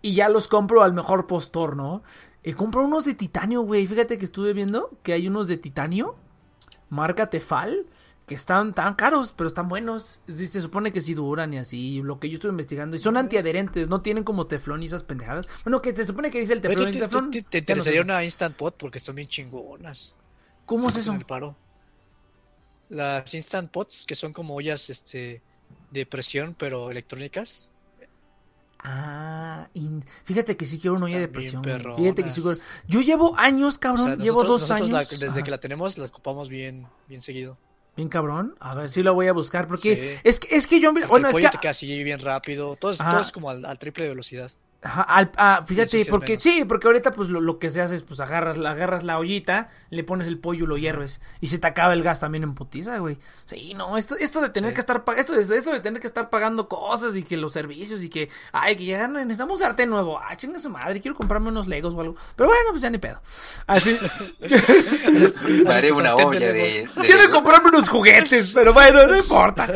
Y ya los compro al mejor postor, ¿no? Compro unos de titanio, güey. Fíjate que estuve viendo que hay unos de titanio. Marca Tefal. Que están tan caros, pero están buenos. Sí, se supone que sí duran y así. Lo que yo estuve investigando. Y son antiadherentes. No tienen como teflón y esas pendejadas. Bueno, que se supone que dice el Oye, teflón ¿Te, y te- teflón. te- te Ya no sé interesaría una Instant Pot? Porque están bien chingonas. ¿Cómo es eso? paro. Las Instant Pots, que son como ollas este, de presión, pero electrónicas. Ah, in- fíjate que sí quiero una olla de presión. Fíjate que sí quiero. Yo llevo años, O cabrón. llevo dos la- años. desde que la tenemos, la ocupamos bien, bien seguido. Bien cabrón. A ver si lo voy a buscar. Porque Sí. es que, es que yo, Porque bueno, el es que. así bien rápido. Todo es, todo es como al, al triple de velocidad. Ajá, al- ah, fíjate, porque menos. sí, porque ahorita pues lo, lo que se hace es pues agarras, la- agarras la ollita, le pones el pollo y lo hierves y se te acaba el gas también en putiza, güey. Sí, no, esto, esto de tener Sí. que estar esto, esto de tener que estar pagando cosas y que los servicios y que ay, que ya necesitamos un sartén nuevo. Ah, chinga su madre, quiero comprarme unos Legos o algo. Pero bueno, pues ya ni pedo. Así *laughs* Haré tu una olla de. De- quiero comprarme unos juguetes, pero bueno, no *laughs* importa.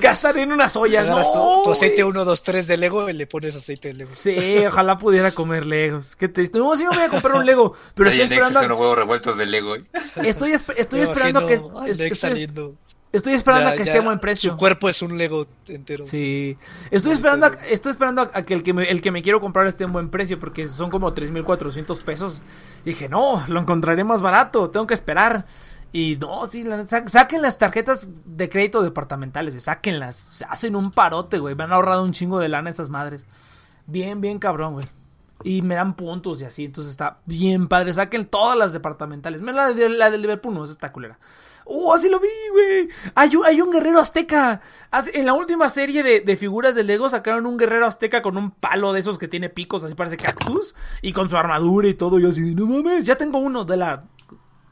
Gastaré en unas ollas, tu, aceite güey. 1, 2, 3 de Lego y le pones aceite de Lego. Sí, ojalá pudiera comer Legos. Qué triste. No, sí me voy a comprar un Lego, pero estoy esperando. son los huevos revueltos del Lego. ¿eh? Estoy, esperando que. estoy, saliendo. estoy esperando Ya- a que esté a buen precio. Su cuerpo es un Lego entero. Sí. Estoy esperando a, estoy esperando a, a que, el que me, el que me quiero comprar esté en buen precio porque son como 3.400 pesos. Dije, no, lo encontraré más barato, tengo que esperar. Y no, sí, la neta, sa- saquen las tarjetas de crédito departamentales, güey, sáquenlas. Se hacen un parote, güey. Me han ahorrado un chingo de lana esas madres. Bien, bien cabrón, güey. Y me dan puntos y así, entonces está bien padre. Saquen todas las departamentales. La de, la de Liverpool, no, esa está culera. ¡Oh, así lo vi, güey! Hay, un- hay un guerrero azteca. En la última serie de, de figuras de Lego sacaron un guerrero azteca con un palo de esos que tiene picos, así parece cactus. Y con su armadura y todo. Yo así, no mames, ya tengo uno de la...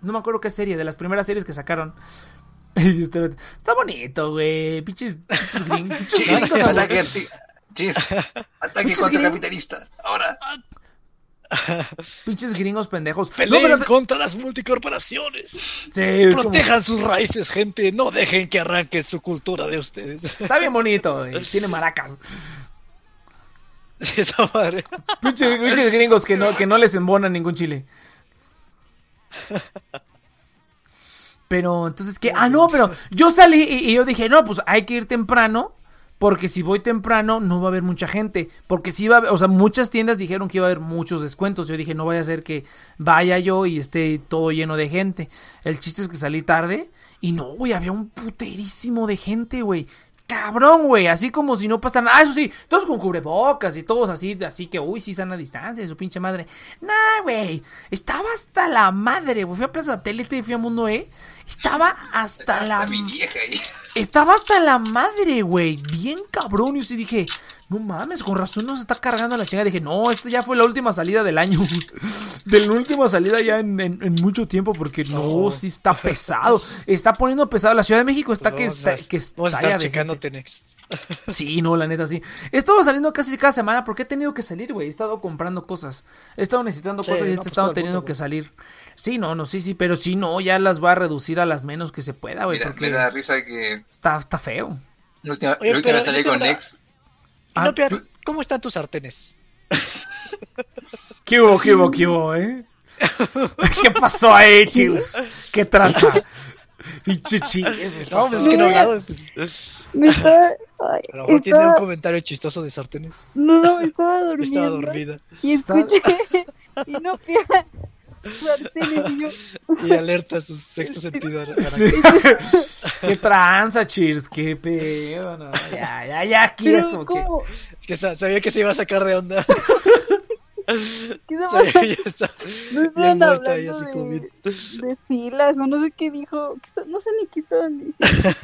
No me acuerdo qué serie, de las primeras series que sacaron. *laughs* Este- está bonito, güey. Pinches, pinches gring- *laughs* pinches Chis, gringos Chis, *laughs* ataque contra gringos. capitalista. Ahora. *laughs* Pinches gringos pendejos. No, Peleen pero- contra las multicorporaciones. sí, como- Protejan sus raíces, gente. No dejen que arranquen su cultura de ustedes. Está bien bonito. *laughs* Tiene maracas. Esa madre. Pinches, pinches gringos que no, que no les embonan ningún chile. Pero entonces, ¿qué? Ah, no, pero yo salí y, y yo dije, no, pues hay que ir temprano. Porque si voy temprano no va a haber mucha gente. Porque si va a haber, o sea, muchas tiendas dijeron que iba a haber muchos descuentos. Yo dije, no vaya a ser que vaya yo y esté todo lleno de gente. El chiste es que salí tarde y no, güey, había un puterísimo de gente, güey. Cabrón, güey, así como si no pasaran. Ah, eso sí, todos con cubrebocas y todos así, así que, uy, sí, sana distancia, su pinche madre. Nah, güey, estaba hasta la madre, güey. Fui a Plaza Satélite y fui a Mundo E Estaba hasta la mi vieja ahí. estaba hasta la madre, güey. Bien cabrón. Y sí dije, no mames, con razón nos está cargando la chingada. Dije, no, esta ya fue la última salida del año. *laughs* de la última salida ya en, en- en mucho tiempo. Porque no, No. sí está pesado. Está poniendo pesado. La Ciudad de México está que Vamos está, a- que estalla estar checándote next. *laughs* Sí, no, la neta sí. He estado saliendo casi cada semana porque he tenido que salir, güey. He estado comprando cosas. He estado necesitando Sí, cosas y he no, pues estado teniendo mundo, que salir. Sí, no, no, sí, sí. Pero sí, no, ya las va a reducir a las menos que se pueda, güey. Mira, Porque me da risa que está, está feo. la última, Oye, la última salí con Nex. Ah, tú- ¿cómo están tus sartenes? ¿Qué hubo, qué hubo, qué hubo, eh? ¿Qué pasó ahí, chills? ¿Qué tranza? Pinche No, pues es que no he hablado. Pues, a lo mejor tiene un comentario chistoso de sartenes. No, no, estaba *laughs* dormida. Y escuché. *laughs* y no pia. Y alerta su sexto sentido. Sí. *laughs* ¿Qué tranza, cheers? ¿Qué pedo? No, ya, ya, ya, aquí es como que... ¿cómo? Es que sa- sabía que se iba a sacar de onda. *laughs* ¿Qué se Sabía que ya está No bien muerta ahí, como de, bien. de filas o no sé qué dijo. ¿Qué está- No sé ni qué estaban diciendo.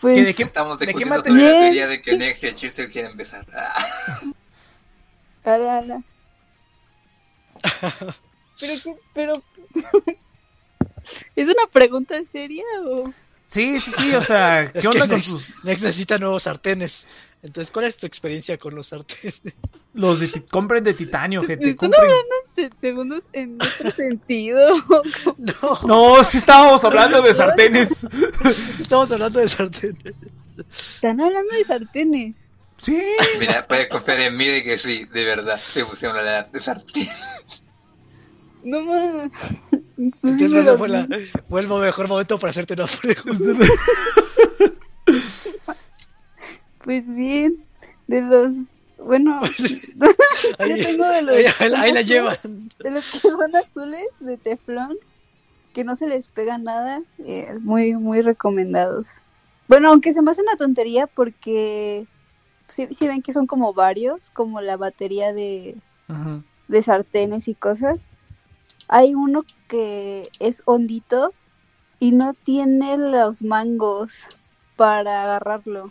Pues, *laughs* ¿Qué, de qué? Estamos ¿De qué la teoría de que Nex y el chiste quieren empezar. Ah, ala. Pero qué, pero. ¿Es una pregunta seria o.? Sí, sí, sí, o sea, *laughs* ¿qué Es onda que con Nex, sus... Nex necesita nuevos sartenes. Entonces, ¿cuál es tu experiencia con los sartenes? Los de... ti- Compren de titanio, gente, ¿Están compren... hablando en se- segundos en otro sentido? *laughs* No, No, sí estábamos hablando de sartenes. estamos hablando de sartenes. Están hablando de sartenes. Sí. *laughs* Mira, puedes confiar en mí de que sí, de verdad, se pusieron a hablar de sartén. No mames. Entonces, ese fue, la- fue el mejor momento para hacerte una pregunta. *laughs* Pues bien, de los. Bueno, *laughs* Ahí, yo tengo de los. ahí- ahí la- ahí la llevan. De los que son azules de teflón, que no se les pega nada, eh, muy, muy recomendados. Bueno, aunque se me hace una tontería porque si, ven que son como varios, como la batería de, Ujú. de sartenes y cosas. Hay uno que es hondito y no tiene los mangos para agarrarlo.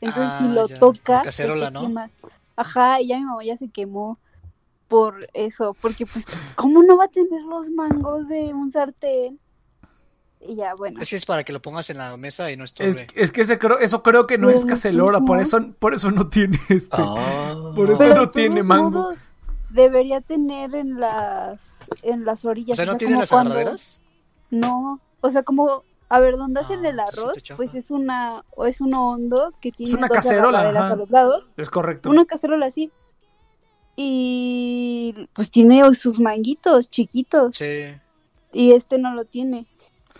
Entonces si Ah, lo ya. toca, La cacerola, se te ¿no? quema. Ajá, y ya mi mamá ya se quemó por eso, porque pues ¿cómo no va a tener los mangos de un sartén? Y ya, bueno. Es que es para que lo pongas en la mesa y no Es, estorbe. es que ese creo, eso creo que no es cacelora, por eso, por eso no tiene *laughs* este. Ah. Por eso Pero no tiene mango. modos, debería tener en las en las orillas. O sea, ¿no sea, tiene las cuando- agarraderas? No, o sea, como, a ver, donde hacen Ah, el arroz, pues es una, o es uno hondo que tiene una dos cacerola, agarraderas ajá. a los lados, Es correcto. una cacerola así, y pues tiene sus manguitos chiquitos, Sí. y este no lo tiene,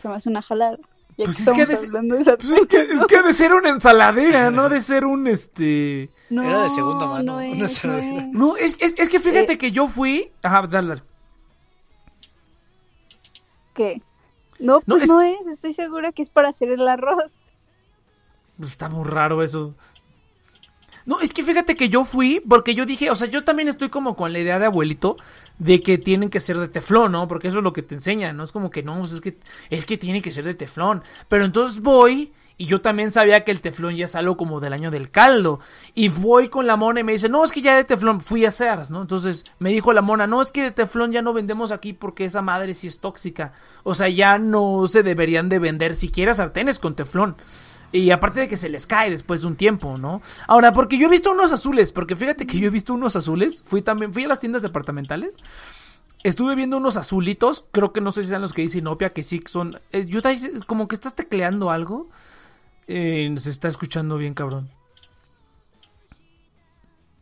se me hace una jalada. Pues que es que de- Pues es que, es que ha de ser una ensaladera, *laughs* no de ser un este. no, Era de segunda mano, no una es, no ensaladera. es. No, es, es, es que fíjate Eh. que yo fui. Ajá, dale, dale. ¿Qué? No, No, pues es- no es, estoy segura que es para hacer el arroz. Pues Está muy raro eso. No, es que fíjate que yo fui porque yo dije, o sea, yo también estoy como con la idea de abuelito de que tienen que ser de teflón, ¿no? Porque eso es lo que te enseñan, ¿no? Es como que no, pues es que es que tiene que ser de teflón. Pero entonces voy y yo también sabía que el teflón ya es algo como del año del caldo. Y voy con la mona y me dice, no, es que ya de teflón fui a Sears, ¿no? Entonces me dijo la mona, no, es que de teflón ya no vendemos aquí porque esa madre sí es tóxica. O sea, ya no se deberían de vender siquiera sartenes con teflón. Y aparte de que se les cae después de un tiempo, ¿no? Ahora, porque yo he visto unos azules, porque fíjate que yo he visto unos azules, fui también, fui a las tiendas departamentales, estuve viendo unos azulitos, creo que no sé si sean los que dice Inopia, que sí son, eh, dice- como que estás tecleando algo, eh, se está escuchando bien, cabrón.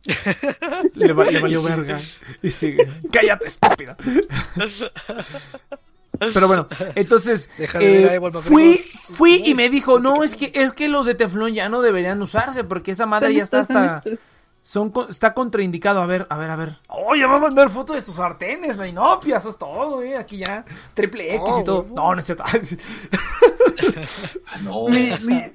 *laughs* Le, va- le valió Y verga. Y sigue. *laughs* Cállate, estúpida. *laughs* Pero bueno, *laughs* entonces Deja de ver eh, fui, fui y me *laughs* dijo, no, es que es que los de teflón ya no deberían usarse porque esa madre ya está hasta son está contraindicado. A ver, a ver, a ver. Oh, ya va a mandar fotos de sus sartenes, la inopia, eso es todo, eh, aquí ya triple X y Oh, todo. huevo. No, no es cierto. *laughs* No, Me- me-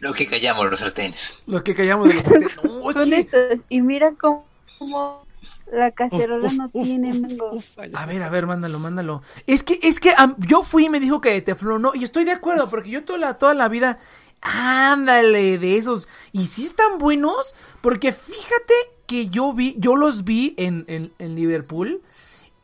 lo que callamos los sartenes. Los que callamos de los sartenes. No, es son que estos, y mira cómo, cómo La cacerola Uf, no uf, tiene mango. A ver, a ver, mándalo, mándalo. Es que, es que yo fui y me dijo que de teflón, no, y estoy de acuerdo, porque yo toda la, toda la vida, ándale, de esos. Y sí están buenos, porque fíjate que yo vi, yo los vi en, en, en Liverpool.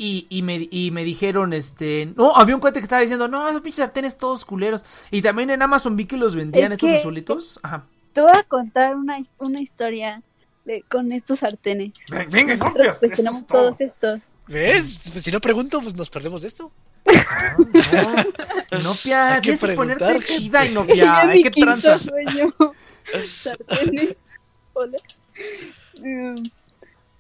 Y, y, me, y me dijeron, este, no, había un cuate que estaba diciendo, no, esos pinches sartenes todos culeros. Y también en Amazon vi que los vendían Es estos que- azulitos. Ajá. Te voy a contar una, una historia de, con estos sartenes. Ven- Venga, Nosotros pues es todos estos. ¿Ves? Pues, si no pregunto, pues nos perdemos de esto. *laughs* No, Novia, Hay que tienes que ponerte preguntar, chida, novia. *laughs* Ya Hay mi que tranza. sueño. *laughs* Sartenes. Hola. Mm.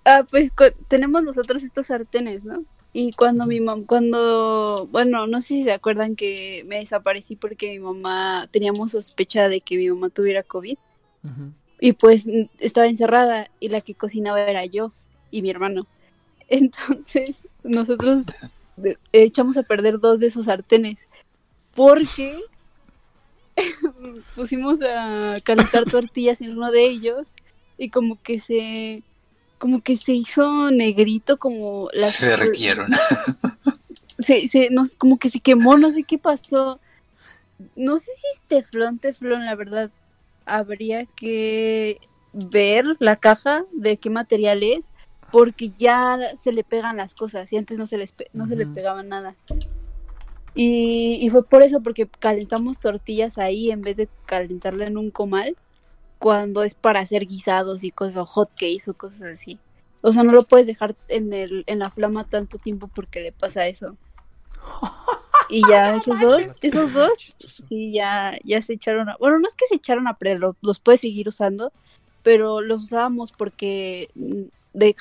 Ah, pues tenemos nosotros estos sartenes, ¿no? Y cuando mi mamá, cuando, bueno, no sé si se acuerdan que me desaparecí porque mi mamá, teníamos sospecha de que mi mamá tuviera COVID. Ujú. Y pues estaba encerrada y la que cocinaba era yo y mi hermano. *laughs* Entonces nosotros echamos a perder dos de esos sartenes porque *laughs* pusimos a calentar *laughs* tortillas en uno de ellos y como que se como que se hizo negrito como las Se derritieron. se, se, nos, como que se quemó, no sé qué pasó. No sé si es teflón, teflón, la verdad. Habría que ver la caja de qué material es, porque ya se le pegan las cosas y antes no se, les pe- no se le pegaba nada. Y, y fue por eso, porque calentamos tortillas ahí en vez de calentarla en un comal, cuando es para hacer guisados y cosas, o hot cakes o cosas así. O sea, no lo puedes dejar en, el, en la flama tanto tiempo porque le pasa eso. *laughs* Y ya esos dos, esos dos, sí, ya, ya se echaron a... Bueno, no es que se echaron a perder, lo- los puedes seguir usando, pero los usábamos porque de-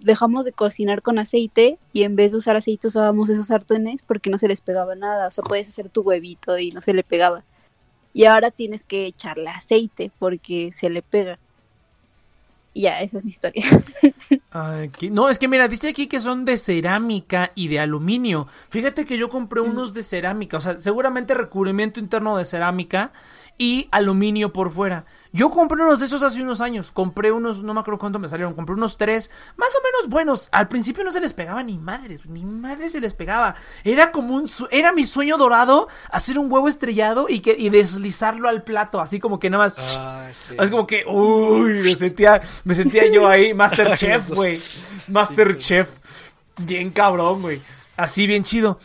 dejamos de cocinar con aceite y en vez de usar aceite usábamos esos sartenes porque no se les pegaba nada. O sea, puedes hacer tu huevito y no se le pegaba. Y ahora tienes que echarle aceite porque se le pega. Y ya, esa es mi historia. Aquí- No, es que mira, dice aquí que son de cerámica y de aluminio. Fíjate que yo compré unos de cerámica, o sea, seguramente recubrimiento interno de cerámica y aluminio por fuera. Yo compré unos de esos hace unos años. Compré unos, no me acuerdo cuánto me salieron. Compré unos tres, más o menos buenos. Al principio no se les pegaba ni madres, ni madres se les pegaba. Era como un, era mi sueño dorado hacer un huevo estrellado y que y deslizarlo al plato, así como que nada más. Ah, sí. Es como que, uy, me sentía, me sentía yo ahí, *laughs* Masterchef, güey. Masterchef. Bien cabrón, güey. Así bien chido.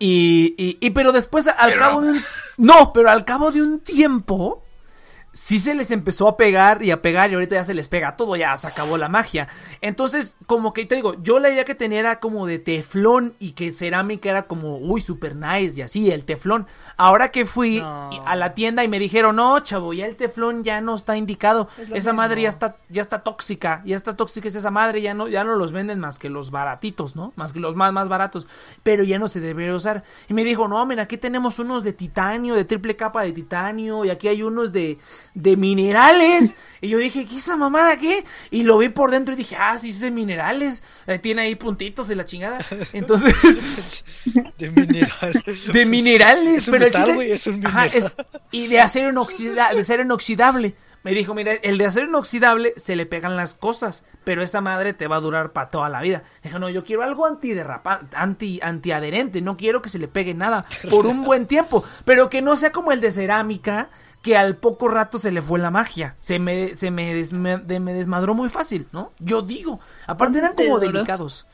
Y, y, y pero después, al Pero cabo de un... No, pero al cabo de un tiempo, sí se les empezó a pegar y a pegar y ahorita ya se les pega todo, ya se acabó la magia. Entonces, como que te digo, yo la idea que tenía era como de teflón y que cerámica era como, uy, super nice y así, el teflón. Ahora que fui No. a la tienda y me dijeron, no, chavo, ya el teflón ya no está indicado. Es Esa madre ya está, ya está tóxica, ya está tóxica es esa madre, ya no, ya no los venden más que los baratitos, ¿no? Más que los más, más baratos, pero ya no se debería usar. Y me dijo, no, mira, aquí tenemos unos de titanio, de triple capa de titanio, y aquí hay unos de, de minerales. Y yo dije, ¿qué esa mamada qué? Y lo vi por dentro y dije, ah, sí es de minerales. Eh, tiene ahí puntitos de la chingada. Entonces, *laughs* De mineral. de minerales, Es un pero el metal, chiste- güey, es un Ajá, mineral. es- y de acero inoxida- de acero inoxidable. Me dijo, mira, el de acero inoxidable se le pegan las cosas, pero esa madre te va a durar para toda la vida. Dije, no, yo quiero algo antiderrapante, anti, antiadherente, no quiero que se le pegue nada por *laughs* un buen tiempo, pero que no sea como el de cerámica, que al poco rato se le fue la magia. Se me, se me, desme- de- me desmadró muy fácil, ¿no? Yo digo. Aparte eran ¿Te como delicados.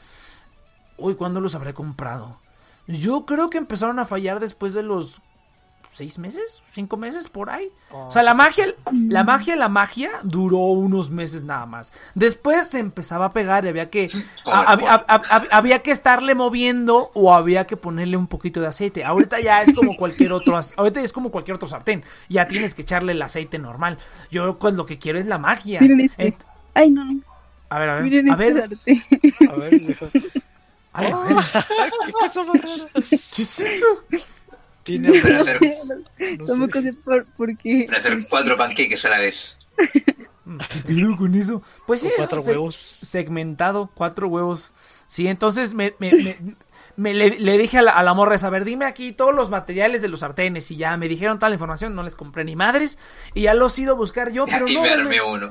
Uy, ¿cuándo los habré comprado? Yo creo que empezaron a fallar después de los seis meses, cinco meses por ahí. Oh, o sea, la magia, la magia, la magia duró unos meses nada más. Después se empezaba a pegar y había que, a- había, hab- hab- había que estarle moviendo o había que ponerle un poquito de aceite. Ahorita ya es como cualquier otro, ahorita es como cualquier otro sartén. Ya tienes que echarle el aceite normal. Yo pues lo que quiero es la magia. Miren este. Ent- Ay, no, no. a ver, a ver, Miren a este ver. A ver, a ver, *laughs* a ver. qué cosa más rara. ¿Qué es eso? Tiene Para *laughs* No hacer, sé, no tampoco sé. sé por, por qué. para hacer cuatro panqueques a la vez. *laughs* ¿Qué con eso? Pues sí, cuatro se- huevos. segmentado, cuatro huevos. Sí, entonces me, me, me, *laughs* me le, le dije a la, a la morra esa, a ver, dime aquí todos los materiales de los sartenes. Y ya me dijeron toda la información, no les compré ni madres. Y ya los he ido a buscar yo, pero y no. me no, armé no. uno.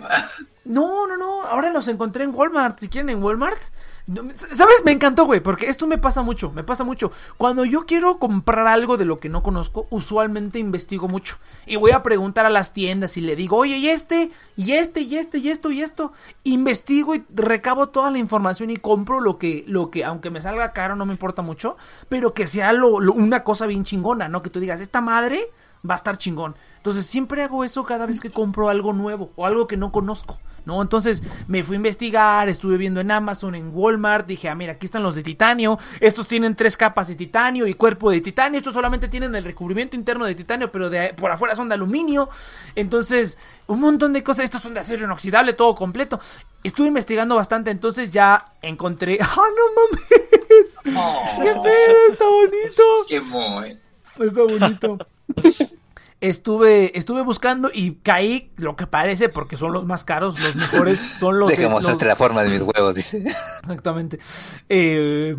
No, no, no. Ahora los encontré en Walmart. Si quieren en Walmart. ¿Sabes? Me encantó, güey. Porque esto me pasa mucho. Me pasa mucho. Cuando yo quiero comprar algo de lo que no conozco, usualmente investigo mucho. Y voy a preguntar a las tiendas y le digo, oye, y este, y este, y este, y esto, y esto. Investigo y recabo toda la información y compro lo que, lo que, aunque me salga caro, no me importa mucho. Pero que sea lo, lo- una cosa bien chingona, ¿no? Que tú digas, esta madre va a estar chingón. Entonces siempre hago eso cada vez que compro algo nuevo o algo que no conozco. ¿No? Entonces me fui a investigar, estuve viendo en Amazon, en Walmart, dije, ah, mira, aquí están los de titanio, estos tienen tres capas de titanio y cuerpo de titanio, estos solamente tienen el recubrimiento interno de titanio, pero de por afuera son de aluminio. Entonces, un montón de cosas, estos son de acero inoxidable, todo completo. Estuve investigando bastante, entonces ya encontré, *laughs* ¡ah, no mames! Oh, ¡Qué pedo! Está bonito. qué muy. Está bonito. Estuve, estuve buscando y caí lo que parece porque son los más caros, los mejores son los de- Deja los- mostrarte la forma de mis huevos, dice. Exactamente. Eh,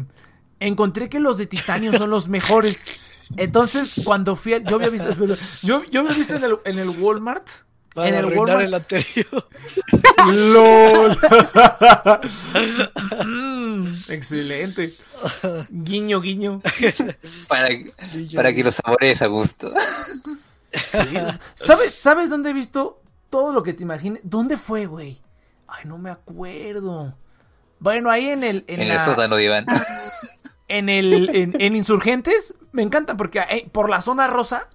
encontré que los de titanio son los mejores. Entonces, cuando fui al- yo había visto, yo, yo había visto en el, en el Walmart. Para en el Walmart. el anterior. LOL. *laughs* Mm, excelente. Guiño, guiño. Para, Para que lo saborees a gusto. ¿Sabes, ¿Sabes dónde he visto todo lo que te imagines? ¿Dónde fue, güey? Ay, no me acuerdo. Bueno, ahí en el. En, En la- el sótano de Iván. en el en, en Insurgentes me encanta porque eh, por la zona rosa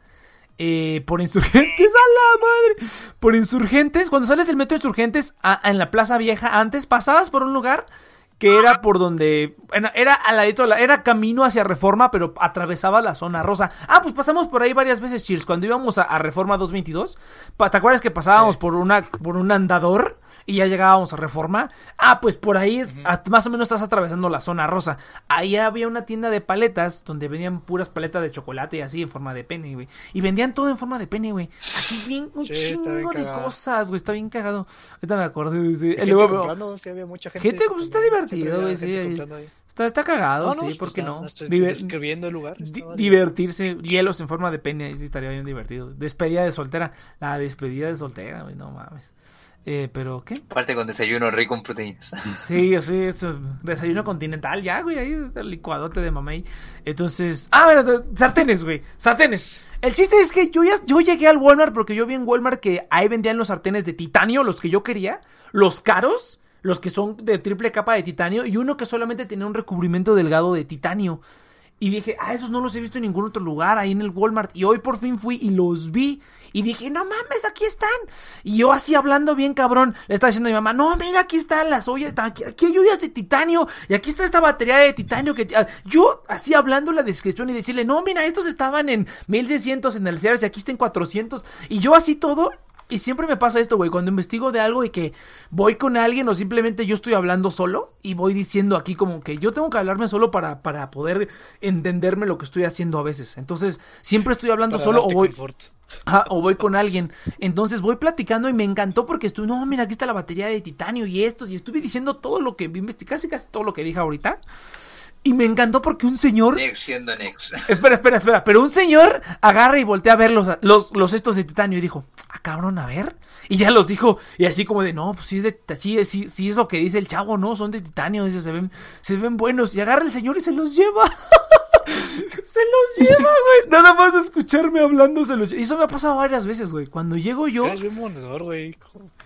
eh, por Insurgentes *laughs* a la madre. Por Insurgentes cuando sales del metro Insurgentes a- a- en la Plaza Vieja antes pasabas por un lugar que era por donde bueno, era al ladito era camino hacia Reforma pero atravesaba la zona rosa. Ah pues pasamos por ahí varias veces Cheers cuando íbamos a, a Reforma 222 pa- ¿te acuerdas que pasábamos por una por un andador y ya llegábamos a Reforma. Ah, pues por ahí es- a- más o menos estás atravesando la zona rosa. Ahí había una tienda de paletas donde vendían puras paletas de chocolate y así en forma de pene, güey. Y vendían todo en forma de pene, güey. Así bien, un Sí, bien chingo de cosas, güey. Está bien cagado. Ahorita me acordé el gente luego- comprando, sí, había mucha gente. Gente, pues, está divertido, güey, sí. Está, está cagado, No, no, sí, pues, ¿por qué no, no? estoy Diver- describiendo el lugar. di- divertirse, hielos en forma de pene, ahí sí estaría bien divertido. Despedida de soltera. La despedida de soltera, güey, no mames. Eh, pero, ¿qué? Aparte con desayuno rico en proteínas. *laughs* Sí, yo sí, eso, desayuno continental ya, güey, ahí el licuadote de mamey. Entonces, ah, bueno, sartenes, güey, sartenes. El chiste es que yo ya yo llegué al Walmart porque yo vi en Walmart que ahí vendían los sartenes de titanio, los que yo quería, los caros, los que son de triple capa de titanio y uno que solamente tenía un recubrimiento delgado de titanio. Y dije, ah, esos no los he visto en ningún otro lugar, ahí en el Walmart. Y hoy por fin fui y los vi. Y dije, no mames, aquí están. Y yo así hablando bien cabrón, le estaba diciendo a mi mamá, no, mira, aquí están las ollas, aquí, aquí hay ollas de titanio. Y aquí está esta batería de titanio que... ah, Yo así hablando la descripción y decirle, no, mira, estos estaban en 1600 en el Sears y aquí están en 400. Y yo así todo y siempre me pasa esto, güey, cuando investigo de algo y que voy con alguien o simplemente yo estoy hablando solo y voy diciendo aquí como que yo tengo que hablarme solo para, para poder entenderme lo que estoy haciendo a veces. Entonces, siempre estoy hablando para solo o voy, confort. O voy con alguien. Entonces voy platicando y me encantó porque estuve, no, mira, aquí está la batería de titanio y estos. Y estuve diciendo todo lo que investigué, casi casi todo lo que dije ahorita. Y me encantó porque un señor siendo. *laughs* Espera, espera, espera. Pero un señor agarra y voltea a ver los, los, los estos de titanio y dijo, ah, cabrón, a ver. Y ya los dijo, y así como de, no, pues sí es de sí, sí, sí es lo que dice el chavo, ¿no? Son de titanio, dice, se ven, se ven buenos. Y agarra el señor y se los lleva. *laughs* se los lleva, güey. Nada más de escucharme hablando, se los lleva. Y eso me ha pasado varias veces, güey. Cuando llego yo. Eres bien vendedor, güey.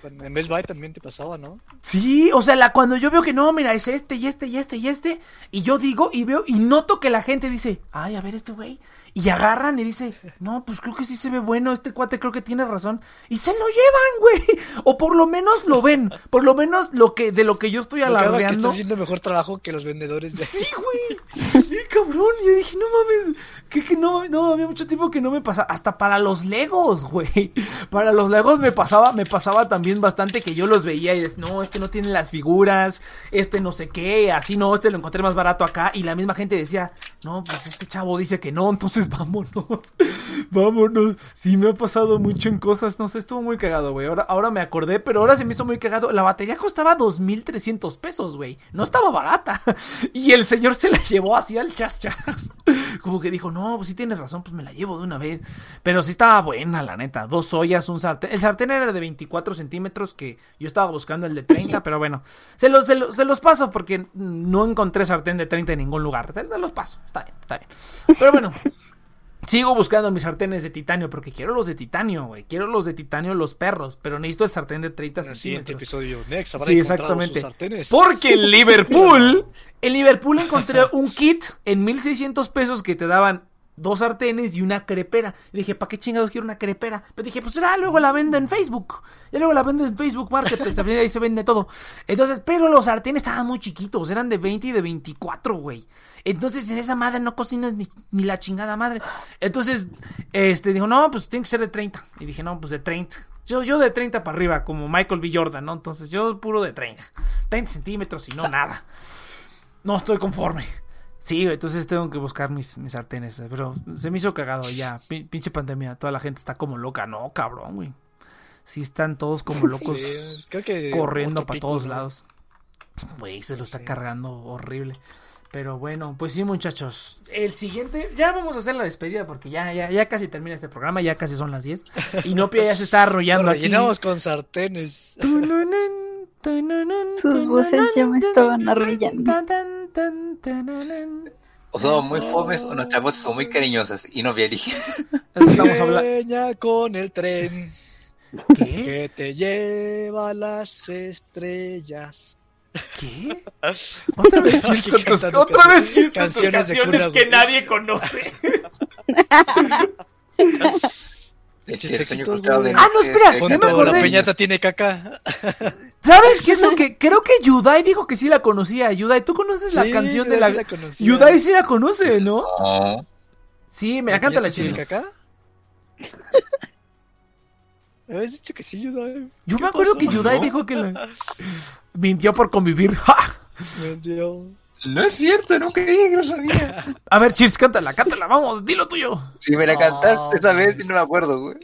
En Best Buy también te pasaba, ¿no? Sí, o sea, la, cuando yo veo que no, mira, es este y este y este y este, y yo digo y veo y noto que la gente dice, ay, a ver este güey, y agarran y dice, no, pues creo que sí se ve bueno, este cuate creo que tiene razón, y se lo llevan, güey, o por lo menos lo ven, por lo menos lo que de lo que yo estoy hago es que alardeando. estás haciendo mejor trabajo que los vendedores de Sí, güey. Sí, cabrón. Yo dije, no mames. Que, que no, no, había mucho tiempo que no me pasaba. Hasta para los Legos, güey. Para los Legos me pasaba, me pasaba también bastante que yo los veía y decía, no, este no tiene las figuras, este no sé qué, así no, este lo encontré más barato acá. Y la misma gente decía, no, pues este chavo dice que no, entonces *laughs* vámonos. Vámonos. Sí, me ha pasado mucho en cosas. No sé, estuvo muy cagado, güey. Ahora, ahora me acordé, pero ahora se me hizo muy cagado. La batería costaba 2.300 pesos, güey. No estaba barata. *laughs* Y el señor se la llevó así al chas, chas. *laughs* Como que dijo, no, pues sí tienes razón, pues me la llevo de una vez. Pero sí estaba buena, la neta. Dos ollas, un sartén. El sartén era de 24 centímetros, que yo estaba buscando el de 30, pero bueno. Se los, se los, se los paso porque no encontré sartén de 30 en ningún lugar. Se los paso, está bien, está bien. Pero bueno. Sigo buscando mis sartenes de titanio porque quiero los de titanio, güey. Quiero los de titanio los perros, pero necesito el sartén de 30 En el centímetros. episodio, Nex habrá Sí, exactamente. sus sartenes. Porque en *laughs* Liverpool, en Liverpool encontré un kit en 1600 pesos que te daban dos sartenes y una crepera. Y dije, ¿para qué chingados quiero una crepera? Pero dije, pues ya luego la vendo en Facebook. Ya luego la vendo en Facebook Marketplace. al final ahí se vende todo. Entonces, pero los sartenes estaban muy chiquitos. Eran de 20 y de 24, güey. Entonces, en esa madre no cocinas ni, ni la chingada madre. Entonces, este, dijo, no, pues tiene que ser de 30. Y dije, no, pues de 30. Yo, yo de 30 para arriba, como Michael B. Jordan, ¿no? Entonces, yo puro de 30. 30 centímetros y no nada. No estoy conforme. Sí, güey, entonces tengo que buscar mis, mis sartenes. Pero se me hizo cagado ya. pi- Pinche pandemia. Toda la gente está como loca. No, cabrón, güey. Sí están todos como *laughs* locos Sí, creo que corriendo para todos ¿no? lados. Güey, se lo está Sí. cargando horrible. Pero bueno, pues sí, muchachos. El siguiente, ya vamos a hacer la despedida porque ya, ya, ya casi termina este programa, ya casi son las 10. Y Nopia ya se está arrollando Lo aquí. rellenamos con sartenes. Sus voces ya me estaban tananun. O somos muy fomes o nuestras voces son muy cariñosas y no bien Estamos hablando. Con el tren ¿Qué? que te lleva a las estrellas. ¿Qué? *laughs* Otra vez Aquí chis con tus, otra canciones- vez canciones de canciones que nadie conoce. *laughs* El Chistecitos, sueño frustrado de Ah, no, espera, ya me Junto la acordé. piñata tiene caca. ¿Sabes qué es lo que? Creo que Yudai dijo que sí la conocía. Yudai, ¿tú conoces la canción Yudai de la. sí la conocía. Yudai sí la conoce, ¿no? Sí, me la canta la chis. caca? ¿Me habías dicho que sí, Yudai? Yo ¿Qué me acuerdo pasó? que Yudai ¿No? dijo que la. Mintió por convivir. *laughs* ¡Ja! No es cierto, nunca dije que lo sabía. *laughs* A ver, Cheers, cántala, cántala, vamos, dilo tuyo. Si me la No, cantaste esa vez, pues. no me acuerdo, güey.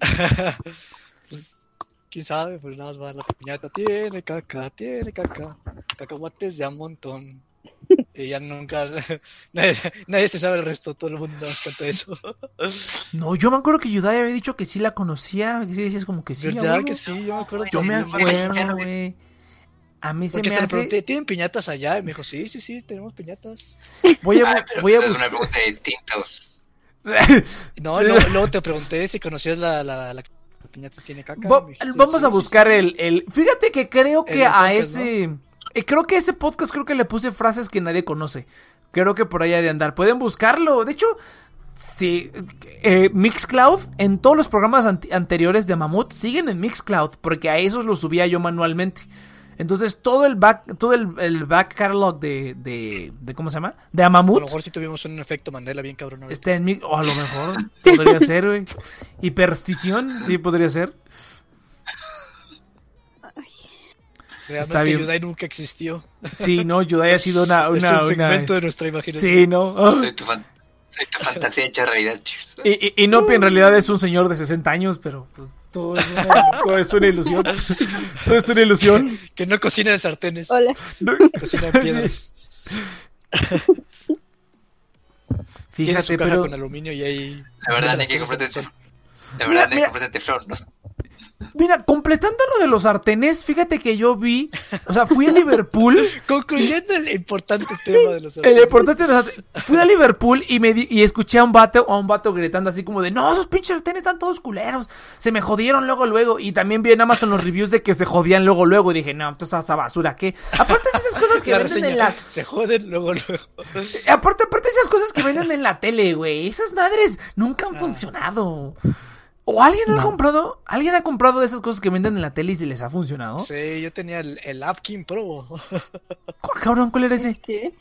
*laughs* Pues, quién sabe, pues nada más va la piñata. Tiene caca, tiene caca. Cacahuates de a montón. Y ya nunca. *laughs* Nadie, nadie se sabe el resto, todo el mundo nos canta eso. No, yo me acuerdo que Yudai había dicho que sí la conocía. Que sí decías como que sí. a ¿Verdad que sí? Yo me acuerdo Yo me acuerdo, güey. A mí se Porque me se le pregunté, ¿tienen piñatas allá? Y me dijo, sí, sí, sí, tenemos piñatas. Voy a, Ah, pero voy a esa es una buscar. pregunta de tintos. *laughs* No, luego, luego te pregunté si conocías la, la, la piñata tiene caca. Va- vamos sí, a sí, buscar sí. el, el. Fíjate que creo que a podcast, ese. eh, creo que a ese podcast creo que le puse frases que nadie conoce. Creo que por ahí ha de andar. Pueden buscarlo. De hecho, sí. eh, Mixcloud, en todos los programas ante- anteriores de Mamut, siguen en Mixcloud. Porque a esos los subía yo manualmente. Entonces todo el back, todo el, el back catalog de, de, de- ¿cómo se llama? De A Amamut lo mejor sí tuvimos un efecto Mandela bien cabrón. ahorita. está en mi, o a lo mejor podría *laughs* ser, güey. Hiperstición, sí podría ser. Realmente está bien. Yudai nunca existió. Sí, no, Yudai ha sido una, *laughs* es una, un una- segmento de nuestra imaginación. Sí, no. Ah. Soy tu, fan- soy tu fantasía hecha realidad. Y, y, y Nopi en realidad es un señor de 60 años, pero pues, todo, es una, *laughs* todo es una ilusión. Todo es una ilusión. Que no cocina en sartenes. Hola. Cocina en piedras. Tiene su Fíjate, caja pero con aluminio y ahí. La verdad, hay que comprarte. La verdad, hay que comprarte teflón. No sé. Mira, completando lo de los sartenes, fíjate que yo vi, o sea, fui a Liverpool *laughs* Concluyendo el importante tema de los El sartenes. importante de los sartenes. Fui a Liverpool y me di- y escuché a un vato, a un vato gritando así como de no, esos pinches sartenes están todos culeros. Se me jodieron luego luego. Y también vi en Amazon los reviews de que se jodían luego luego. Y dije, no, toda esa basura, ¿qué? Aparte de esas cosas que La venden reseña. en la. Se joden luego, luego. Aparte, aparte de esas cosas que venden en la tele, güey. Esas madres nunca han funcionado. ¿O alguien ha comprado? ¿Alguien ha comprado de esas cosas que venden en la tele y si les ha funcionado? Sí, yo tenía el, el Apkin Pro. ¿Cuál, cabrón, ¿cuál era ese? ¿Qué?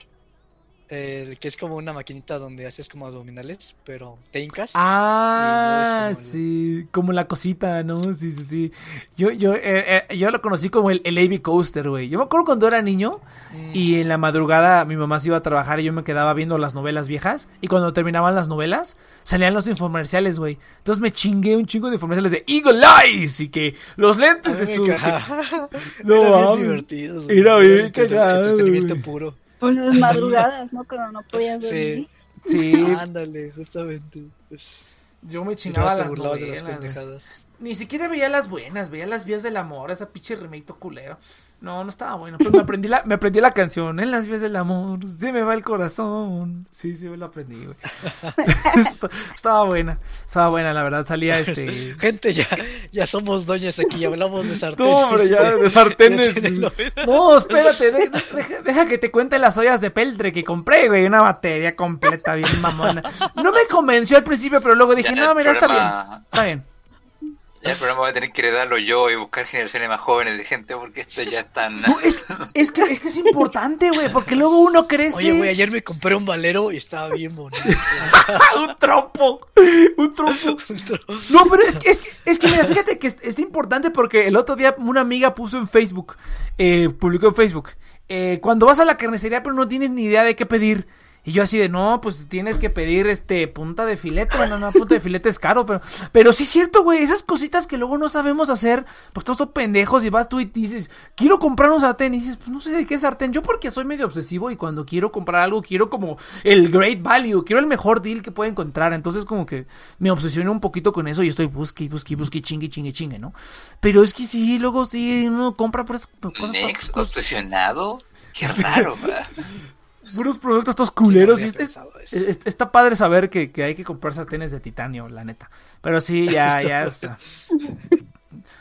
El que es como una maquinita donde haces como abdominales, pero te hincas. Ah, Y no es como el- sí, como la cosita, ¿no? Sí, sí, sí. Yo, yo, eh, eh, yo lo conocí como el, el AB Coaster, güey. Yo me acuerdo cuando era niño Mm. y en la madrugada mi mamá se iba a trabajar y yo me quedaba viendo las novelas viejas. Y cuando terminaban las novelas, salían los infomerciales, güey. Entonces me chingué un chingo de infomerciales de Eagle Eyes y que los lentes de su. *laughs* No Era bien divertido. Era bien cagado, Entretenimiento puro. Por las madrugadas, ¿no? Cuando no podías dormir. Sí, Sí, *laughs* ándale, justamente. yo me chingaba las burlabas de las novelas. pendejadas. Ni siquiera veía las buenas, veía las vías del amor, esa pinche remake culero. No, no estaba bueno, pero me aprendí la, me aprendí la canción, en las vías del amor, se me va el corazón. Sí, sí, me la aprendí, güey. *laughs* Est- estaba buena, estaba buena, la verdad, salía *laughs* este... Gente, ya, ya somos doñas aquí, hablamos de sartenes. No, hombre, ya, de sartenes. No, espérate, de- de- deja, deja que te cuente las ollas de peltre que compré, güey, una batería completa, bien mamona. No me convenció al principio, pero luego dije, Ya, no, mira, está bien, está bien. Ya el programa voy a tener que heredarlo yo y buscar generaciones más jóvenes de gente porque esto ya es tan... No, es, es que, es que es importante, güey, porque luego uno crece. Oye, güey, ayer me compré un valero y estaba bien bonito. *laughs* un trompo. *laughs* Un trompo. No, pero es, que- es, que- es que, mira, fíjate que es, es importante porque el otro día una amiga puso en Facebook, eh, publicó en Facebook, eh, cuando vas a la carnicería pero no tienes ni idea de qué pedir. Y yo así de, no, pues tienes que pedir este punta de filete. Bueno, no, punta de filete es caro, pero, pero sí es cierto, güey. Esas cositas que luego no sabemos hacer, pues todos son pendejos y vas tú y dices, quiero comprar un sartén. Y dices, pues no sé de qué sartén. Yo porque soy medio obsesivo y cuando quiero comprar algo, quiero como el great value, quiero el mejor deal que pueda encontrar. Entonces, como que me obsesioné un poquito con eso y estoy busque busque busque, chingue, chingue, chingue, ¿no? Pero es que sí, luego sí, uno compra por esas cosas. Obsesionado. Qué *laughs* raro. Puros productos estos culeros. había y es- es- pensado eso. es- está padre saber que, que hay que comprar sartenes de titanio, la neta. Pero sí, ya, *laughs* ya. sea,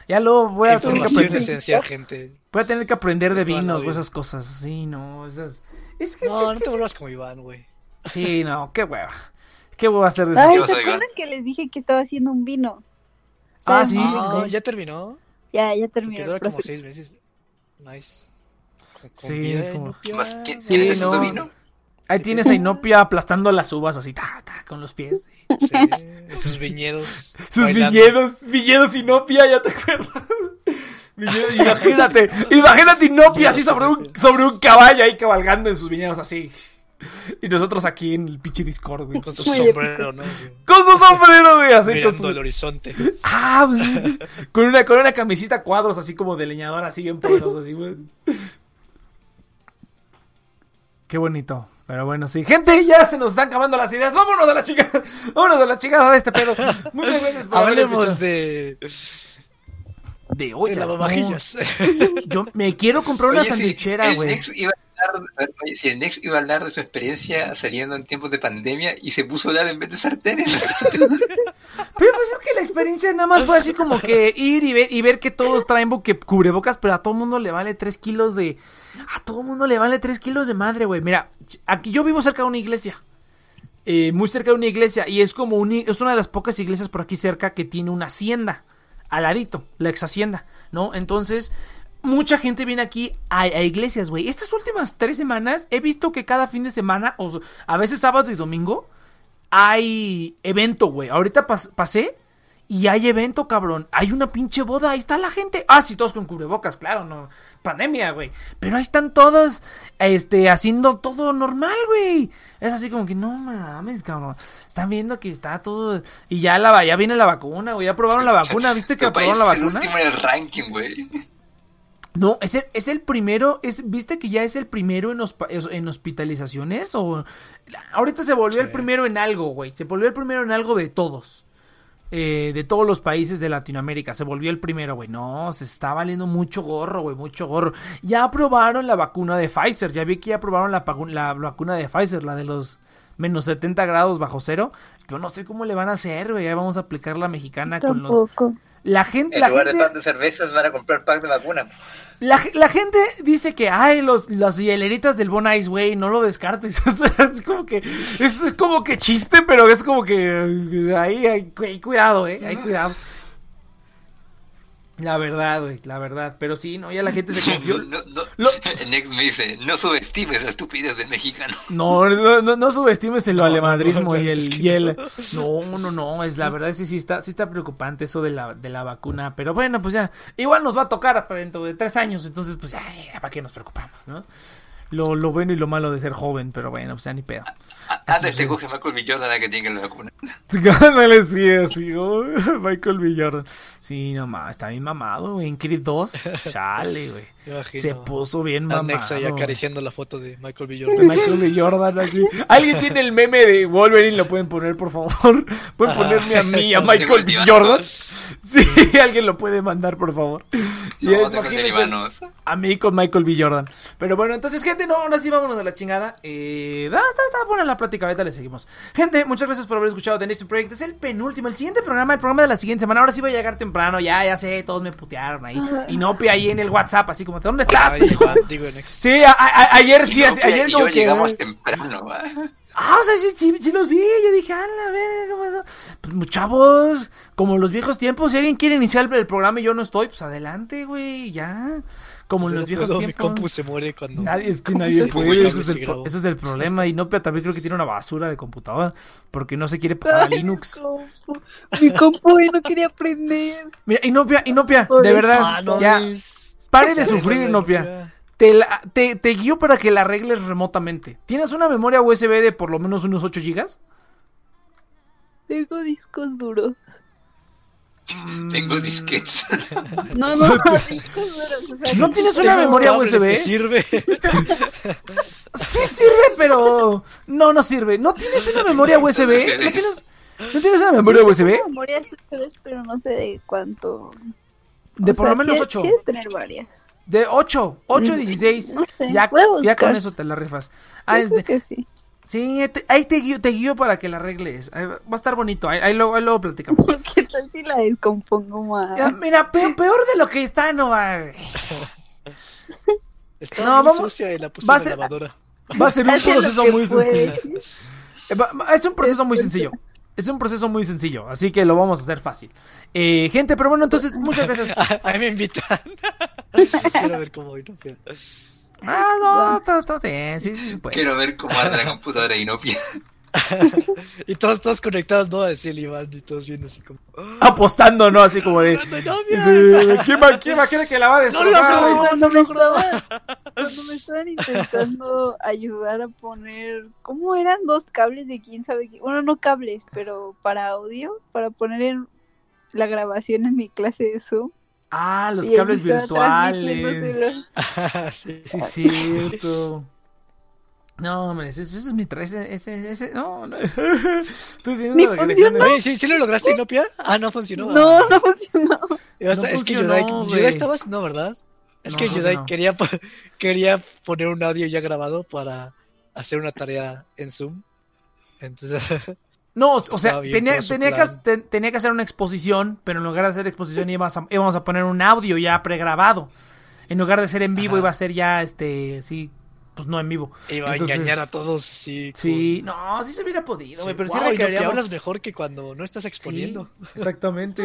ya luego voy a tener que aprender, esencial, gente. voy a tener que aprender de vinos o esas cosas. Sí, no, esas. Es que, es No, que- no es te que- vuelvas como Iván, güey. Sí, no, qué hueva. Qué hueva hacer de Ay, Yo ¿se soy acuerdan que les dije que estaba haciendo un vino? Ah, ¿Saben? sí, Ah, sí. ya terminó. Ya, ya Que terminó. dura el como seis meses. Nice. Con Sí, como- nupia. Más- ¿Quién, Sí, no. tu vino? Ahí tienes a Inopia aplastando las uvas así, ta, ta, con los pies. Sí, en sus viñedos. *laughs* Sus bailando. viñedos, viñedos Inopia, ya te acuerdas. *laughs* Viñedos, imagínate, imagínate Inopia así sobre un, sobre un caballo ahí cabalgando en sus viñedos así. Y nosotros aquí en el pinche Discord, güey. Con su sombrero, ¿no? *laughs* Con su sombrero, güey, así con Mirando su... el horizonte. Ah, pues, con una, con una camisita a cuadros así como de leñador, así bien poderoso, así, güey. Qué bonito. Pero bueno, sí. Gente, ya se nos están acabando las ideas. Vámonos a la chica. *laughs* Vámonos a la chica de este pedo. Muchas gracias por Hablemos de, de de ollas. lavavajillas. no. Yo me quiero comprar una Oye, si sandwichera, güey. Oye, si el Nex iba a hablar de su experiencia saliendo en tiempos de pandemia y se puso a hablar en vez de sartenes. *laughs* Pero pues es que la experiencia nada más fue así como que ir y ver, y ver que todos traen buque, cubrebocas, pero a todo mundo le vale 3 kilos de... A todo mundo le vale 3 kilos de madre, güey. Mira, aquí yo vivo cerca de una iglesia. Eh, muy cerca de una iglesia. Y es como un, es una de las pocas iglesias por aquí cerca que tiene una hacienda. Al ladito, la ex hacienda, ¿no? Entonces, mucha gente viene aquí a, a iglesias, güey. Estas últimas tres semanas he visto que cada fin de semana, o a veces sábado y domingo, hay evento, güey. Ahorita pas- pasé y hay evento, cabrón. Hay una pinche boda, ahí está la gente. Ah, sí, todos con cubrebocas, claro, no. Pandemia, güey. Pero ahí están todos, este, haciendo todo normal, güey. Es así como que, no mames, cabrón. Están viendo que está todo. Y ya la ya viene la vacuna, güey. Ya aprobaron la vacuna, ¿viste que aprobaron la es el vacuna? último en el ranking, güey. No, es el, es el primero, es, ¿viste que ya es el primero en, hospa- en hospitalizaciones? O ahorita se volvió el primero en algo, güey. Se volvió el primero en algo de todos. Eh, de todos los países de Latinoamérica. Se volvió el primero, güey. No, se está valiendo mucho gorro, güey. Mucho gorro. Ya aprobaron la vacuna de Pfizer. Ya vi que ya aprobaron la, la vacuna de Pfizer, la de los menos 70 grados bajo cero. Yo no sé cómo le van a hacer, güey. Ya vamos a aplicar la mexicana con los... La gente... En La lugar gente... de pack de cervezas van a comprar pack de vacuna. La, la gente dice que, ay, los, las hieleritas del Bon Ice, güey, no lo descartes. *laughs* O sea, es como que, es, es como que chiste, pero es como que, ahí hay, hay cuidado, eh, hay cuidado. La verdad, güey, la verdad. Pero sí, no, ya la gente se confió. *laughs* No, no, Lo- El *laughs* Nex me dice, no subestimes la estupidez del mexicano. *laughs* No, no, no, no subestimes el alemadrismo no, y es el, que y el- no. no, no, no, es la verdad sí, sí está, sí está preocupante eso de la, de la vacuna, pero bueno, pues ya, igual nos va a tocar hasta dentro de tres años, entonces pues ya, ya, para qué nos preocupamos, ¿no? Lo, lo bueno y lo malo de ser joven, pero bueno, pues ya ni pedo. Ah, Antes se coge Michael B. Jordan que tiene vacuna. *laughs* Ándale, sí, así, oh, *laughs* Michael B. Jordan. Sí, no más, está bien mamado, güey. En Creed 2, *laughs* chale, güey. Se puso bien mamado. Nexa ahí acariciando la foto de Michael B. Jordan. Michael B. Jordan, así. ¿Alguien tiene el meme de Wolverine? ¿Lo pueden poner, por favor? ¿Pueden ponerme a mí, a Michael B. Jordan? Sí, alguien lo puede mandar, por favor. Y No, es, te cuenten imagínense, a mí con Michael B. Jordan. Pero bueno, entonces, gente, no, ahora sí vámonos a la chingada. Eh, da- está, está buena la plática, ahorita le seguimos. Gente, muchas gracias por haber escuchado The Next Project. Es el penúltimo, el siguiente programa, el programa de la siguiente semana. Ahora sí va a llegar temprano, ya, ya sé, todos me putearon ahí. Y Nope ahí en el WhatsApp, así como, ¿dónde estás, Ay? Juan, digo, Sí, a- a- ayer sí, no, ayer y como yo que... llegamos temprano, ¿va? Ah, o sea, sí, sí, sí los vi. Yo dije, a la verga, ¿qué pasó? Pues, chavos, como los viejos tiempos, si alguien quiere iniciar el programa y yo no estoy, pues adelante, güey, ya. Como en los viejos puedo, Mi tiempos. compu se muere cuando. Nadie, es que *laughs* nadie puede, cable es, el, es problema. Y Nopia también creo que tiene una basura de computadora, porque no se quiere *laughs* pasar a Linux. Mi compu, mi compu y no quería aprender. Mira, Inopia, Inopia, de verdad, Ah, ya, pare de sufrir, Inopia. Te, la- te, te guío para que la arregles remotamente. ¿Tienes una memoria USB de por lo menos unos 8 gigas? Tengo discos duros. *laughs* Tengo disquetes. *laughs* No, no, *laughs* discos duros. O sea, ¿No tienes una memoria USB? sirve. Sí sirve, pero no, no sirve. ¿No tienes una memoria USB? ¿No tienes, ¿no tienes una memoria USB? Tengo memorias USB, pero no sé de cuánto. De O por sea, lo menos sí- 8. sí he de tener varias. De 8, 8, Mm, 16. no sé, Ya, ya con eso te la rifas. Ah, sí. Sí, te- ahí te guío, te guío para que la arregles. Ahí Va a estar bonito. Ahí, ahí luego, ahí luego platicamos. *laughs* ¿Qué tal si la descompongo más? Ya, mira, peor, peor de lo que está, no va. *laughs* Está No, muy vamos- sucia y la puse va en la ser- lavadora. Va a ser un proceso muy sencillo. Eh, Es un proceso muy sencillo. Es un proceso muy sencillo, así que lo vamos a hacer fácil. Eh, gente, pero bueno, entonces, muchas *laughs* gracias. Ahí me invitan. Quiero ver cómo voy, no. Ah, no, está bien, sí, sí se puede. Quiero ver cómo arde la computadora de Inopia. *laughs* Y todos, todos conectados, no a decir Iván, y todos viendo así como. Apostando, ¿no? Así como de. No, no. ¿Quién va, quién va a creer que la va a destrozar? no, cuando me estaban cuando me estaban intentando ayudar a poner cómo eran dos cables de quién sabe qué bueno no cables pero para audio para poner en la grabación en mi clase de Zoom Ah, los y cables virtuales. *laughs* sí. *laughs* Sí, cierto. No, hombre, ese, ese es mi tra- ese, ese, ese, no, no. *laughs* Estoy teniendo Ni regresiones. Oye, ¿sí, ¿sí lo lograste, Inopia? Ah, no funcionó. no no funcionó es que funcionó, Yudai, estabas, no, ¿verdad? Es No, que Yudai no. quería, quería poner un audio ya grabado para hacer una tarea en Zoom. Entonces, No, o sea, tenía, tenía, que, ten- tenía que hacer una exposición, pero en lugar de hacer exposición íbamos a, íbamos a poner un audio ya pregrabado. En lugar de ser en vivo Ajá. iba a ser ya, este, sí, pues no en vivo. iba a engañar a todos. Sí, Sí, no, sí se hubiera podido, güey, pero sí Guau, Inopia, requeríamos... hablas mejor que cuando no estás exponiendo. Sí, exactamente.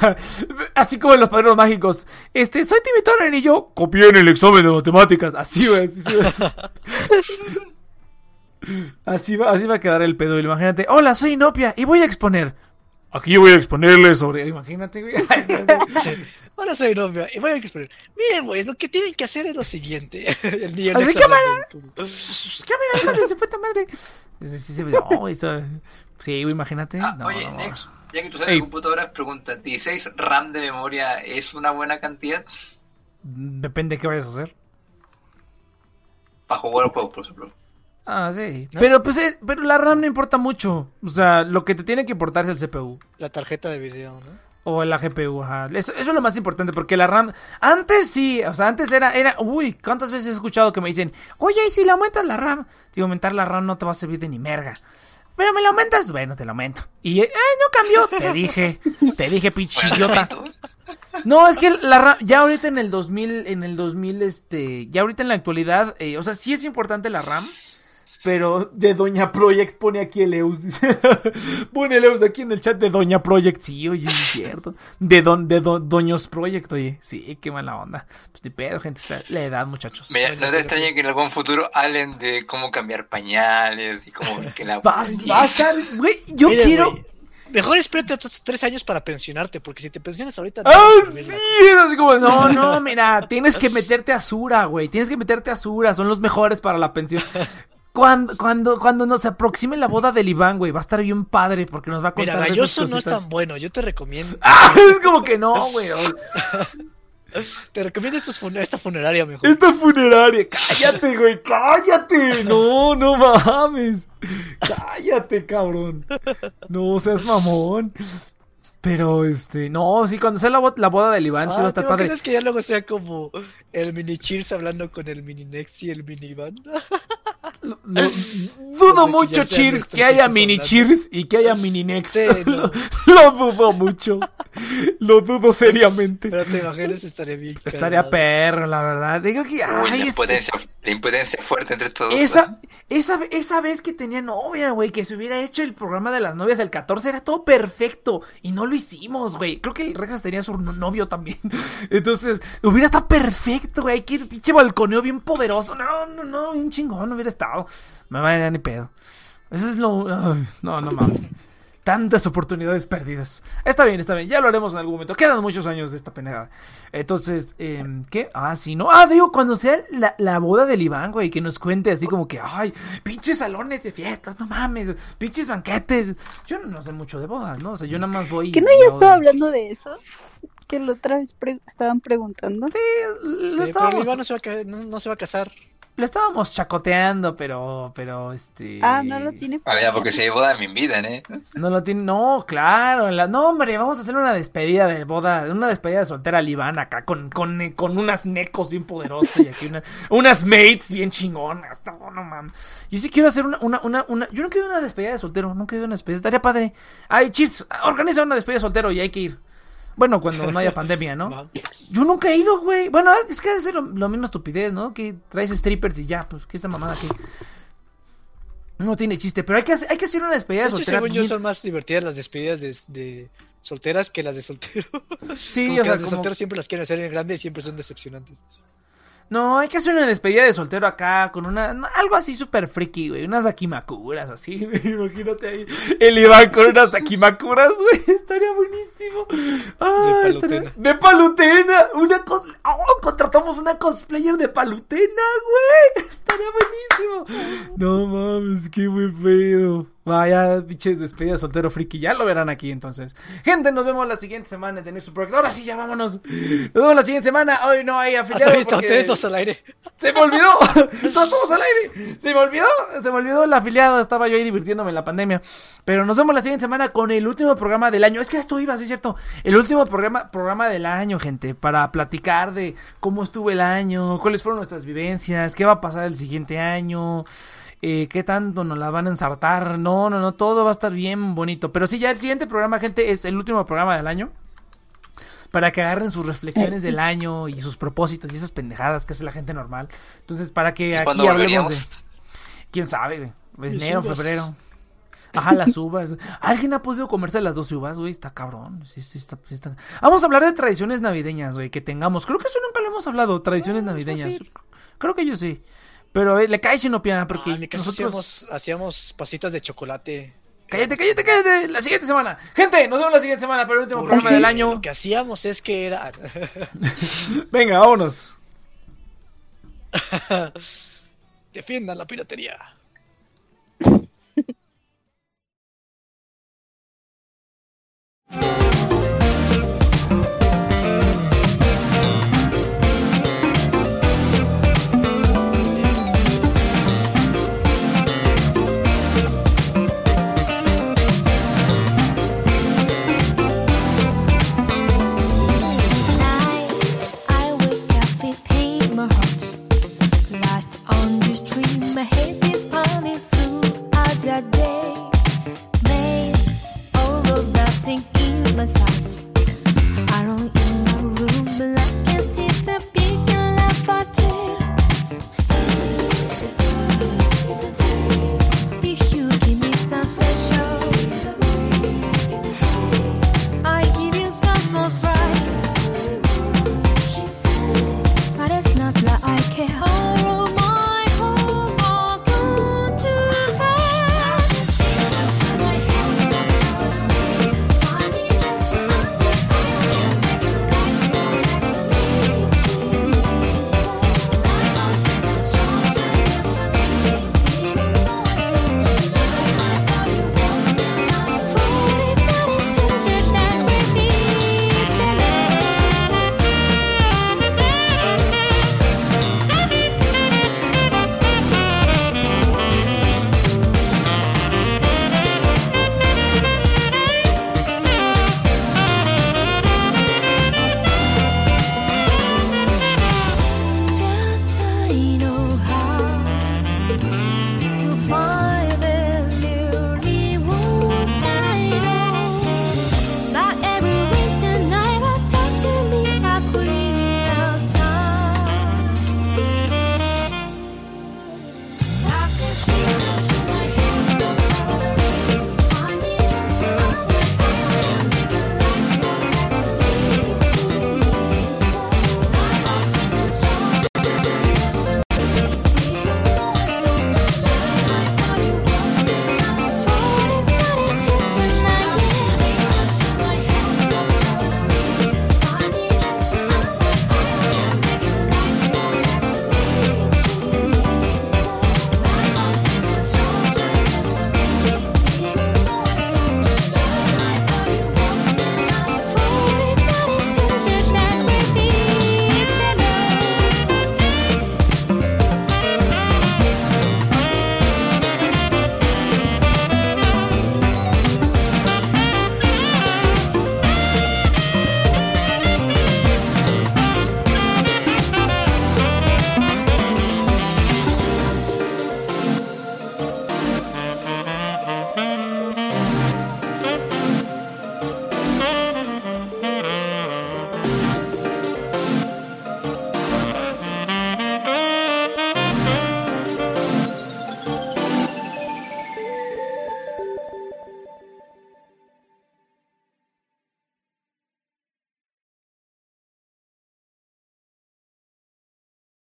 Así, *laughs* así como en los padrinos mágicos. Este, soy Timmy Turner y yo copié en el examen de matemáticas. Así, güey. Así, sí, güey. *laughs* así, va, así va a quedar el pedo. Imagínate. Hola, soy Inopia y voy a exponer. Aquí voy a exponerle sobre. Imagínate, güey. *laughs* Hola, soy Inopia y voy a exponer. Miren, güey, lo que tienen que hacer es lo siguiente. *laughs* El Así, Nex cámara. hablando y todo. ¿Qué me de su puta madre? Sí, sí, sí, no, esto- sí, güey, imagínate. Ah, No, oye, no, no. Nex, ya que tú sabes de computadoras, pregunta, ¿16 RAM de memoria es una buena cantidad Depende de qué vayas a hacer. para jugar juegos, por ejemplo? Ah, sí. ¿No? Pero pues es- pero la RAM no importa mucho. O sea, lo que te tiene que importar es el CPU. La tarjeta de video, ¿no? O la GPU, ajá. Eso, eso es lo más importante, porque la RAM. Antes sí, o sea, antes era, era. Uy, ¿cuántas veces he escuchado que me dicen, oye, y si le aumentas la RAM? Digo, aumentar la RAM no te va a servir de ni merga. Pero me la aumentas, bueno, te la aumento. Y, eh, no cambió. Te dije, te dije, pinche idiota. No, es que la RAM, ya ahorita en el 2000, en el 2000, este, ya ahorita en la actualidad, eh, o sea, sí es importante la RAM, pero de Doña Project pone aquí el Eus, dice. *laughs* pone el Eus aquí en el chat de Doña Project, sí, oye, es cierto. De Don, de Don- Doños Project, oye, sí, qué mala onda. Pues de pedo, gente, es la, la edad, muchachos. Me- no te extraña que en algún futuro hablen de cómo cambiar pañales y cómo que la... Va, va a estar, güey, yo quiero, güey, mejor espérate otros tres años para pensionarte, porque si te pensionas ahorita... no ¡Ah, sí! así como, no, *laughs* no, mira, tienes que meterte a Sura, güey. Tienes que meterte a Sura, son los mejores para la pensión. Cuando, cuando, cuando nos aproxime la boda del Iván, güey, va a estar bien padre porque nos va a Mira, contar. esas Galloso no es tan bueno, yo te recomiendo. *laughs* ¡Ah! Es como que no, *laughs* güey. Te recomiendo estos fun- esta funeraria mejor. Esta funeraria, cállate, güey, cállate. No, no mames. Cállate, cabrón. No seas mamón. Pero, este, no, sí, cuando sea la, bo- la boda del Iván, sí va a Ah, ¿Te estar padre. imaginas que ya luego sea como el mini Cheers hablando con el mini Nex y el mini Iván? *laughs* Dudo mucho, Cheers, que haya mini. Cheers y que haya mini Next. Sí, *laughs* no. lo, lo dudo mucho. Lo dudo seriamente. Pero te imaginas, estaría bien. Estaría perro, la verdad. Digo que, Uy, ay, este- la impotencia fuerte entre todos. Esa, esa, esa vez que tenía novia, güey, que se hubiera hecho el programa de las novias el 14 era todo perfecto y no lo hicimos, güey. Creo que Rexas tenía su no- novio también. *laughs* Entonces, hubiera estado perfecto, güey. Que pinche balconeo bien poderoso. No, no, no, bien chingón hubiera estado. Me va a ir ni pedo. Eso es lo. no, no mames. Tantas oportunidades perdidas. Está bien, está bien. Ya lo haremos en algún momento. Quedan muchos años de esta pendejada. Entonces, em, ¿qué? Ah, sí, no. Ah, digo, cuando sea la, la boda del Iván, güey, que nos cuente así como que, ay, pinches salones de fiestas, no mames, pinches banquetes. Yo no, no sé mucho de bodas, ¿no? O sea, yo nada más voy. ¿Que no ya estaba hablando de eso? Que la otra vez pre- estaban preguntando. Lo Sí, pero el estábamos, Iván no se, va a, ca- no, no se va a casar. Lo estábamos chacoteando, pero, pero, este. Ah, no lo tiene. Ah, ya, porque si hay boda me invitan, ¿eh? No lo tiene. No, claro. en la- no, hombre, vamos a hacer una despedida de boda. Una despedida de soltera Iván acá con, con, con unas necos bien poderosas y aquí una- unas mates bien chingonas. No, no mames. Yo sí quiero hacer una, una, una, una- Yo nunca he ido a una despedida de soltero. Nunca he ido a una despedida. Estaría padre. Ay, cheers. Organiza una despedida de soltero y hay que ir. Bueno, cuando no haya *laughs* pandemia, ¿no? Yo nunca he ido, güey. Bueno, es que ser lo, lo mismo estupidez, ¿no? Que traes strippers y ya, pues, ¿qué esta mamada aquí? No tiene chiste, pero hay que hacer, hay que hacer una despedida De hecho, soltera. según yo, son más divertidas las despedidas de, de solteras que las de soltero. Sí, *laughs* Como o que sea, las de como- soltero siempre las quieren hacer en grande y siempre son decepcionantes. No, hay que hacer una despedida de soltero acá con una. no, algo así súper friki, güey. Unas dakimakuras así. *laughs* Imagínate ahí. El Iván con unas dakimakuras, güey. *laughs* Estaría buenísimo. Ah, De estaría- palutena. De palutena. Una cos... oh, contratamos una cosplayer de palutena, güey. *laughs* Estaría buenísimo. No mames, qué buen pedo. Vaya, pinches despedida de soltero friki. Ya lo verán aquí entonces. Gente, nos vemos la siguiente semana en Proyecto. Ahora sí, ya vámonos. Nos vemos la siguiente semana. Hoy no hay afiliado. Porque- al aire. se me olvidó. *laughs* Estamos al aire. Se me olvidó. Se me olvidó el afiliado. Estaba yo ahí divirtiéndome en la pandemia. Pero nos vemos la siguiente semana con el último programa del año. Es que esto iba, sí es cierto. El último programa, programa del año, gente. Para platicar de cómo estuvo el año, cuáles fueron nuestras vivencias, qué va a pasar el siguiente año. Eh, qué tanto nos la van a ensartar. No, no, no. Todo va a estar bien bonito. Pero sí, ya el siguiente programa, gente, es el último programa del año para que agarren sus reflexiones del año y sus propósitos y esas pendejadas que hace la gente normal. Entonces, para que ¿Y aquí hablemos de... ¿Quién sabe, güey? Mis Enero, febrero. Ajá, las uvas. ¿Alguien ha podido comerse las dos uvas, güey? Está cabrón. Sí, sí, está, sí está- Vamos a hablar de tradiciones navideñas, güey, que tengamos. Creo que eso nunca lo hemos hablado, tradiciones navideñas. Creo que yo sí. Pero eh, le cae Shinopia porque ah, nosotros hacíamos, pasitas de chocolate. Cállate, cállate, cállate. La siguiente semana. Gente, nos vemos la siguiente semana para el último programa del año. Lo que hacíamos es que era. *laughs* Venga, vámonos. *laughs* Defiendan la piratería. *laughs*